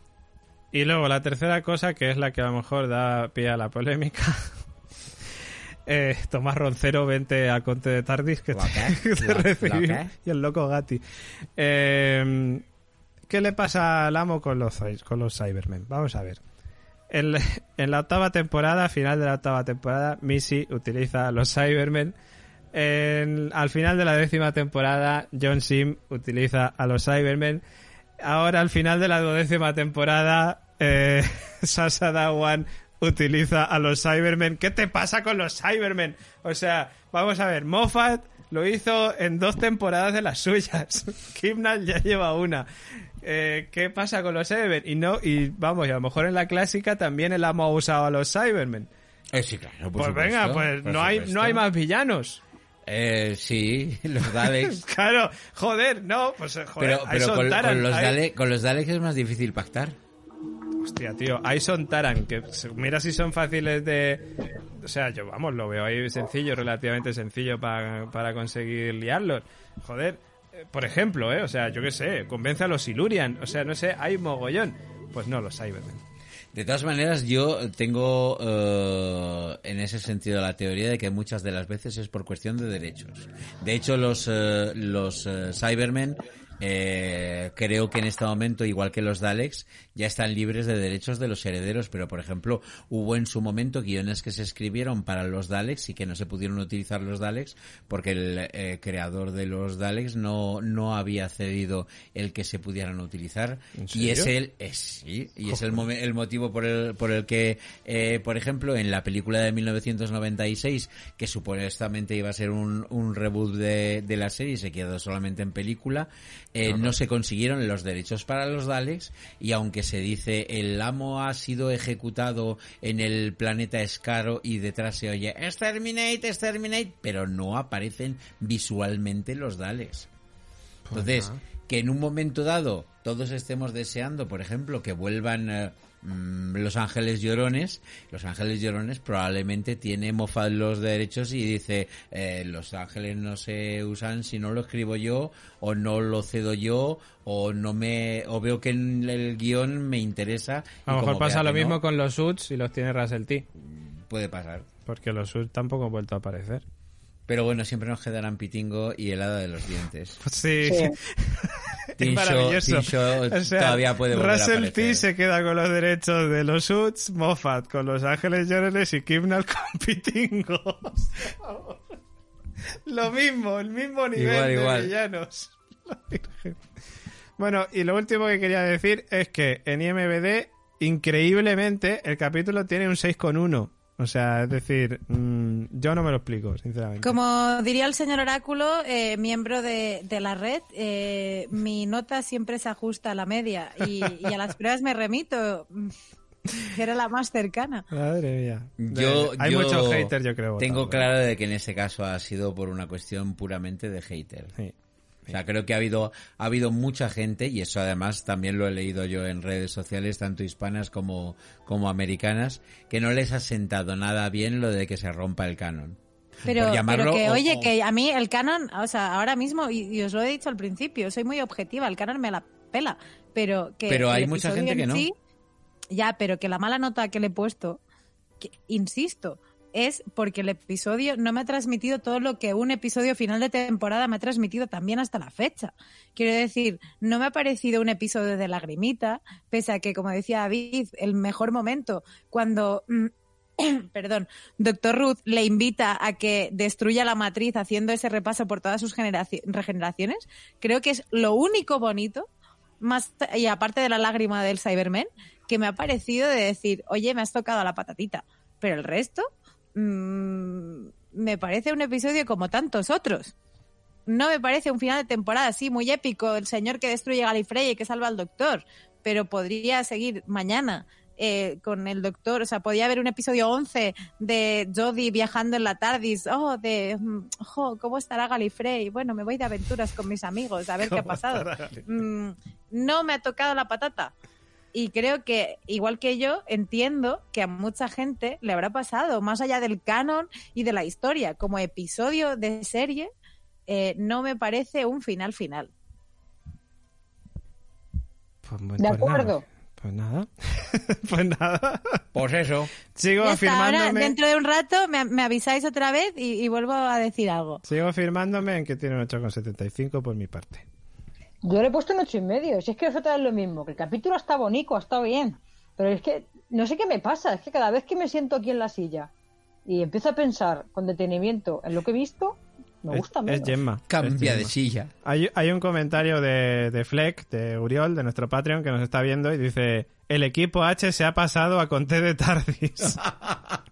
Y luego la tercera cosa, que es la que a lo mejor da pie a la polémica. Eh, Tomás Roncero, vente al Conte de Tardis que ¿Lo te, te. Y el loco Gatti. ¿Qué le pasa al amo con los, con los Cybermen? Vamos a ver. En, la octava temporada, final de la octava temporada, Missy utiliza a los Cybermen. En- al final de la décima temporada, John Sim utiliza a los Cybermen. Ahora, al final de la duodécima temporada, eh, Sasha Dawan utiliza a los Cybermen. ¿Qué te pasa con los Cybermen? O sea, vamos a ver, Moffat lo hizo en dos temporadas de las suyas. Kimnall ya lleva una. Eh, ¿Qué pasa con los Cybermen? Y no, y vamos, y a lo mejor en la clásica también el amo ha usado a los Cybermen. Eh, sí, claro, por Pues venga, pues no hay, no hay más villanos. Eh, sí, los Daleks. Claro, joder, no, pues eh, joder, pero pero con, Taran, con los ahí- Daleks, con los Daleks es más difícil pactar. Hostia, tío, ahí son Taran, que mira si son fáciles de... O sea, yo, vamos, lo veo ahí sencillo, relativamente sencillo para, para conseguir liarlos. Joder, por ejemplo, ¿eh? O sea, yo qué sé, convence a los Silurian, o sea, no sé, hay mogollón. Pues no, los Cybermen. De todas maneras, yo tengo eh, en ese sentido la teoría de que muchas de las veces es por cuestión de derechos. De hecho, los, eh, los eh, Cybermen eh, creo que en este momento, igual que los Daleks, ya están libres de derechos de los herederos, pero por ejemplo, hubo en su momento guiones que se escribieron para los Daleks y que no se pudieron utilizar los Daleks porque el eh, creador de los Daleks no, no había cedido el que se pudieran utilizar. ¿En Y es el, es, sí, y es el, el motivo por el, por el que, eh, por ejemplo, en la película de 1996, que supuestamente iba a ser un, un reboot de, de la serie, se quedó solamente en película, eh, no se consiguieron los derechos para los Daleks, y aunque se dice el amo ha sido ejecutado en el planeta Escaro y detrás se oye exterminate, exterminate, pero no aparecen visualmente los Daleks. Entonces, que en un momento dado todos estemos deseando, por ejemplo, que vuelvan eh, mm, Los Ángeles Llorones, Los Ángeles Llorones probablemente tiene Moffat los derechos y dice, eh, Los Ángeles no se usan si no lo escribo yo, o no lo cedo yo, o no me, o veo que en el guion me interesa. A lo mejor pasa lo no, mismo con los Suits y los tiene Russell T. Puede pasar. Porque los Suits tampoco han vuelto a aparecer. Pero bueno, siempre nos quedarán pitingo y helado de los dientes. Pues sí, Sí. es Tin maravilloso. Show- Tin Show O sea, todavía puede volver a Russell aparecer. T se queda con los derechos de los Suits, Moffat con los Ángeles Lloreles y Kimnall con Pitingos. Lo mismo, el mismo nivel Igual, de igual. villanos. Bueno, y lo último que quería decir es que en IMBD, increíblemente, el capítulo tiene un 6,1. O sea, es decir, mm, yo no me lo explico, sinceramente. Como diría el señor Oráculo, eh, miembro de, de la red, eh, mi nota siempre se ajusta a la media y, y a las pruebas me remito, que era la más cercana. Madre mía. Yo, Hay yo muchos haters, yo creo. Tengo claro de que en ese caso ha sido por una cuestión puramente de hater. Sí. O sea, creo que ha habido, ha habido mucha gente, y eso además también lo he leído yo en redes sociales, tanto hispanas como, como americanas, que no les ha sentado nada bien lo de que se rompa el canon. Pero, pero que, o- oye, que a mí el canon, o sea, ahora mismo, y, y os lo he dicho al principio, soy muy objetiva, el canon me la pela, pero que... Pero hay mucha gente que no. sí- ya, pero que la mala nota que le he puesto, que, insisto, es porque el episodio no me ha transmitido todo lo que un episodio final de temporada me ha transmitido también hasta la fecha. Quiero decir, no me ha parecido un episodio de lagrimita, pese a que, como decía David, el mejor momento cuando... mm, perdón, Doctor Ruth le invita a que destruya la matriz haciendo ese repaso por todas sus generaci- regeneraciones, creo que es lo único bonito, más y aparte de la lágrima del Cyberman, que me ha parecido de decir, oye, me has tocado a la patatita. Pero el resto, mm, me parece un episodio como tantos otros. No me parece un final de temporada así muy épico, el señor que destruye a Galifrey y que salva al doctor, pero podría seguir mañana eh, con el doctor, o sea, podría haber un episodio 11 de Jodie viajando en la TARDIS, oh, de, jo, ¿cómo estará Galifrey? Bueno, me voy de aventuras con mis amigos, a ver qué ha pasado. Mm, no me ha tocado la patata. Y creo que, igual que yo, entiendo que a mucha gente le habrá pasado, más allá del canon y de la historia, como episodio de serie, eh, no me parece un final final. Pues, muy- De pues acuerdo. nada. Pues nada. pues nada. Pues eso. Sigo Ya ahora, afirmándome. dentro de un rato, me, me avisáis otra vez y, y vuelvo a decir algo. Sigo afirmándome en que tiene un 8,75 por mi parte. Yo le he puesto un ocho y medio. Si es que vosotros es lo mismo, que el capítulo está bonito, ha estado bien. Pero es que no sé qué me pasa. Es que cada vez que me siento aquí en la silla y empiezo a pensar con detenimiento en lo que he visto, me gusta es, menos. Gemma. Cambia Es de silla. Hay, hay un comentario de, de Fleck, de Uriol, de nuestro Patreon, que nos está viendo y dice: El equipo H se ha pasado a Conté de Tardis.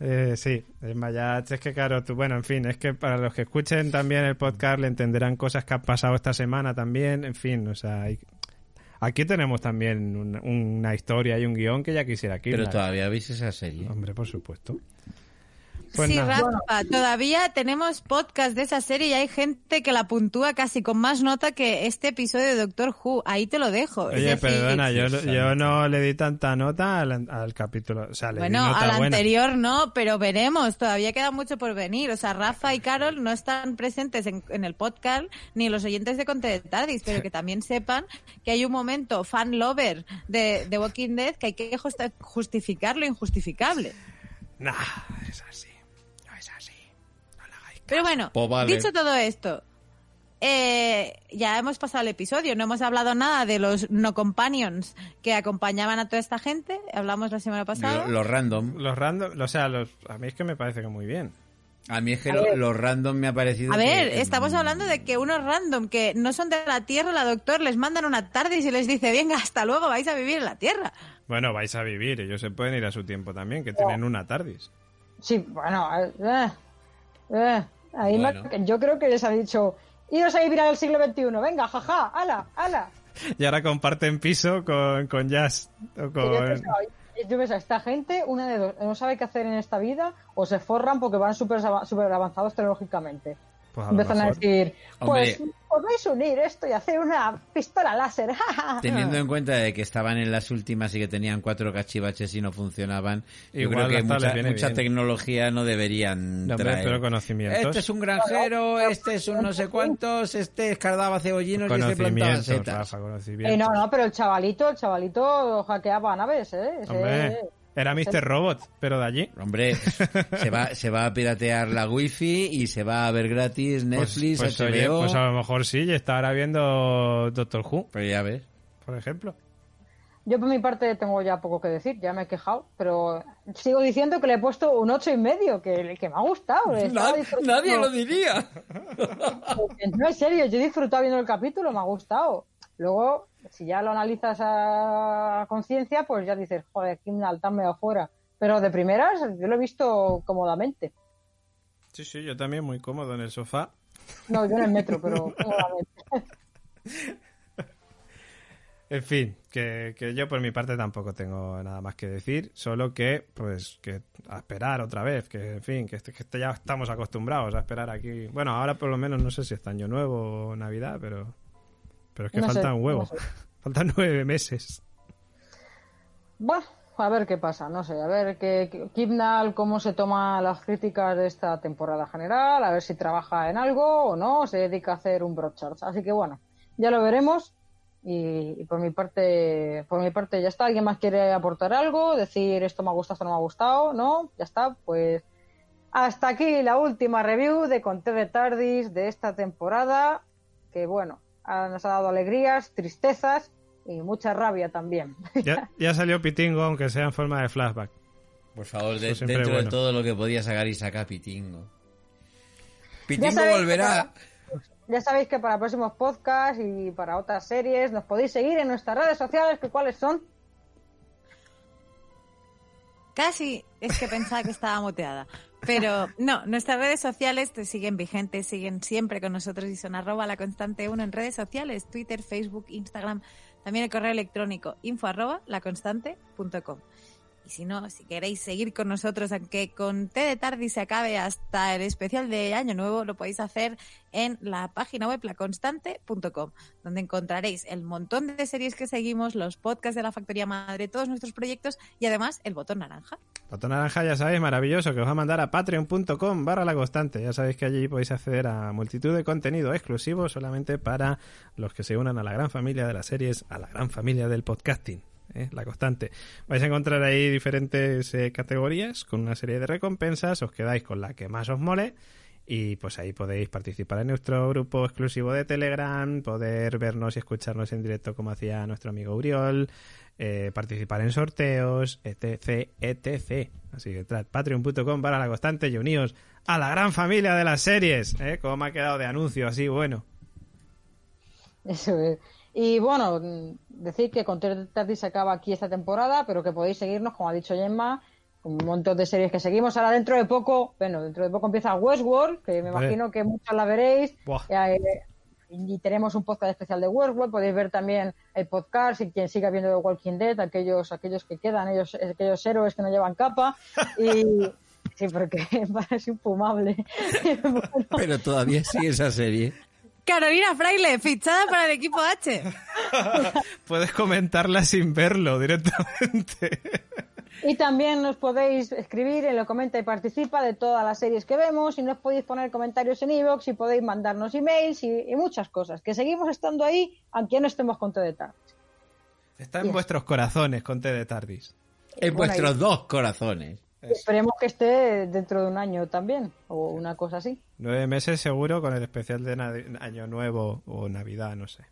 Eh, sí, es Maya, es que claro, tú, bueno, en fin, es que para los que escuchen también el podcast le entenderán cosas que han pasado esta semana también, en fin, o sea, hay- aquí tenemos también un- una historia y un guion que ya quisiera aquí. Pero todavía veis esa serie. Hombre, por supuesto. Pues sí, nada. Rafa, todavía tenemos podcast de esa serie y hay gente que la puntúa casi con más nota que este episodio de Doctor Who. Ahí te lo dejo. Oye, decir, perdona, yo, yo no le di tanta nota al, al capítulo. O sea, le Bueno, di nota al buena. anterior no, pero veremos, todavía queda mucho por venir. O sea, Rafa y Carol no están presentes en, en el podcast ni los oyentes de Conte de Tardis, pero que también sepan que hay un momento fan lover de, de Walking Dead que hay que justificar lo injustificable. Nah, es así. Pero bueno, Pues vale. dicho todo esto, eh, ya hemos pasado el episodio, no hemos hablado nada de los no companions que acompañaban a toda esta gente, hablamos la semana pasada. Lo- Los random. Los random, o sea, los, a mí es que me parece que muy bien. A mí es que lo- los random me ha parecido. A ver, que- estamos hablando de que unos random que no son de la Tierra, la doctor les mandan una tarde y se les dice, venga, hasta luego, vais a vivir en la Tierra. Bueno, vais a vivir, ellos se pueden ir a su tiempo también, que tienen una tardis. Sí, bueno, eh, eh, ahí me- Bueno. yo creo que les ha dicho, iros a vivir al siglo XXI, venga, jaja, ala, ala. Y ahora comparten piso con, con Jazz. O yo con... pensaba, yo pensaba, esta gente, una de dos, no sabe qué hacer en esta vida o se forran porque van súper súper avanzados tecnológicamente. Pues Empiezan a decir, pues Hombre. podéis unir esto y hacer una pistola láser. Teniendo en cuenta de que estaban en las últimas y que tenían cuatro cachivaches y no funcionaban, yo creo que mucha, tecnología no deberían No, traer. pero conocimientos. Este es un granjero, este es un no sé cuántos, este escardaba cebollinos y este plantaba setas. Rafa, Eh, no, no, pero el chavalito, el chavalito hackeaba naves, ¿eh? Ese- Hombre, Era Mr. Robot, pero de allí. Hombre, se va, se va a piratear la wifi y se va a ver gratis Netflix, pues, pues, HBO. oye, pues a lo mejor sí, y está ahora viendo Doctor Who, Pero ya ves. por ejemplo. Yo por mi parte tengo ya poco que decir, ya me he quejado, pero sigo diciendo que le he puesto un ocho y medio, que, que me ha gustado. nadie lo diría. No, en serio, yo he disfrutado viendo el capítulo, me ha gustado. Luego, si ya lo analizas a conciencia, pues ya dices, joder, Kimnal, tan medio fuera. Pero de primeras, yo lo he visto cómodamente. Sí, sí, yo también muy cómodo en el sofá. No, yo en el metro, pero cómodamente. En fin, que, que yo por mi parte tampoco tengo nada más que decir, solo que, pues, que a esperar otra vez, que, en fin, que, este- que este ya estamos acostumbrados a esperar aquí. Bueno, ahora por lo menos no sé si es año nuevo o Navidad, pero, pero es que No sé, faltan huevos, no sé. faltan nueve meses. Bueno, a ver qué pasa, no sé, a ver qué Kipnal, cómo se toma las críticas de esta temporada general, a ver si trabaja en algo o no, o se dedica a hacer un broadcast. Así que bueno, ya lo veremos. Y, y por mi parte, por mi parte ya está. ¿Alguien más quiere aportar algo? Decir esto me ha gustado, esto no me ha gustado, ¿no? Ya está, pues hasta aquí la última review de Conté de Tardis de esta temporada, que bueno, nos ha dado alegrías, tristezas y mucha rabia también. Ya, ya salió Pitingo, aunque sea en forma de flashback. Por favor, de- Eso siempre dentro es de bueno. todo lo que podía sacar y sacar Pitingo. Pitingo volverá. Ya sabéis que para próximos podcasts y para otras series nos podéis seguir en nuestras redes sociales, que cuáles son. Casi es que pensaba que estaba muteada. Pero no, nuestras redes sociales te siguen vigentes, siguen siempre con nosotros y son arroba la constante 1 en redes sociales, Twitter, Facebook, Instagram, también el correo electrónico info arroba laconstante.com. Y si no, si queréis seguir con nosotros, aunque con T de Tardi se acabe hasta el especial de Año Nuevo, lo podéis hacer en la página web laconstante.com, donde encontraréis el montón de series que seguimos, los podcasts de la Factoría Madre, todos nuestros proyectos y además el botón naranja. Botón naranja, ya sabéis, maravilloso, que os va a mandar a patreon.com barra la constante. Ya sabéis que allí podéis acceder a multitud de contenido exclusivo solamente para los que se unan a la gran familia de las series, a la gran familia del podcasting. ¿Eh? La constante. Vais a encontrar ahí diferentes eh, categorías con una serie de recompensas. Os quedáis con la que más os mole. Y pues ahí podéis participar en nuestro grupo exclusivo de Telegram, poder vernos y escucharnos en directo como hacía nuestro amigo Uriol, eh, participar en sorteos, etc, etc. Así que entrad patreon.com para la constante y uníos a la gran familia de las series, ¿eh? Como me ha quedado de anuncio así, bueno. Eso es. Y bueno, mm, decir que con Tardi se acaba aquí esta temporada, pero que podéis seguirnos, como ha dicho Gemma, con un montón de series que seguimos. Ahora dentro de poco, bueno, dentro de poco empieza Westworld, que me imagino que muchos la veréis. Eh, y tenemos un podcast especial de Westworld. Podéis ver también el podcast y quien siga viendo The Walking Dead, aquellos, aquellos que quedan, ellos, aquellos héroes que no llevan capa. Y sí, porque es infumable. Bueno, Pero todavía sigue esa serie. Carolina Fraile, fichada para el equipo H. Puedes comentarla sin verlo directamente. Y también nos podéis escribir en lo comenta y participa de todas las series que vemos y nos podéis poner comentarios en iVoox y podéis mandarnos emails y, y muchas cosas. Que seguimos estando ahí aunque no estemos con de tarde. Está en Yes. vuestros corazones con T de Tardis. En Bueno, vuestros dos corazones. Esperemos que esté dentro de un año también o una cosa así. Nueve meses seguro con el especial de na- Año Nuevo o Navidad, no sé.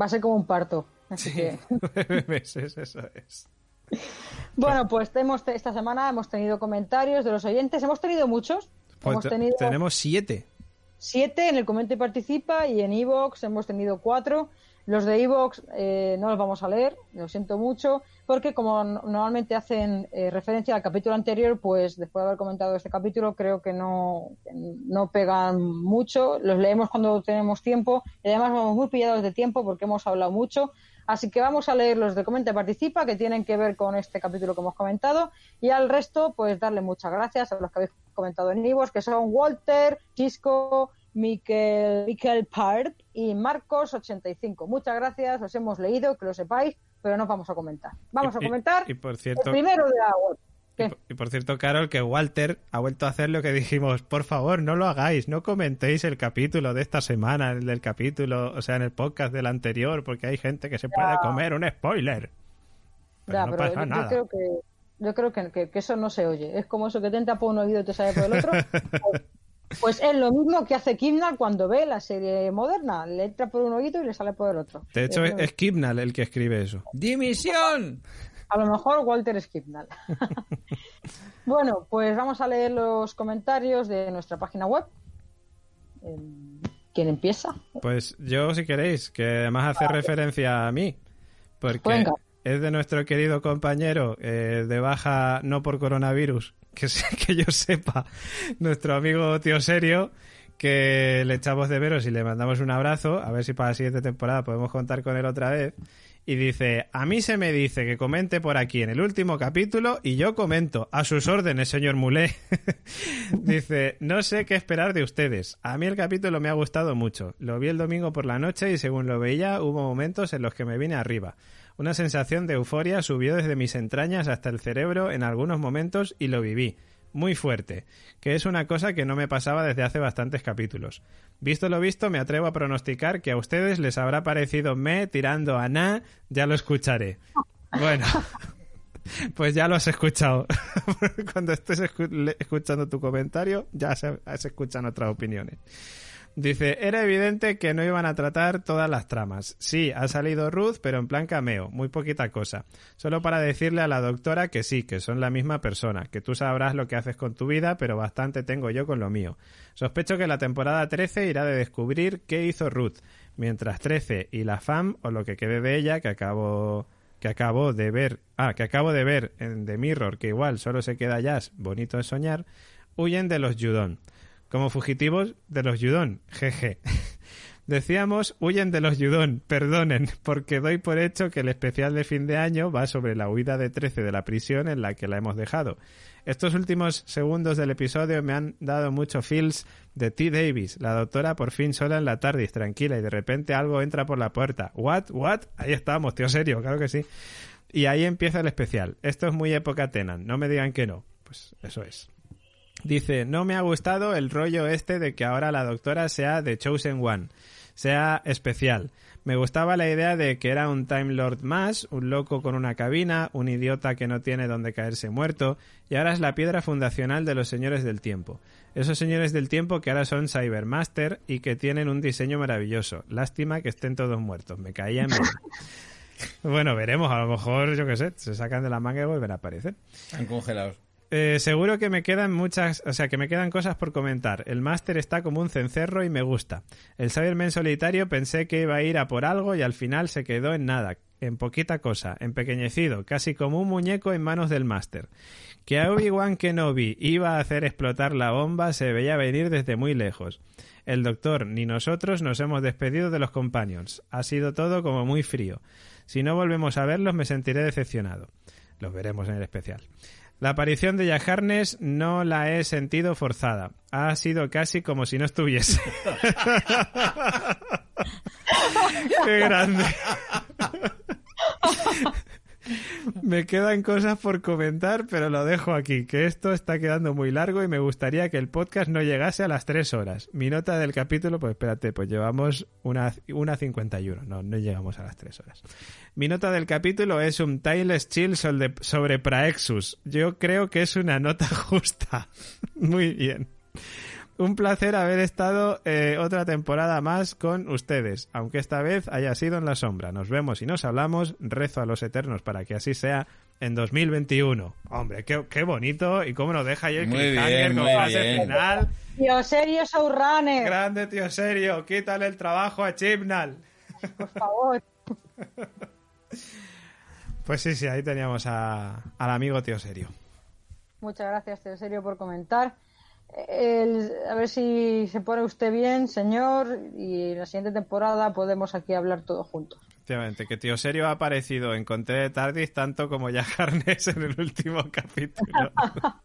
Va a ser como un parto. Así que, Nueve meses, eso es. bueno, pues hemos, esta semana hemos tenido comentarios de los oyentes. Hemos tenido muchos. Pues hemos te- tenido Tenemos siete. siete en el comenta y participa y en Evox hemos tenido cuatro. Los de Evox eh, no los vamos a leer, lo siento mucho, porque como no- normalmente hacen eh, referencia al capítulo anterior, pues después de haber comentado este capítulo creo que no, no pegan mucho. Los leemos cuando tenemos tiempo y además vamos muy pillados de tiempo porque hemos hablado mucho. Así que vamos a leer los de Comenta Participa que tienen que ver con este capítulo que hemos comentado y al resto pues darle muchas gracias a los que habéis comentado en Ivos que son Walter, Chisco, Miquel, Miquel Part y Marcos85. Muchas gracias, los hemos leído, que lo sepáis, pero no vamos a comentar. Vamos Y- a comentar Y, por el cierto, primero de la web. y por- y por cierto, Carol, que Walter ha vuelto a hacer lo que dijimos. Por favor, no lo hagáis. No comentéis el capítulo de esta semana, el del capítulo, o sea, en el podcast del anterior, porque hay gente que se puede comer un spoiler. Pero Ya, no pero pasa yo, yo nada. creo que Yo creo que, que- que eso no se oye. Es como eso que te entra por un oído y te sale por el otro. Pues, es lo mismo que hace Kimnal cuando ve la serie moderna. Le entra por un oído y le sale por el otro. De hecho, es, es el que escribe eso. ¡Dimisión! A lo mejor Walter Skipnall. bueno, pues vamos a leer los comentarios de nuestra página web. Em, ¿Quién empieza? Pues yo, si queréis, que además hace referencia a mí, porque Venga. es de nuestro querido compañero eh, de baja no por coronavirus, que, que yo sepa, nuestro amigo tío serio, que le echamos de veros y le mandamos un abrazo, a ver si para la siguiente temporada podemos contar con él otra vez. Y dice, a mí se me dice que comente por aquí en el último capítulo y yo comento. A sus órdenes, señor Mulé. dice, no sé qué esperar de ustedes. A mí el capítulo me ha gustado mucho. Lo vi el domingo por la noche y según lo veía hubo momentos en los que me vine arriba. Una sensación de euforia subió desde mis entrañas hasta el cerebro en algunos momentos y lo viví. Muy fuerte, que es una cosa que no me pasaba desde hace bastantes capítulos. Visto lo visto, me atrevo a pronosticar que a ustedes les habrá parecido me tirando a na, ya lo escucharé. Bueno, pues ya lo has escuchado. Cuando estés escuchando tu comentario, ya se, se escuchan otras opiniones. Dice, era evidente que no iban a tratar todas las tramas. Sí, ha salido Ruth, pero en plan cameo, muy poquita cosa. Solo para decirle a la doctora que sí, que son la misma persona, que tú sabrás lo que haces con tu vida, pero bastante tengo yo con lo mío. Sospecho que la temporada 13 irá de descubrir qué hizo Ruth, mientras 13 y la fam, o lo que quede de ella, que acabo que acabo de ver, ah, que acabo de ver en The Mirror, que igual solo se queda Jazz, bonito de soñar, huyen de los Yudon. Como fugitivos de los Yudon, jeje. Decíamos, huyen de los Yudon, perdonen, porque doy por hecho que el especial de fin de año va sobre la huida de 13 de la prisión en la que la hemos dejado. Estos últimos segundos del episodio me han dado mucho feels de T. Davis, la doctora por fin sola en la TARDIS, tranquila, y de repente algo entra por la puerta. ¿What? ¿What? Ahí estamos, tío, serio, claro que sí. Y ahí empieza el especial. Esto es muy época Tenan, no me digan que no. Pues eso es. Dice, no me ha gustado el rollo este de que ahora la doctora sea The Chosen One, sea especial. Me gustaba la idea de que era un Time Lord más, un loco con una cabina, un idiota que no tiene donde caerse muerto, y ahora es la piedra fundacional de los señores del tiempo. Esos señores del tiempo que ahora son Cybermaster y que tienen un diseño maravilloso. Lástima que estén todos muertos, me caían bien. Bueno, veremos, a lo mejor, yo qué sé, se sacan de la manga y vuelven a aparecer. Están congelados. Eh, seguro que me quedan muchas, o sea, que me quedan cosas por comentar. El máster está como un cencerro y me gusta. El Cyberman solitario pensé que iba a ir a por algo y al final se quedó en nada, en poquita cosa, empequeñecido, casi como un muñeco en manos del máster. Que a Obi-Wan Kenobi iba a hacer explotar la bomba se veía venir desde muy lejos. El doctor ni nosotros nos hemos despedido de los companions. Ha sido todo como muy frío. Si no volvemos a verlos me sentiré decepcionado. Los veremos en el especial. La aparición de Jack Harness no la he sentido forzada. Ha sido casi como si no estuviese. ¡Qué grande! Me quedan cosas por comentar, pero lo dejo aquí, que esto está quedando muy largo y me gustaría que el podcast no llegase a las tres horas. Mi nota del capítulo, pues espérate, pues llevamos una, una 51, no, no llegamos a las tres horas. Mi nota del capítulo es un Timeless Chill sobre, sobre Praexus. Yo creo que es una nota justa. Muy bien. Un placer haber estado eh, otra temporada más con ustedes, aunque esta vez haya sido en la sombra. Nos vemos y nos hablamos. Rezo a los eternos para que así sea en 2021. Hombre, qué, qué bonito y cómo nos deja ahí el Muy cliffhanger bien, con fase final. Tío, serio, Showrunner, Grande, tío, serio. Quítale el trabajo a Chibnall. por favor. Pues sí, sí, ahí teníamos a- al amigo tío serio. Muchas gracias, tío, serio, por comentar. El- a ver si se pone usted bien, señor, y en la siguiente temporada podemos aquí hablar todos juntos. Efectivamente, que tío serio ha aparecido en Conté de Tardis tanto como ya Harness en el último capítulo.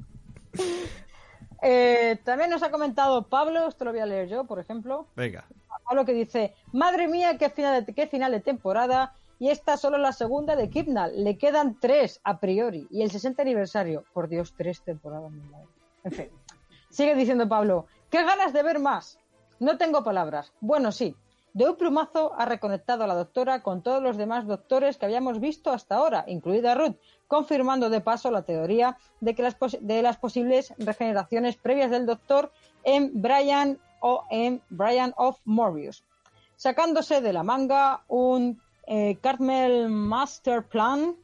Eh, también nos ha comentado Pablo, esto lo voy a leer yo, por ejemplo. Venga. Pablo que dice, madre mía, qué final de, qué final de temporada, y esta solo la segunda de Kipnal. Le quedan tres a priori, y el 60 aniversario. Por Dios, tres temporadas. En fin. Sigue diciendo Pablo, qué ganas de ver más. No tengo palabras. Bueno, sí. de un plumazo ha reconectado a la doctora con todos los demás doctores que habíamos visto hasta ahora, incluida Ruth, confirmando de paso la teoría de, que las, de las posibles regeneraciones previas del doctor en Brian o en Brian of Morbius, sacándose de la manga un eh, Carmel Master Plan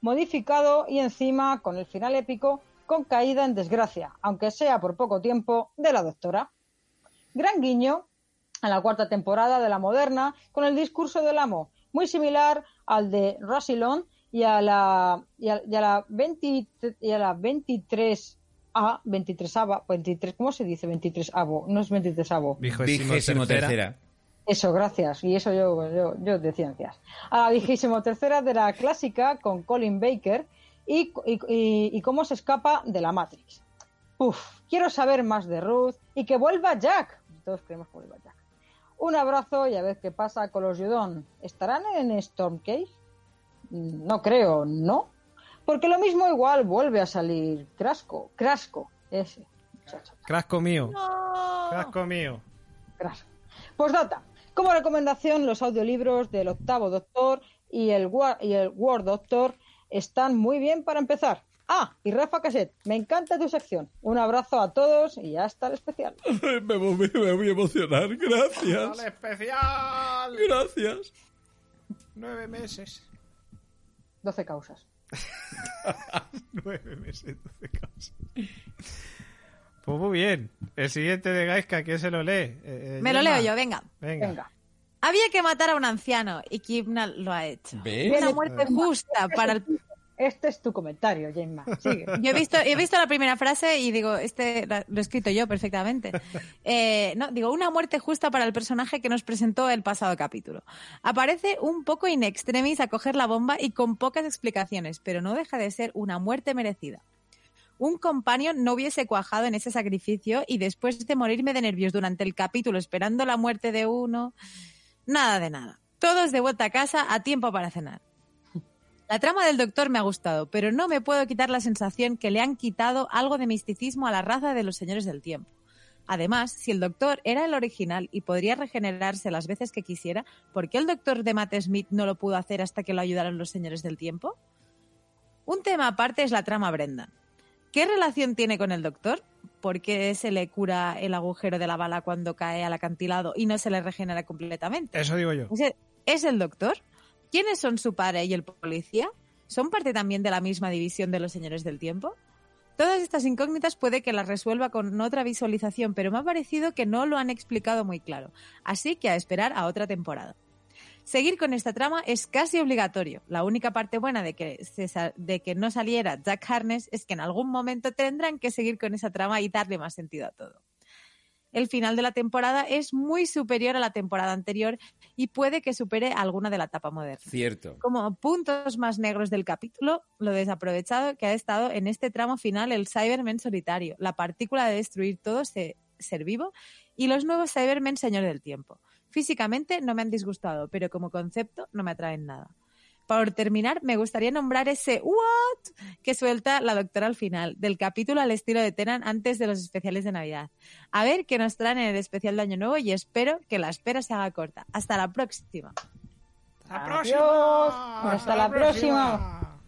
modificado y encima con el final épico con caída en desgracia, aunque sea por poco tiempo, de la doctora. Gran guiño a la cuarta temporada de la moderna con el discurso del amo, muy similar al de Rassilon y a la, y a, la, 20, y a la 23 a 23 ava, 23, ¿cómo se dice 23 avo? No es 23 avo. Vigésimo tercera. Eso, gracias. Y eso yo, yo, yo de ciencias. A la vigésimo tercera de la clásica con Colin Baker y, y, cómo se escapa de la Matrix. Uf, quiero saber más de Ruth y que vuelva Jack. Todos queremos que vuelva Jack. Un abrazo y a ver qué pasa con los Judon. ¿Estarán en Stormcase? No creo, ¿no? Porque lo mismo igual vuelve a salir Crasco. Crasco, ese. Crasco mío. Crasco mío. Crasco. Pues data. Como recomendación, los audiolibros del Octavo Doctor y el, y el War Doctor están muy bien para empezar. Ah, y Rafa Caset, me encanta tu sección. Un abrazo a todos y hasta el especial. me, voy, a emocionar, gracias. ¡Al especial! Gracias. Nueve meses. Doce causas. Nueve meses, doce causas. Pues muy bien. El siguiente de Gaiska, ¿quién se lo lee? Eh, eh, Me lo leo yo, venga. venga. Había que matar a un anciano y Kibnall lo ha hecho. Una muerte justa para el... Este es tu comentario, Gemma. Sigue. Yo he visto, he visto la primera frase y digo, este lo he escrito yo perfectamente. Eh, no, digo, una muerte justa para el personaje que nos presentó el pasado capítulo. Aparece un poco in extremis a coger la bomba y con pocas explicaciones, pero no deja de ser una muerte merecida un companion no hubiese cuajado en ese sacrificio y después de morirme de nervios durante el capítulo esperando la muerte de uno, nada de nada. Todos de vuelta a casa a tiempo para cenar. La trama del doctor me ha gustado, pero no me puedo quitar la sensación que le han quitado algo de misticismo a la raza de los señores del tiempo. Además, si el doctor era el original y podría regenerarse las veces que quisiera, ¿por qué el doctor de Matt Smith no lo pudo hacer hasta que lo ayudaron los señores del tiempo? Un tema aparte es la trama Brenda. ¿Qué relación tiene con el doctor? ¿Por qué se le cura el agujero de la bala cuando cae al acantilado y no se le regenera completamente? Eso digo yo. ¿Es el doctor? ¿Quiénes son su padre y el policía? ¿Son parte también de la misma división de los señores del tiempo? Todas estas incógnitas puede que las resuelva con otra visualización, pero me ha parecido que no lo han explicado muy claro. Así que a esperar a otra temporada. Seguir con esta trama es casi obligatorio. La única parte buena de que, de que no saliera Jack Harness es que en algún momento tendrán que seguir con esa trama y darle más sentido a todo. El final de la temporada es muy superior a la temporada anterior y puede que supere alguna de la etapa moderna. Cierto. Como puntos más negros del capítulo, lo desaprovechado que ha estado en este tramo final el Cybermen solitario, la partícula de destruir todo ser vivo y los nuevos Cybermen Señor del Tiempo. Físicamente no me han disgustado, pero como concepto no me atraen nada. Por terminar, me gustaría nombrar ese what que suelta la doctora al final, del capítulo al estilo de Tenan antes de los especiales de Navidad. A ver qué nos traen en el especial de Año Nuevo y espero que la espera se haga corta. Hasta la próxima. ¡Hasta la próxima! Hasta, la próxima.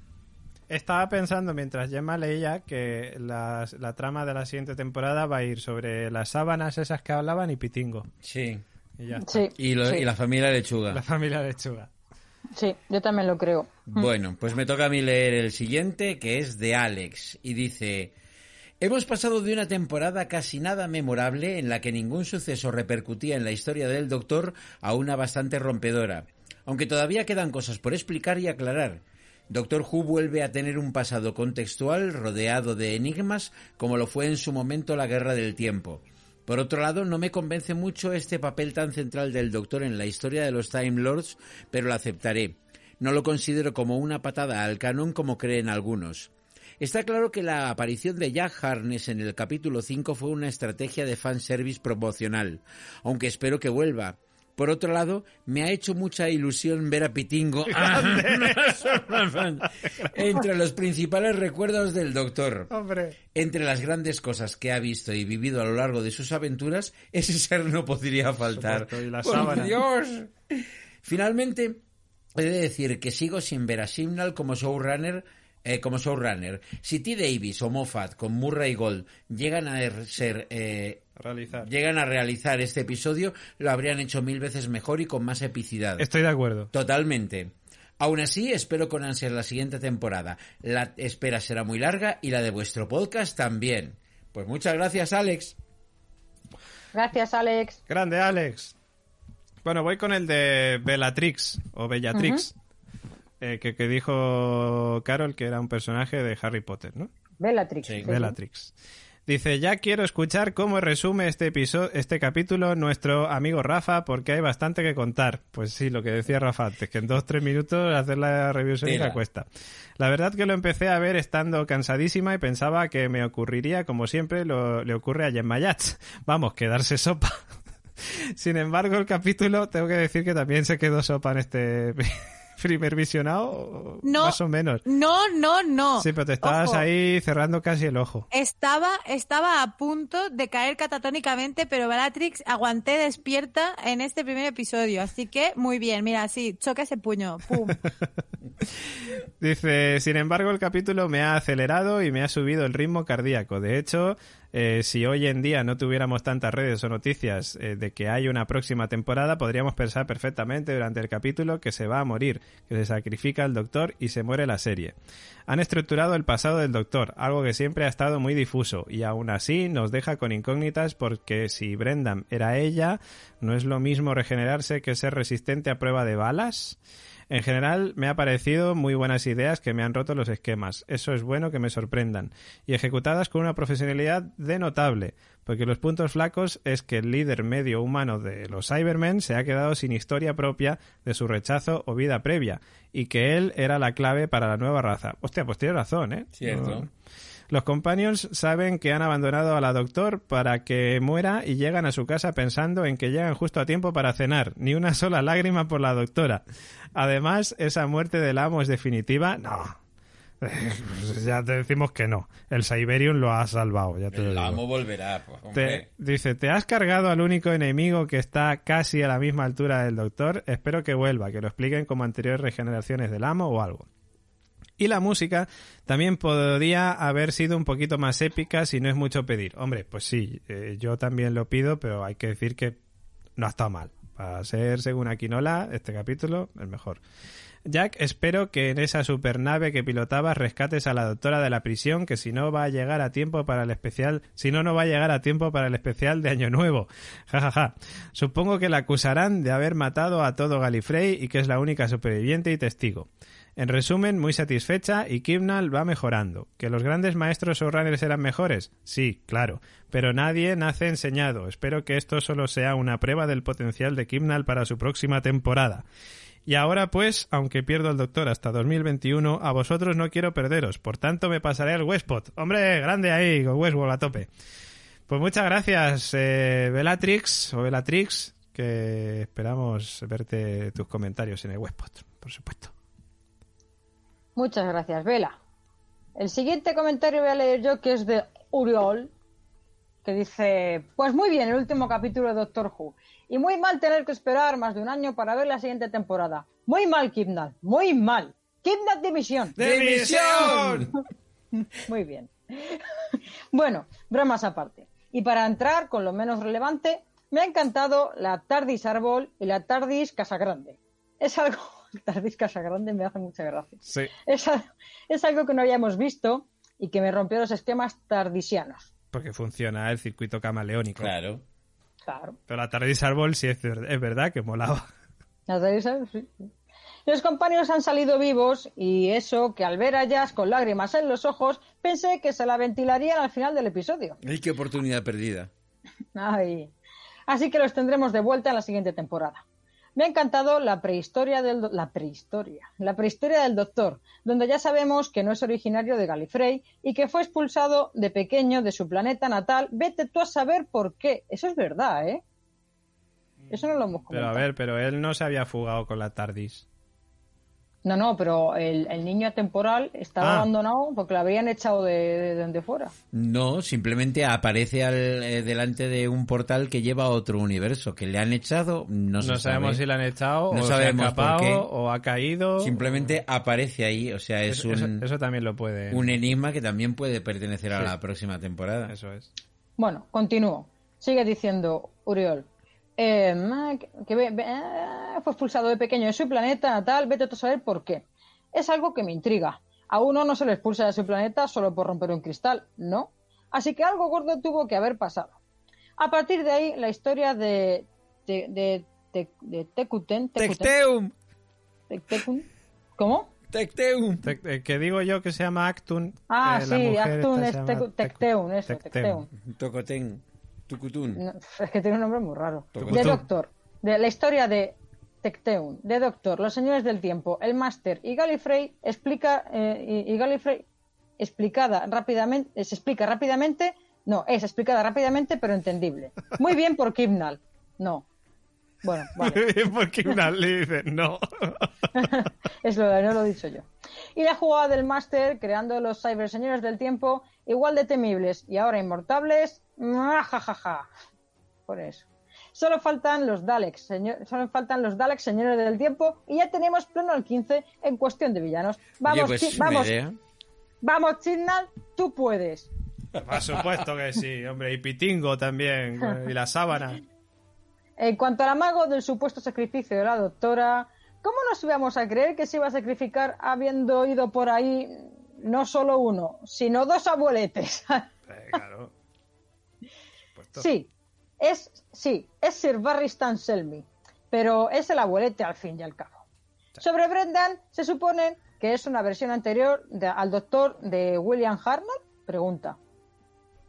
Estaba pensando mientras Gemma leía que la trama de la siguiente temporada va a ir sobre las sábanas esas que hablaban y Pitingo. Sí. Y, la familia lechuga. La familia lechuga. Sí, yo también lo creo. Mm. Bueno, pues me toca a mí leer el siguiente, que es de Alex, y dice... Hemos pasado de una temporada casi nada memorable en la que ningún suceso repercutía en la historia del Doctor a una bastante rompedora, aunque todavía quedan cosas por explicar y aclarar. Doctor Who vuelve a tener un pasado contextual rodeado de enigmas como lo fue en su momento la Guerra del Tiempo. Por otro lado, no me convence mucho este papel tan central del Doctor en la historia de los Time Lords, pero lo aceptaré. No lo considero como una patada al canon como creen algunos. Está claro que la aparición de Jack Harness en el capítulo 5 fue una estrategia de fanservice promocional, aunque espero que vuelva, Por otro lado, me ha hecho mucha ilusión ver a Pitingo entre los principales recuerdos del Doctor. Hombre. Entre las grandes cosas que ha visto y vivido a lo largo de sus aventuras, ese ser no podría faltar. supuesto, y la ¡Por. Dios! Finalmente, he de decir que sigo sin ver a Simnal como showrunner. Eh, como showrunner. Si T. Davis o Moffat con Murray Gold llegan a er- ser eh, Realizar. llegan a realizar este episodio, lo habrían hecho mil veces mejor y con más epicidad. Estoy de acuerdo. Totalmente. Aún así, espero con ansias la siguiente temporada. La espera será muy larga y la de vuestro podcast también. Pues muchas gracias, Alex. Gracias, Alex. Grande, Alex. Bueno, voy con el de Bellatrix o Bellatrix. Eh, que, que dijo Carol que era un personaje de Harry Potter, ¿no? Bellatrix. Sí, sí. Bellatrix. Dice, ya quiero escuchar cómo resume este episodio, este capítulo nuestro amigo Rafa, porque hay bastante que contar. Pues sí, lo que decía Rafa antes, que en dos, tres minutos hacer la review la cuesta. La verdad que lo empecé a ver estando cansadísima y pensaba que me ocurriría, como siempre, lo, le ocurre a Gemma Yats. Vamos, quedarse sopa. Sin embargo, el capítulo, tengo que decir que también se quedó sopa en este primer visionado, No. más o menos. No, no, no. Sí, pero te estabas Ojo. ahí cerrando casi el ojo. Estaba, estaba a punto de caer catatónicamente, pero Bellatrix aguanté despierta en este primer episodio. Así que muy bien, mira, sí, choca ese puño. ¡Pum! Dice, sin embargo, el capítulo me ha acelerado y me ha subido el ritmo cardíaco. De hecho, eh, si hoy en día no tuviéramos tantas redes o noticias eh, de que hay una próxima temporada, podríamos pensar perfectamente durante el capítulo que se va a morir, que se sacrifica el doctor y se muere la serie. Han estructurado el pasado del doctor, algo que siempre ha estado muy difuso, y aún así nos deja con incógnitas porque si Brendan era ella, ¿no es lo mismo regenerarse que ser resistente a prueba de balas? En general, me ha parecido muy buenas ideas que me han roto los esquemas. Eso es bueno que me sorprendan. Y ejecutadas con una profesionalidad de notable. Porque los puntos flacos es que el líder medio humano de los Cybermen se ha quedado sin historia propia de su rechazo o vida previa. Y que él era la clave para la nueva raza. Hostia, pues tiene razón, ¿eh? Cierto. No- los companions saben que han abandonado a la doctor para que muera y llegan a su casa pensando en que llegan justo a tiempo para cenar. Ni una sola lágrima por la doctora. Además, esa muerte del amo es definitiva. No. Pues ya te decimos que no. El Siberian lo ha salvado. Ya te lo El digo. amo volverá. pues, Te- dice, te has cargado al único enemigo que está casi a la misma altura del doctor. Espero que vuelva, que lo expliquen como anteriores regeneraciones del amo o algo. Y la música también podría haber sido un poquito más épica si no es mucho pedir. Hombre, pues sí, eh, yo también lo pido, pero hay que decir que no ha estado mal. Para ser, según Aquinola, este capítulo, el mejor. Jack, espero que en esa supernave que pilotabas rescates a la doctora de la prisión, que si no va a llegar a tiempo para el especial, si no, no va a llegar a tiempo para el especial de Año Nuevo. Ja, ja, ja. Supongo que la acusarán de haber matado a todo Galifrey y que es la única superviviente y testigo. En resumen, muy satisfecha y Kimnal va mejorando. ¿Que los grandes maestros showrunners eran mejores? Sí, claro. Pero nadie nace enseñado. Espero que esto solo sea una prueba del potencial de Kimnal para su próxima temporada. Y ahora pues, aunque pierdo el doctor hasta 2021, a vosotros no quiero perderos. Por tanto, me pasaré al Westpot. Hombre, grande ahí, con Westworld a tope. Pues muchas gracias, eh, Bellatrix o Bellatrix, que esperamos verte tus comentarios en el Westpot, por supuesto. Muchas gracias, Vela. El siguiente comentario voy a leer yo, que es de Uriol, que dice, pues muy bien, el último capítulo de Doctor Who. Y muy mal tener que esperar más de un año para ver la siguiente temporada. Muy mal, Kidnap, muy mal. Kidnap Dimisión. ¡Dimisión! Muy bien. bueno, bromas aparte. Y para entrar con lo menos relevante, me ha encantado la Tardis Árbol y la Tardis Casagrande. Es algo, Tardis Casagrande me hace mucha gracia. Sí. Es, es algo que no habíamos visto y que me rompió los esquemas tardisianos. Porque funciona el circuito camaleónico. Claro. Claro. Pero la Tardis Árbol sí es, es verdad que molaba. ¿Las Tardis Árbol? Sí, sí. Los compañeros han salido vivos y eso que al ver a Jazz con lágrimas en los ojos pensé que se la ventilarían al final del episodio. ¡Ay, qué oportunidad perdida! Ay. Así que los tendremos de vuelta en la siguiente temporada. Me ha encantado la prehistoria del la prehistoria, la prehistoria del Doctor, donde ya sabemos que no es originario de Galifrey y que fue expulsado de pequeño de su planeta natal. Vete tú a saber por qué. Eso es verdad, ¿eh? Eso no lo hemos Pero comentado. a ver, pero él no se había fugado con la TARDIS. No, no, pero el, el niño atemporal estaba Ah. abandonado porque lo habrían echado de, de donde fuera. No, simplemente aparece al, eh, delante de un portal que lleva a otro universo. Que le han echado, no, No, se sabemos sabe. si la han echado No o sabemos se ha por qué. o ha caído. Simplemente aparece ahí, o sea, es Eso, un, eso- eso también lo puede. un enigma que también puede pertenecer a la próxima temporada. Eso es. Bueno, continúo. Sigue diciendo Uriol. Eh, que, eh, fue expulsado de pequeño de su planeta natal, vete tú a saber por qué. Es algo que me intriga. A uno no se le expulsa de su planeta solo por romper un cristal, ¿no? Así que algo gordo tuvo que haber pasado. A partir de ahí, la historia de, de, de, de, de Tekuten- Tecteum, Te- Tekun- ¿Cómo? Tecteum. Te- eh, que digo yo que se llama Actun. Ah, eh, sí, Actun es se llama Tecu- Tec- Tecteun, eso, Tecteun. Tecteun. Tucutún. No, es que tiene un nombre muy raro. De Doctor. De la historia de Tecteun, de Doctor, Los Señores del Tiempo, El Máster y Gallifrey explica eh, y, y Gallifrey explicada rápidamente, eh, se explica rápidamente, no, es explicada rápidamente pero entendible. Muy bien por Kibnall. No. Bueno, vale. Porque una le dice no. es lo no lo he dicho yo. Y la jugada del máster, creando los cyber señores del tiempo, igual de temibles y ahora inmortables, jajaja. Por eso. Solo faltan los Daleks, señor- solo faltan los Daleks señores del tiempo y ya tenemos pleno al 15 en cuestión de villanos. Vamos, Oye, pues Chi- vamos, idea. vamos, tú puedes. Por supuesto que sí, hombre. Y Pitingo también. Y la sábana. En cuanto al amago del supuesto sacrificio de la doctora, ¿cómo nos íbamos a creer que se iba a sacrificar habiendo ido por ahí no solo uno, sino dos abueletes? Eh, claro. Sí, es, sí, es Sir Barry Stan Selmy, pero es el abuelete al fin y al cabo. Sobre Brendan, se supone que es una versión anterior de- al doctor de William Hartnell, pregunta.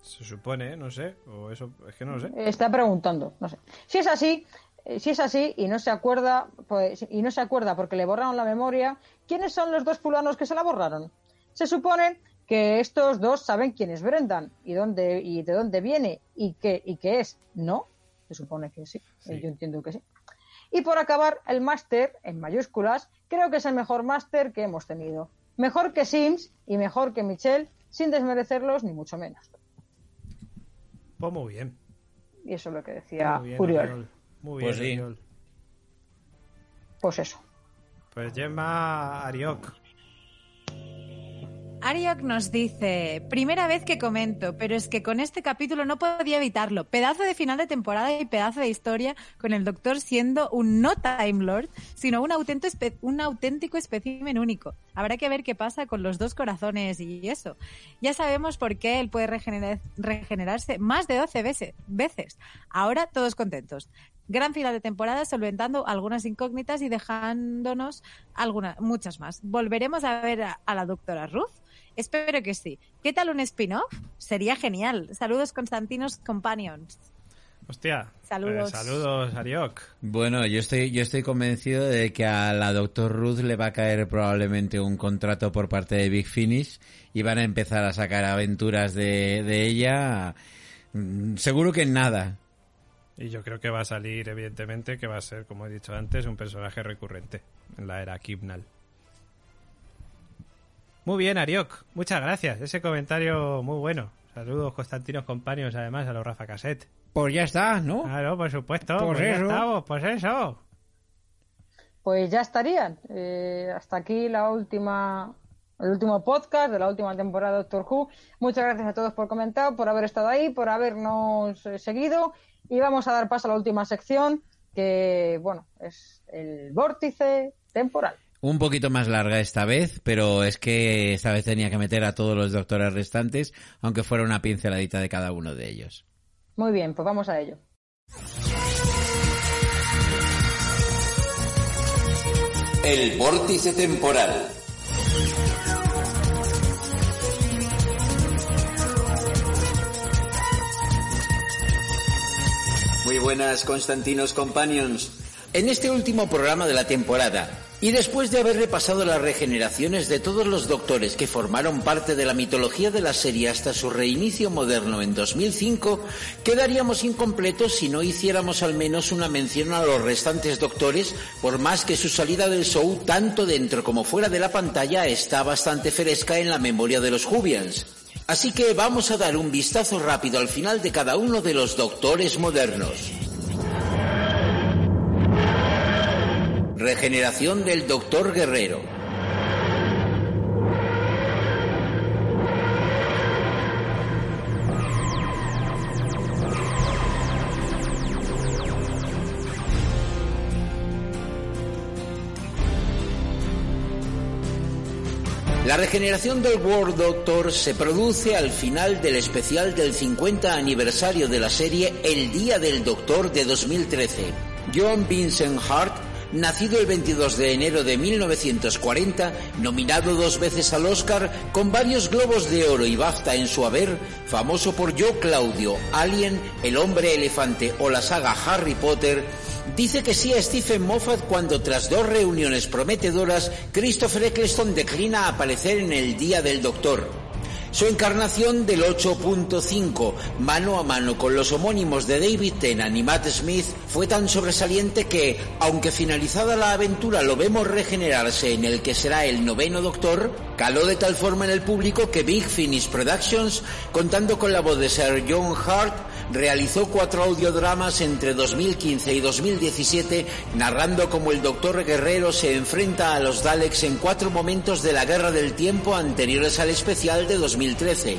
Se supone, no sé. O eso, es que no lo sé. Está preguntando, no sé. Si es así, eh, si es así y no se acuerda, pues, y no se acuerda porque le borraron la memoria, ¿quiénes son los dos fulanos que se la borraron? Se supone que estos dos saben quién es Brendan y dónde y de dónde viene y qué y qué es, ¿no? Se supone que sí. Sí. Eh, Yo entiendo que sí. Y por acabar, el máster, en mayúsculas, creo que es el mejor máster que hemos tenido. Mejor que Sims y mejor que Michelle, sin desmerecerlos ni mucho menos. Pues muy bien. Y eso es lo que decía Muy bien, Uriol. Muy bien, Pues sí. Pues eso. Pues Gemma Ariok. Ariok nos dice, primera vez que comento, pero es que con este capítulo no podía evitarlo. Pedazo de final de temporada y pedazo de historia con el doctor siendo un no Time Lord, sino un un auténtico espécimen único. Habrá que ver qué pasa con los dos corazones y eso. Ya sabemos por qué él puede regenerar- regenerarse más de 12 veces. veces. Ahora todos contentos. Gran final de temporada solventando algunas incógnitas y dejándonos algunas, muchas más. ¿Volveremos a ver a la doctora Ruth? Espero que sí. ¿Qué tal un spin-off? Sería genial. Saludos Constantinos Companions. Hostia. Saludos. Eh, saludos, Ariok. Bueno, yo estoy, yo estoy convencido de que a la Doctor Ruth le va a caer probablemente un contrato por parte de Big Finish y van a empezar a sacar aventuras de, de ella. mm, Seguro que en nada. Y yo creo que va a salir, evidentemente, que va a ser, como he dicho antes, un personaje recurrente en la era Kibnal. Muy bien, Ariok. Muchas gracias. Ese comentario muy bueno. Saludos, Constantinos Compaños, además, a los Rafa Cassette. Pues ya está, ¿no? Claro, por supuesto. Pues ya eso. estamos, pues eso. Pues ya estarían. Eh, hasta aquí la última, el último podcast de la última temporada de Doctor Who. Muchas gracias a todos por comentar, por haber estado ahí, por habernos eh, seguido. Y vamos a dar paso a la última sección, que, bueno, es el vórtice temporal. Un poquito más larga esta vez, pero es que esta vez tenía que meter a todos los doctores restantes, aunque fuera una pinceladita de cada uno de ellos. Muy bien, pues vamos a ello. El vórtice temporal. Muy buenas, Constantinos Companions. En este último programa de la temporada, Y después de haber repasado las regeneraciones de todos los doctores que formaron parte de la mitología de la serie hasta su reinicio moderno en 2005, quedaríamos incompletos si no hiciéramos al menos una mención a los restantes doctores, por más que su salida del show, tanto dentro como fuera de la pantalla, está bastante fresca en la memoria de los Jubians. Así que vamos a dar un vistazo rápido al final de cada uno de los doctores modernos. Regeneración del Doctor Guerrero. La regeneración del World Doctor se produce al final del especial del 50 aniversario de la serie El Día del Doctor de 2013. John Vincent Hart nacido el 22 de enero de 1940, nominado dos veces al Oscar, con varios globos de oro y BAFTA en su haber, famoso por Yo Claudio, Alien, El hombre elefante o la saga Harry Potter, dice que sí a Stephen Moffat cuando tras dos reuniones prometedoras, Christopher Eccleston declina aparecer en el Día del Doctor. Su encarnación del 8.5, mano a mano con los homónimos de David Tennant y Matt Smith, fue tan sobresaliente que, aunque finalizada la aventura lo vemos regenerarse en el que será el noveno Doctor, caló de tal forma en el público que Big Finish Productions, contando con la voz de Sir John Hart, realizó cuatro audiodramas entre 2015 y 2017 narrando cómo el Doctor Guerrero se enfrenta a los Daleks en cuatro momentos de la Guerra del Tiempo anteriores al especial de 2013.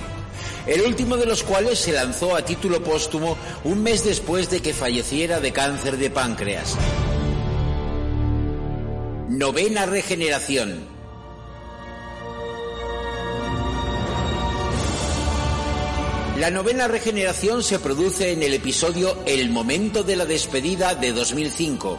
El último de los cuales se lanzó a título póstumo un mes después de que falleciera de cáncer de páncreas. Novena regeneración. La novena regeneración se produce en el episodio El momento de la despedida de 2005.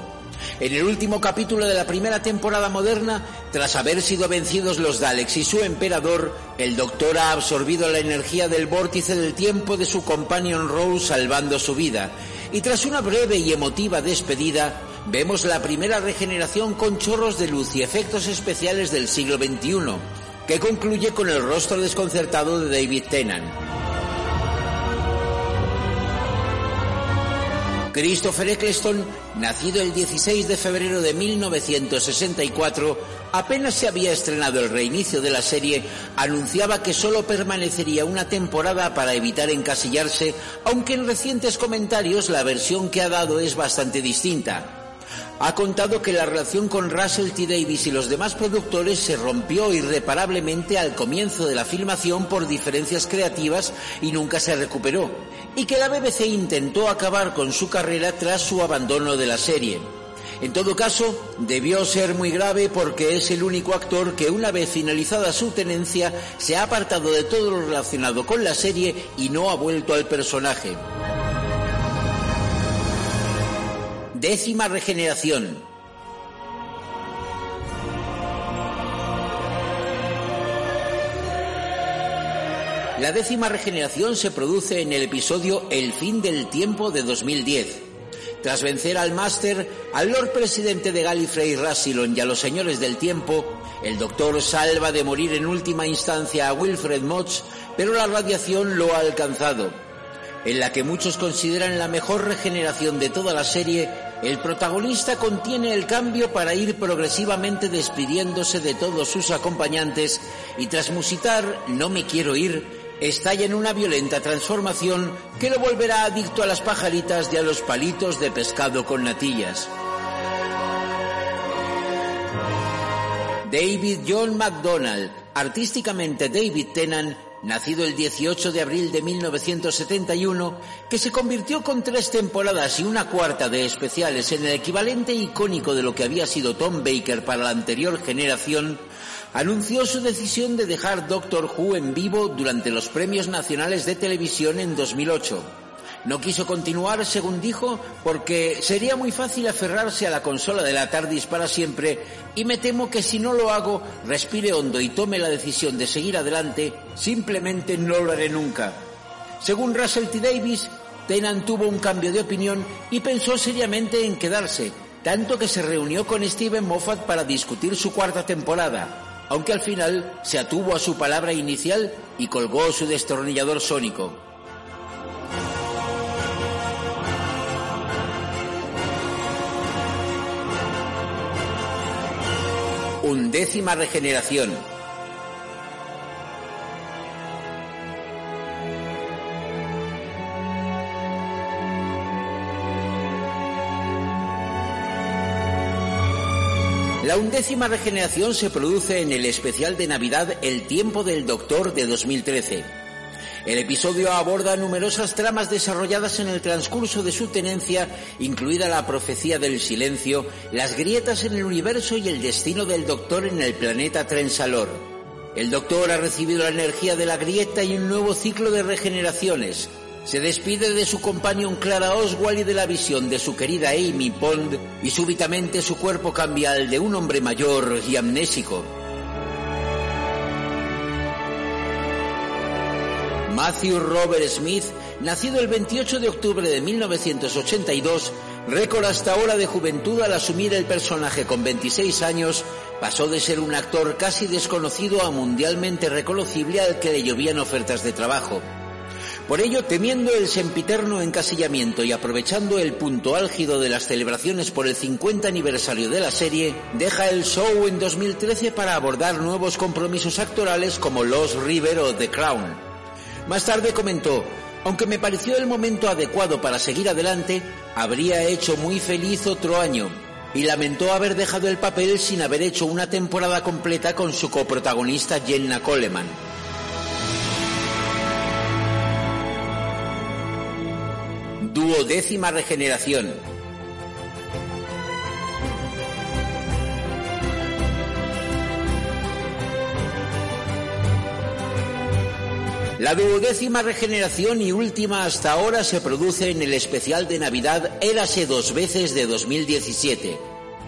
En el último capítulo de la primera temporada moderna, tras haber sido vencidos los Daleks y su emperador, el Doctor ha absorbido la energía del vórtice del tiempo de su companion Rose salvando su vida. Y tras una breve y emotiva despedida, vemos la primera regeneración con chorros de luz y efectos especiales del siglo XXI, que concluye con el rostro desconcertado de David Tennant. Christopher Eccleston, nacido el 16 de febrero de 1964, apenas se había estrenado el reinicio de la serie, anunciaba que solo permanecería una temporada para evitar encasillarse, aunque en recientes comentarios la versión que ha dado es bastante distinta ha contado que la relación con Russell T. Davis y los demás productores se rompió irreparablemente al comienzo de la filmación por diferencias creativas y nunca se recuperó, y que la BBC intentó acabar con su carrera tras su abandono de la serie. En todo caso, debió ser muy grave porque es el único actor que una vez finalizada su tenencia se ha apartado de todo lo relacionado con la serie y no ha vuelto al personaje. Décima regeneración. La décima regeneración se produce en el episodio El fin del tiempo de 2010. Tras vencer al Máster, al Lord Presidente de Gallifrey Rassilon y a los Señores del Tiempo, el Doctor salva de morir en última instancia a Wilfred Motz, pero la radiación lo ha alcanzado. En la que muchos consideran la mejor regeneración de toda la serie, el protagonista contiene el cambio para ir progresivamente despidiéndose de todos sus acompañantes y tras musitar No me quiero ir, estalla en una violenta transformación que lo volverá adicto a las pajaritas y a los palitos de pescado con natillas. David John McDonald, artísticamente David Tennant, nacido el 18 de abril de 1971, que se convirtió con tres temporadas y una cuarta de especiales en el equivalente icónico de lo que había sido Tom Baker para la anterior generación, anunció su decisión de dejar Doctor Who en vivo durante los premios nacionales de televisión en 2008. No quiso continuar, según dijo, porque sería muy fácil aferrarse a la consola de la TARDIS para siempre y me temo que si no lo hago, respire hondo y tome la decisión de seguir adelante, simplemente no lo haré nunca. Según Russell T. Davis, Tennant tuvo un cambio de opinión y pensó seriamente en quedarse, tanto que se reunió con Steven Moffat para discutir su cuarta temporada, aunque al final se atuvo a su palabra inicial y colgó su destornillador sónico. Undécima regeneración. La undécima regeneración se produce en el especial de Navidad El tiempo del Doctor de 2013. El episodio aborda numerosas tramas desarrolladas en el transcurso de su tenencia, incluida la profecía del silencio, las grietas en el universo y el destino del Doctor en el planeta Trensalor. El Doctor ha recibido la energía de la grieta y un nuevo ciclo de regeneraciones. Se despide de su companion Clara Oswald y de la visión de su querida Amy Pond y súbitamente su cuerpo cambia al de un hombre mayor y amnésico. Matthew Robert Smith, nacido el 28 de octubre de 1982, récord hasta ahora de juventud al asumir el personaje con 26 años, pasó de ser un actor casi desconocido a mundialmente reconocible al que le llovían ofertas de trabajo. Por ello, temiendo el sempiterno encasillamiento y aprovechando el punto álgido de las celebraciones por el 50 aniversario de la serie, deja el show en 2013 para abordar nuevos compromisos actorales como Lost River o The Crown. Más tarde comentó, aunque me pareció el momento adecuado para seguir adelante, habría hecho muy feliz otro año, y lamentó haber dejado el papel sin haber hecho una temporada completa con su coprotagonista Jenna Coleman. Duodécima regeneración. La duodécima regeneración y última hasta ahora se produce en el especial de Navidad Érase dos veces de 2017.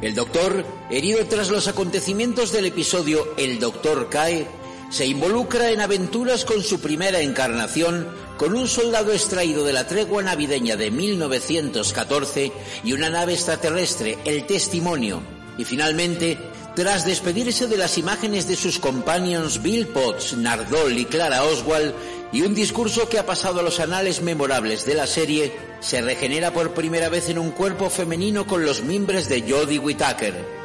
El Doctor, herido tras los acontecimientos del episodio El Doctor cae, se involucra en aventuras con su primera encarnación, con un soldado extraído de la tregua navideña de 1914 y una nave extraterrestre, el Testimonio. Y finalmente, tras despedirse de las imágenes de sus companions Bill Potts, Nardole y Clara Oswald, y un discurso que ha pasado a los anales memorables de la serie, se regenera por primera vez en un cuerpo femenino con los mimbres de Jodie Whittaker.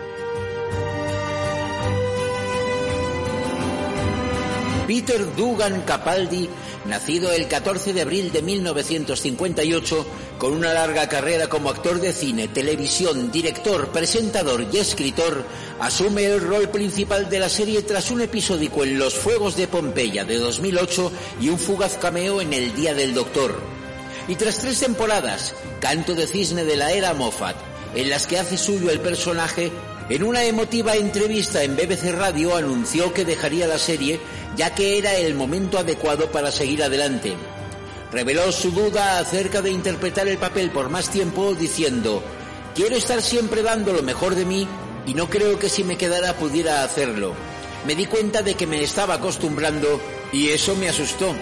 Peter Dugan Capaldi, nacido el 14 de abril de 1958, con una larga carrera como actor de cine, televisión, director, presentador y escritor, asume el rol principal de la serie tras un episódico en Los Fuegos de Pompeya de 2008 y un fugaz cameo en El Día del Doctor. Y tras tres temporadas, Canto de Cisne de la era Moffat, en las que hace suyo el personaje, en una emotiva entrevista en BBC Radio anunció que dejaría la serie ya que era el momento adecuado para seguir adelante. Reveló su duda acerca de interpretar el papel por más tiempo diciendo, quiero estar siempre dando lo mejor de mí y no creo que si me quedara pudiera hacerlo. Me di cuenta de que me estaba acostumbrando y eso me asustó.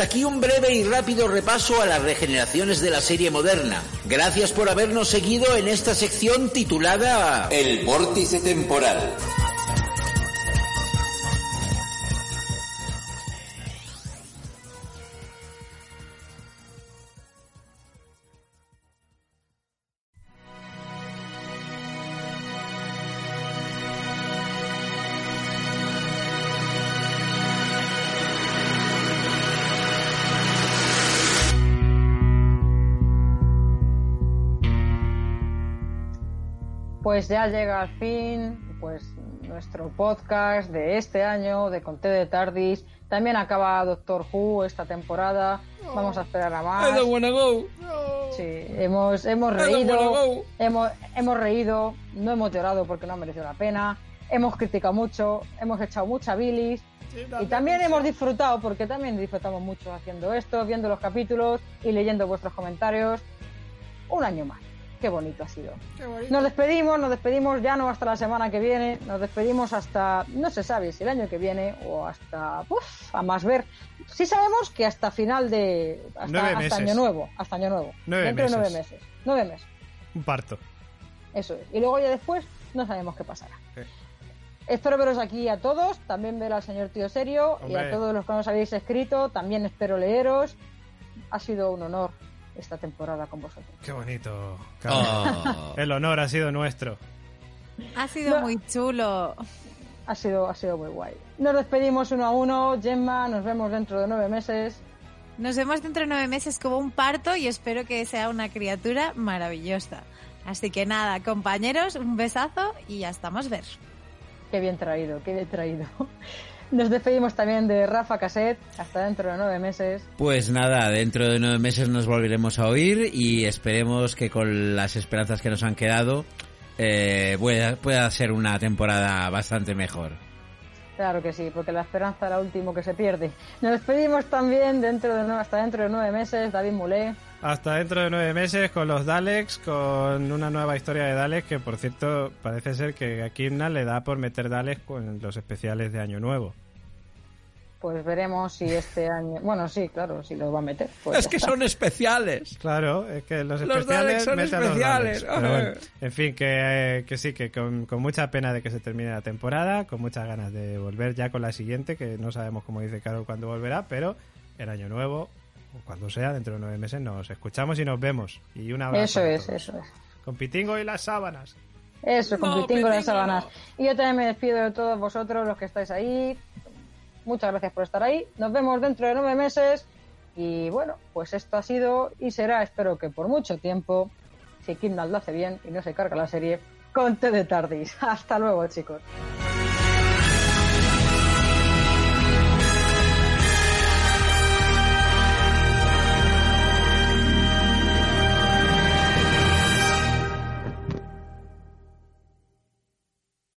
Hasta aquí un breve y rápido repaso a las regeneraciones de la serie moderna. Gracias por habernos seguido en esta sección titulada El vórtice temporal. Pues ya llega al fin pues nuestro podcast de este año de Conté de Tardis. También acaba Doctor Who esta temporada. Vamos a esperar a más. I don't wanna go. Sí, hemos, hemos I don't wanna reído, go. hemos, hemos reído, no hemos llorado porque no ha merecido la pena, hemos criticado mucho, hemos echado mucha bilis y también hemos disfrutado porque también disfrutamos mucho haciendo esto, viendo los capítulos y leyendo vuestros comentarios. Un año más. Qué bonito ha sido. Nos despedimos, nos despedimos ya no hasta la semana que viene, nos despedimos hasta, no se sabe si el año que viene o hasta, uf, a más ver. Sí sabemos que hasta final de, hasta, Nueve hasta año nuevo, hasta año nuevo. Nueve Dentro de nueve meses. Nueve meses, Un parto. eso es. Y luego ya después no sabemos qué pasará. Sí. Espero veros aquí a todos, también ver al señor Tío Serio y a todos los que nos habéis escrito, también espero leeros. Ha sido un honor esta temporada con vosotros. Qué bonito. Oh. El honor ha sido nuestro. Ha sido No. muy chulo. Ha sido, ha sido muy guay. Nos despedimos uno a uno. Gemma, nos vemos dentro de nueve meses. Nos vemos dentro de nueve meses como un parto y espero que sea una criatura maravillosa. Así que nada, compañeros, un besazo y ya estamos ver. Qué bien traído, qué bien traído. Nos despedimos también de Rafa Caset. Hasta dentro de nueve meses. Pues nada, dentro de nueve meses nos volveremos a oír y esperemos que con las esperanzas que nos han quedado eh, pueda, pueda ser una temporada bastante mejor. Claro que sí, porque la esperanza es la último que se pierde. Nos despedimos también dentro de, hasta dentro de nueve meses. David Mulé. Hasta dentro de nueve meses con los Daleks, con una nueva historia de Daleks que, por cierto, parece ser que a Kimna le da por meter Daleks con los especiales de Año Nuevo. Pues veremos si este año. Bueno, sí, claro, si lo va a meter. Pues es que está. son especiales. Claro, es que los Los Daleks especiales son meten a los especiales. Daleks. Pero bueno, en fin, que, que sí, que con, con mucha pena de que se termine la temporada, con muchas ganas de volver ya con la siguiente, que no sabemos, como dice Carol, cuándo volverá, pero el año nuevo, o cuando sea, dentro de nueve meses, nos escuchamos y nos vemos. Y un abrazo. Eso es, eso es. Con Pitingo y las sábanas. Eso, No, con Pitingo las Pitingo, sábanas. Y yo también me despido de todos vosotros, los que estáis ahí. Muchas gracias por estar ahí. Nos vemos dentro de nueve meses. Y bueno, pues esto ha sido y será, espero que por mucho tiempo, si Kindle lo hace bien y no se carga la serie, Conte de Tardis. Hasta luego, chicos.